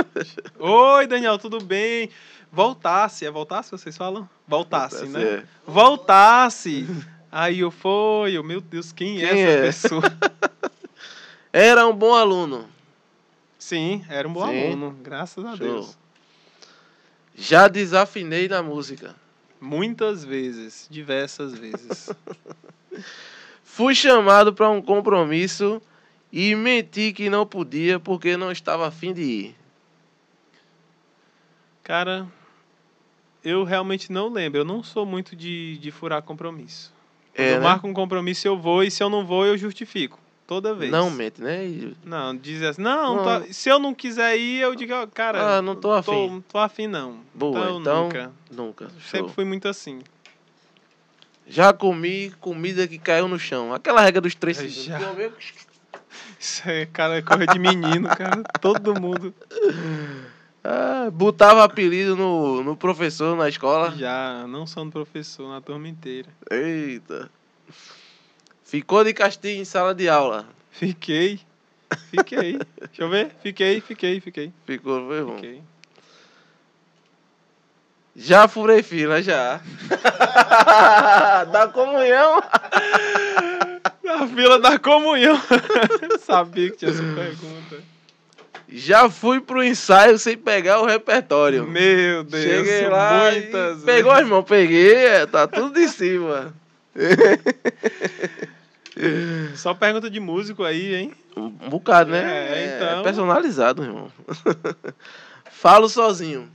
Oi, Daniel, tudo bem? Voltasse, é voltasse vocês falam? Voltasse, né? É. Voltasse! Aí eu fui, eu, meu Deus, quem, é Quem essa é? pessoa? Era um bom aluno. Sim, era um bom Sim. aluno, graças a Show. Deus. Já desafinei na música. Muitas vezes, diversas vezes. Fui chamado para um compromisso e menti que não podia porque não estava afim de ir. Cara, eu realmente não lembro. Eu não sou muito de, de furar compromisso. É, eu né? marco um compromisso, eu vou, e se eu não vou, eu justifico. Toda vez. Não mente, né? E- Não, diz assim, não, Não. tá- se eu não quiser ir, eu digo, ó, cara, Ah, não tô afim. Tô, não tô afim, não. Boa, então, então. nunca. Nunca. Show. Sempre fui muito assim. Já comi comida que caiu no chão. Aquela regra dos três segundos. já. Isso é, cara, é coisa de menino, cara. Todo mundo ah, botava apelido no, no professor na escola. já, não só no professor, na turma inteira. Eita. Ficou de castigo em sala de aula. Fiquei, fiquei. Deixa eu ver, fiquei, fiquei, fiquei. Ficou, foi bom. Fiquei. Já furei fila, já. da comunhão. Na fila da comunhão. Sabia que tinha essa pergunta. Já fui pro ensaio sem pegar o repertório. Meu Deus, Cheguei lá e muitas pegou, vezes. irmão, peguei, é, tá tudo de cima. Só pergunta de músico aí, hein? Um bocado, né? É, então. personalizado, irmão. Falo sozinho.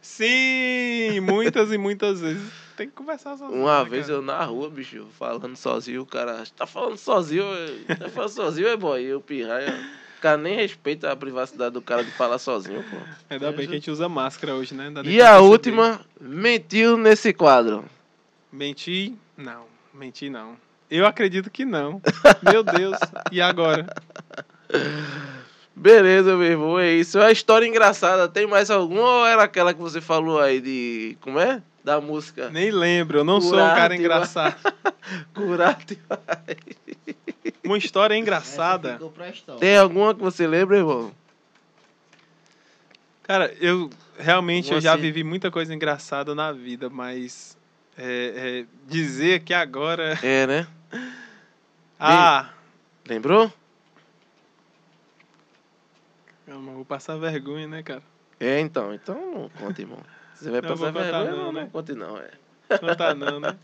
Sim, muitas e muitas vezes. Tem que conversar sozinho. Uma né, vez cara? eu na rua, bicho, falando sozinho, o cara, tá falando sozinho, é- tá falando sozinho, é boy, eu pirraia. O cara nem respeita a privacidade do cara de falar sozinho, pô. Ainda bem que a gente usa máscara hoje, né? E a última, mentiu nesse quadro. Menti? Não, menti não. Eu acredito que não. Meu Deus. E agora? Beleza, meu irmão, é isso. É uma história engraçada. Tem mais alguma ou era aquela que você falou aí de. Como é? Da música. Nem lembro, eu não sou um cara engraçado. Curate. Uma história engraçada. história. Tem alguma que você lembra, irmão? Cara, eu realmente Como eu já assim? vivi muita coisa engraçada na vida, mas é, é, dizer que agora. É, né? Ah! Lembrou? Calma, vou passar vergonha, né, cara? É, então. Então não conta, irmão. Você vai Não passar vergonha, não, não, né? não conte não, é. Contar não, né?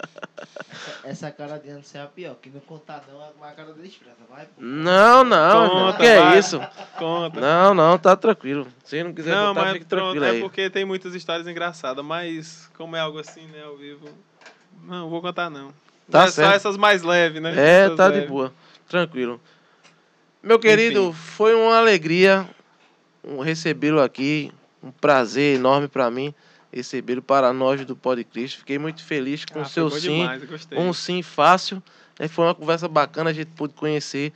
Essa, essa cara de Anderson é a pior. Que não contar não, é a cara dele expressa. Vai, pô. Não, não. Conta, Que é isso? Conta. Não, não, tá tranquilo. Se não quiser Não, contar, fique pronto, tranquilo é aí. porque tem muitas histórias engraçadas, mas como é algo assim, né, ao vivo, não vou contar não. Tá é certo. só essas mais leves, né? É, Essas tá de leves. boa. Tranquilo. Meu querido, foi uma alegria recebê-lo aqui. Um prazer enorme pra mim recebê-lo para nós do Cristo. Fiquei muito feliz com Ah, o foi seu sim. demais. Um sim fácil. né? Foi uma conversa bacana, a gente pôde conhecer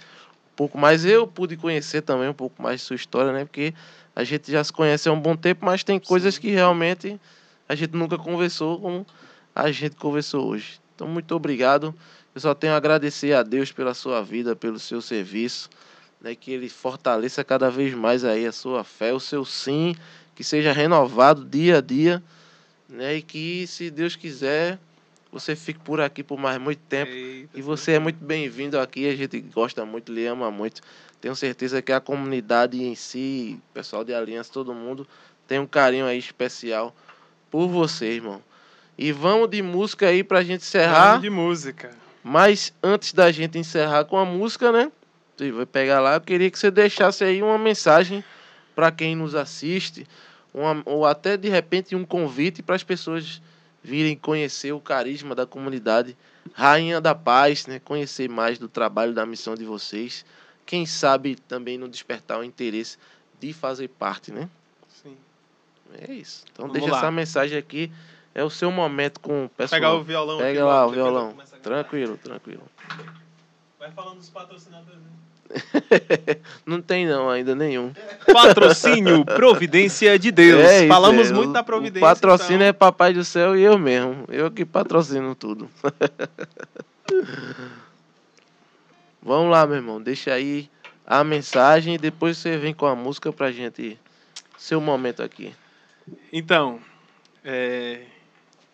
um pouco mais. Eu pude conhecer também um pouco mais de sua história, né? Porque a gente já se conhece há um bom tempo, mas tem coisas que realmente a gente nunca conversou como a gente conversou hoje. Então, muito obrigado. Eu só tenho a agradecer a Deus pela sua vida, pelo seu serviço, né? Que Ele fortaleça cada vez mais aí a sua fé, o seu sim, que seja renovado dia a dia, né? E que, se Deus quiser, você fique por aqui por mais muito tempo. Eita, E você é muito bem-vindo aqui, a gente gosta muito, lhe ama muito. Tenho certeza que a comunidade em si, o pessoal de Aliança, todo mundo tem um carinho aí especial por você, irmão. E vamos de música aí pra gente encerrar. Falando de música. Mas antes da gente encerrar com a música, né? Você vai pegar lá, eu queria que você deixasse aí uma mensagem para quem nos assiste, uma, ou até de repente um convite para as pessoas virem conhecer o carisma da comunidade Rainha da Paz, né? Conhecer mais do trabalho da missão de vocês. Quem sabe também não despertar o interesse de fazer parte, né? Sim. É isso. Então Vamos deixa lá. essa mensagem aqui É o seu momento com o pessoal. Pegar o violão Pega aqui, lá o violão. Tranquilo, tranquilo. Vai falando dos patrocinadores. né? Não tem não, ainda nenhum. Patrocínio Providência de Deus. É isso, Falamos é. muito O- da Providência. O patrocínio então. é Papai do Céu e eu mesmo. Eu que patrocino tudo. Vamos lá, meu irmão. Deixa aí a mensagem e depois você vem com a música pra gente. Seu momento aqui. Então, é,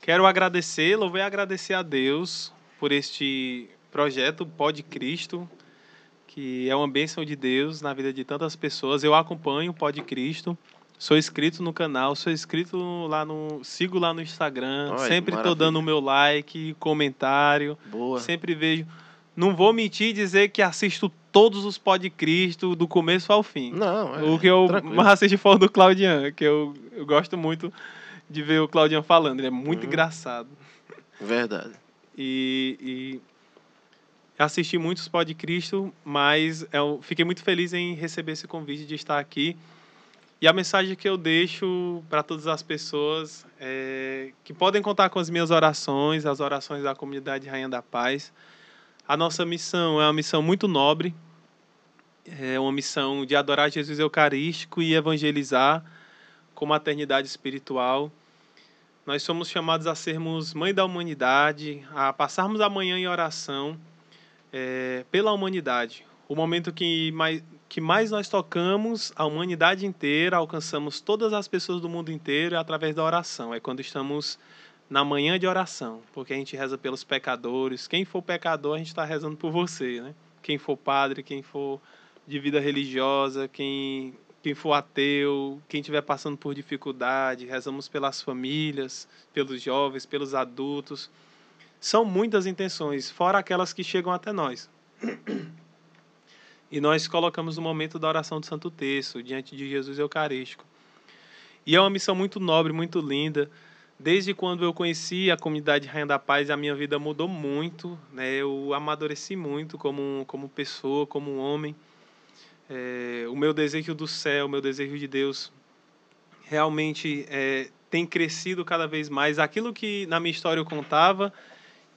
quero agradecer, e agradecer a Deus por este projeto Pode Cristo, que é uma bênção de Deus na vida de tantas pessoas. Eu acompanho o Pode Cristo, sou inscrito no canal, sou inscrito lá no. sigo lá no Instagram, Olha, sempre estou dando o meu like, comentário. Boa. Sempre vejo. Não vou mentir e dizer que assisto todos os Pode Cristo do começo ao fim. Não, é, O que eu tranquilo. mais assisti foi o do Claudian, que eu, eu gosto muito de ver o Claudian falando. Ele é muito Uhum. engraçado. Verdade. E, e assisti muitos Pod Cristo, mas eu fiquei muito feliz em receber esse convite de estar aqui. E a mensagem que eu deixo para todas as pessoas é que podem contar com as minhas orações, as orações da comunidade Rainha da Paz. A nossa missão é uma missão muito nobre, é uma missão de adorar Jesus Eucarístico e evangelizar com maternidade espiritual. Nós somos chamados a sermos mãe da humanidade, a passarmos a manhã em oração é, pela humanidade. O momento que mais, que mais nós tocamos a humanidade inteira, alcançamos todas as pessoas do mundo inteiro é através da oração. É quando estamos na manhã de oração, porque a gente reza pelos pecadores. Quem for pecador, a gente está rezando por você, né? Quem for padre, quem for de vida religiosa, quem quem for ateu, quem estiver passando por dificuldade, rezamos pelas famílias, pelos jovens, pelos adultos. São muitas intenções, fora aquelas que chegam até nós. E nós colocamos o momento da oração do Santo Terço, diante de Jesus Eucarístico. E é uma missão muito nobre, muito linda. Desde quando eu conheci a comunidade Rainha da Paz, a minha vida mudou muito. Né? Eu amadureci muito como, como pessoa, como homem. É, o meu desejo do céu, o meu desejo de Deus, realmente é, tem crescido cada vez mais. Aquilo que na minha história eu contava,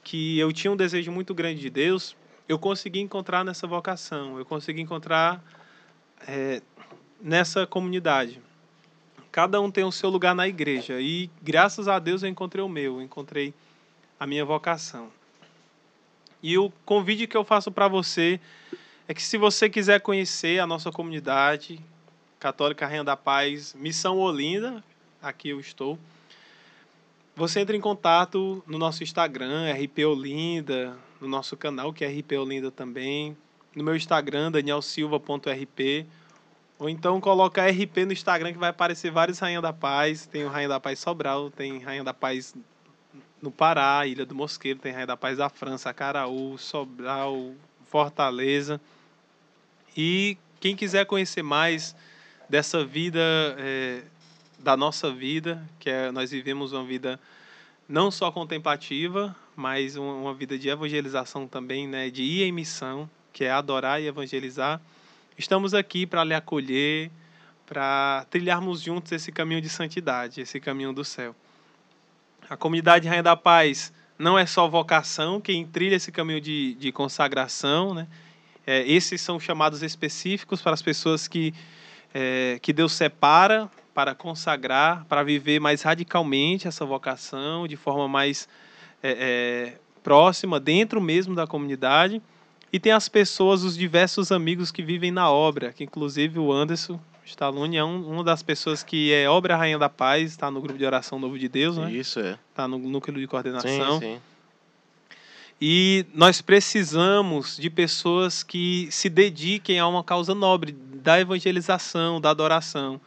que eu tinha um desejo muito grande de Deus, eu consegui encontrar nessa vocação, eu consegui encontrar é, nessa comunidade. Cada um tem o seu lugar na igreja e graças a Deus eu encontrei o meu, eu encontrei a minha vocação. E o convite que eu faço para você é que se você quiser conhecer a nossa comunidade Católica Rainha da Paz, Missão Olinda, aqui eu estou. Você entra em contato no nosso Instagram, RP Olinda, no nosso canal, que é RP Olinda também, no meu Instagram, danielsilva.rp, ou então coloca RP no Instagram que vai aparecer vários Rainha da Paz, tem o Rainha da Paz Sobral, tem Rainha da Paz no Pará, Ilha do Mosqueiro, tem Rainha da Paz da França, Caraú, Sobral, Fortaleza. E quem quiser conhecer mais dessa vida, é, da nossa vida, que é, nós vivemos uma vida não só contemplativa, mas uma, vida de evangelização também, né, de ir em missão, que é adorar e evangelizar. Estamos aqui para lhe acolher, para trilharmos juntos esse caminho de santidade, esse caminho do céu. A comunidade Rainha da Paz não é só vocação, quem trilha esse caminho de, de consagração, né? É, esses são chamados específicos para as pessoas que, é, que Deus separa para consagrar, para viver mais radicalmente essa vocação, de forma mais é, é, próxima, dentro mesmo da comunidade. E tem as pessoas, os diversos amigos que vivem na obra, que inclusive o Anderson Stallone é um, uma das pessoas que é obra Rainha da Paz, está no grupo de oração Novo de Deus, né? Isso é. Está no núcleo de Sim, coordenação. sim. E nós precisamos de pessoas que se dediquem a uma causa nobre, da evangelização, da adoração.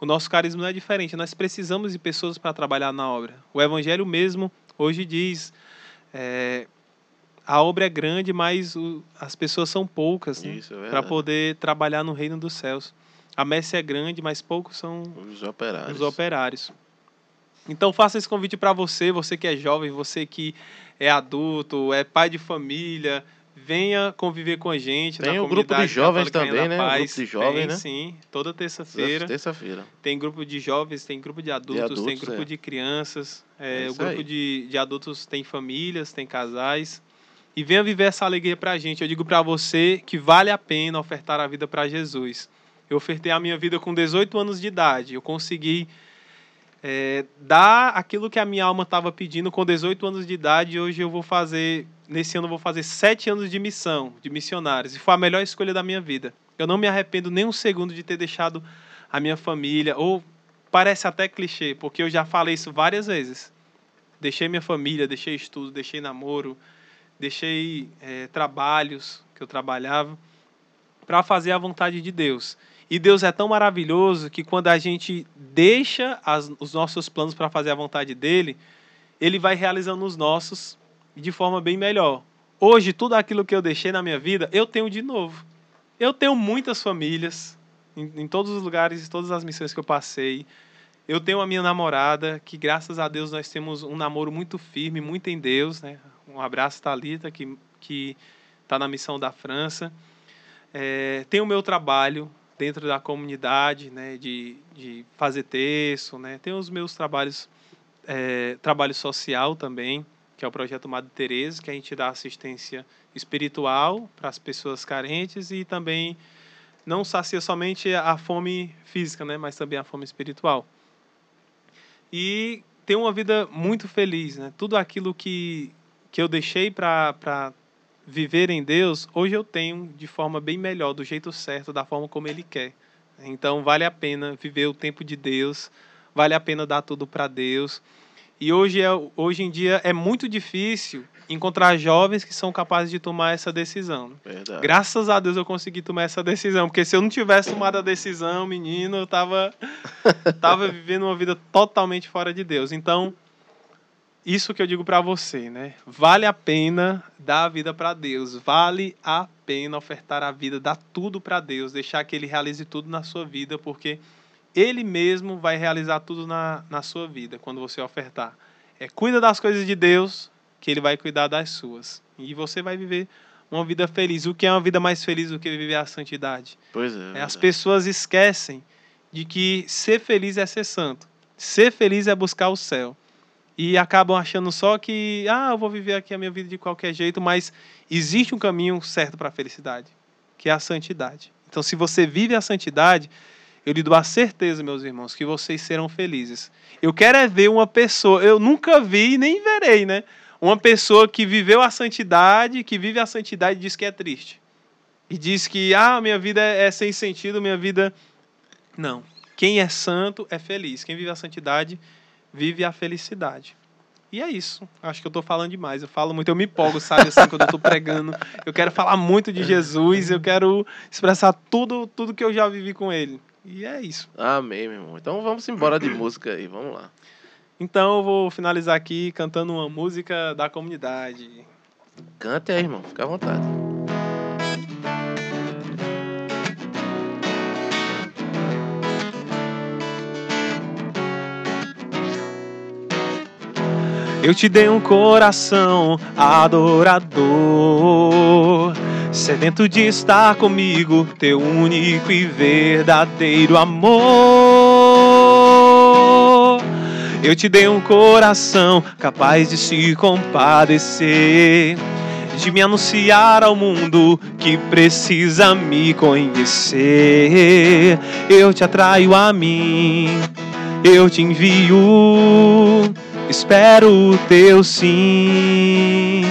O nosso carisma não é diferente, nós precisamos de pessoas para trabalhar na obra. O Evangelho mesmo hoje diz: é, a obra é grande, mas o- as pessoas são poucas né, é para poder trabalhar no reino dos céus. A messe é grande, mas poucos são Os operários. os operários. Então faça esse convite para você, você que é jovem, você que é adulto, é pai de família, venha conviver com a gente. Tem o grupo de jovens também, né? O Paz. grupo de jovens, Tem, né? Sim, toda terça-feira. Terça-feira. Tem grupo de jovens, tem grupo de adultos, tem adultos, grupo é. de crianças. É é, o grupo de, de adultos tem famílias, tem casais. E venha viver essa alegria pra gente. Eu digo pra você que vale a pena ofertar a vida pra Jesus. Eu ofertei a minha vida com 18 anos de idade. Eu consegui é, dar aquilo que a minha alma estava pedindo com 18 anos de idade. Hoje eu vou fazer, nesse ano eu vou fazer 7 anos de missão, de missionários. E foi a melhor escolha da minha vida. Eu não me arrependo nem um segundo de ter deixado a minha família. Ou parece até clichê, porque eu já falei isso várias vezes. Deixei minha família, deixei estudo, deixei namoro, deixei é, trabalhos que eu trabalhava para fazer a vontade de Deus. E Deus é tão maravilhoso que quando a gente deixa as- os nossos planos para fazer a vontade dele, ele vai realizando os nossos de forma bem melhor. Hoje, tudo aquilo que eu deixei na minha vida, eu tenho de novo. Eu tenho muitas famílias em, em todos os lugares, em todas as missões que eu passei. Eu tenho a minha namorada, que graças a Deus nós temos um namoro muito firme, muito em Deus. Né? Um abraço, Thalita, que que está na missão da França. É, tenho o meu trabalho dentro da comunidade, né, de, de fazer texto, né, tenho os meus trabalhos, é, trabalho social também, que é o projeto Madre Teresa, que a gente dá assistência espiritual para as pessoas carentes e também não sacia somente a fome física, né, mas também a fome espiritual. E tenho uma vida muito feliz, né? Tudo aquilo que, que eu deixei para viver em Deus, hoje eu tenho de forma bem melhor, do jeito certo, da forma como Ele quer. Então vale a pena viver o tempo de Deus, vale a pena dar tudo para Deus. E hoje, é, hoje em dia é muito difícil encontrar jovens que são capazes de tomar essa decisão. Verdade. Graças a Deus eu consegui tomar essa decisão, porque se eu não tivesse tomado a decisão, menino, eu tava, tava vivendo uma vida totalmente fora de Deus. Então, isso que eu digo para você, né? Vale a pena dar a vida para Deus, vale a pena ofertar a vida, dar tudo para Deus, deixar que Ele realize tudo na sua vida, porque Ele mesmo vai realizar tudo na, na sua vida quando você ofertar. É, cuida das coisas de Deus, que Ele vai cuidar das suas. E você vai viver uma vida feliz. O que é uma vida mais feliz do que viver a santidade? Pois é. É, as pessoas esquecem de que ser feliz é ser santo. Ser feliz é buscar o céu. E acabam achando só que, ah, eu vou viver aqui a minha vida de qualquer jeito, mas existe um caminho certo para a felicidade, que é a santidade. Então, se você vive a santidade, eu lhe dou a certeza, meus irmãos, que vocês serão felizes. Eu quero é ver uma pessoa, eu nunca vi e nem verei, né? Uma pessoa que viveu a santidade, que vive a santidade e diz que é triste. E diz que, ah, minha vida é sem sentido, minha vida. Não. Quem é santo é feliz. Quem vive a santidade vive a felicidade. E é isso. Acho que eu estou falando demais. Eu falo muito, eu me empolgo, sabe? Assim, quando eu estou pregando. Eu quero falar muito de Jesus, eu quero expressar tudo, tudo que eu já vivi com ele. E é isso. Amém, meu irmão. Então vamos embora de música aí, vamos lá. Então eu vou finalizar aqui cantando uma música da comunidade. Cante aí, irmão, fica à vontade. Eu te dei um coração adorador, sedento de estar comigo, teu único e verdadeiro amor. Eu te dei um coração capaz de se compadecer, de me anunciar ao mundo que precisa me conhecer. Eu te atraio a mim, eu te envio espero o teu sim.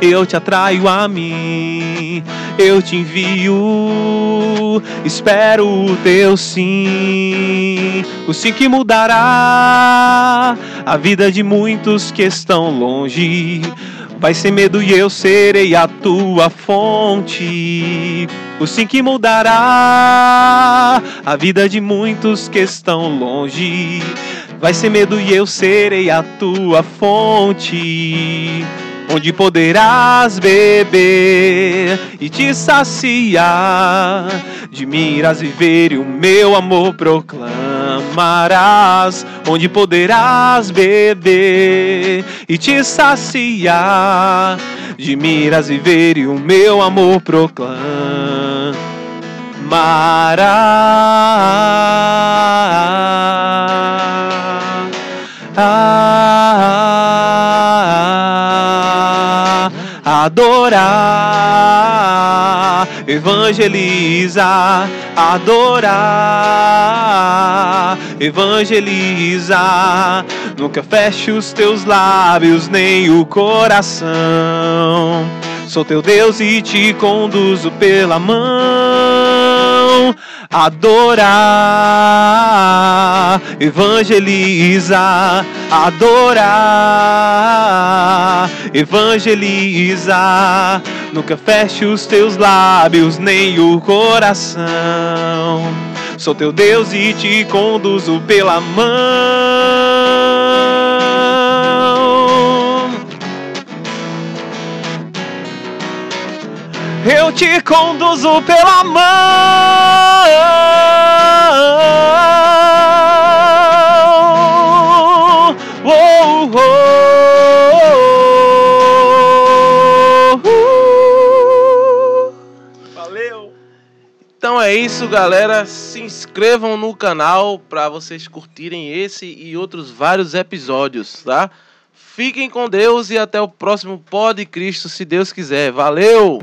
Eu te atraio a mim, eu te envio, espero o teu sim. O sim que mudará a vida de muitos que estão longe. Vai ser medo e eu serei a tua fonte. O sim que mudará a vida de muitos que estão longe. Vai ser medo e eu serei a tua fonte, onde poderás beber e te saciar. De mim irás viver e o meu amor proclamar. amarás, onde poderás beber e te saciar. De miras viver e o meu amor proclamará. Ah, adorar, evangelizar, adorar, evangelizar. Nunca feche os teus lábios nem o coração. Sou teu Deus e te conduzo pela mão. Adorar, evangelizar, adorar, evangelizar. Nunca feche os teus lábios nem o coração. Sou teu Deus e te conduzo pela mão. Eu te conduzo pela mão. Oh, oh, oh. Valeu. Então é isso, galera. Se inscrevam no canal para vocês curtirem esse e outros vários episódios, tá? Fiquem com Deus e até o próximo Pod Cristo, se Deus quiser. Valeu!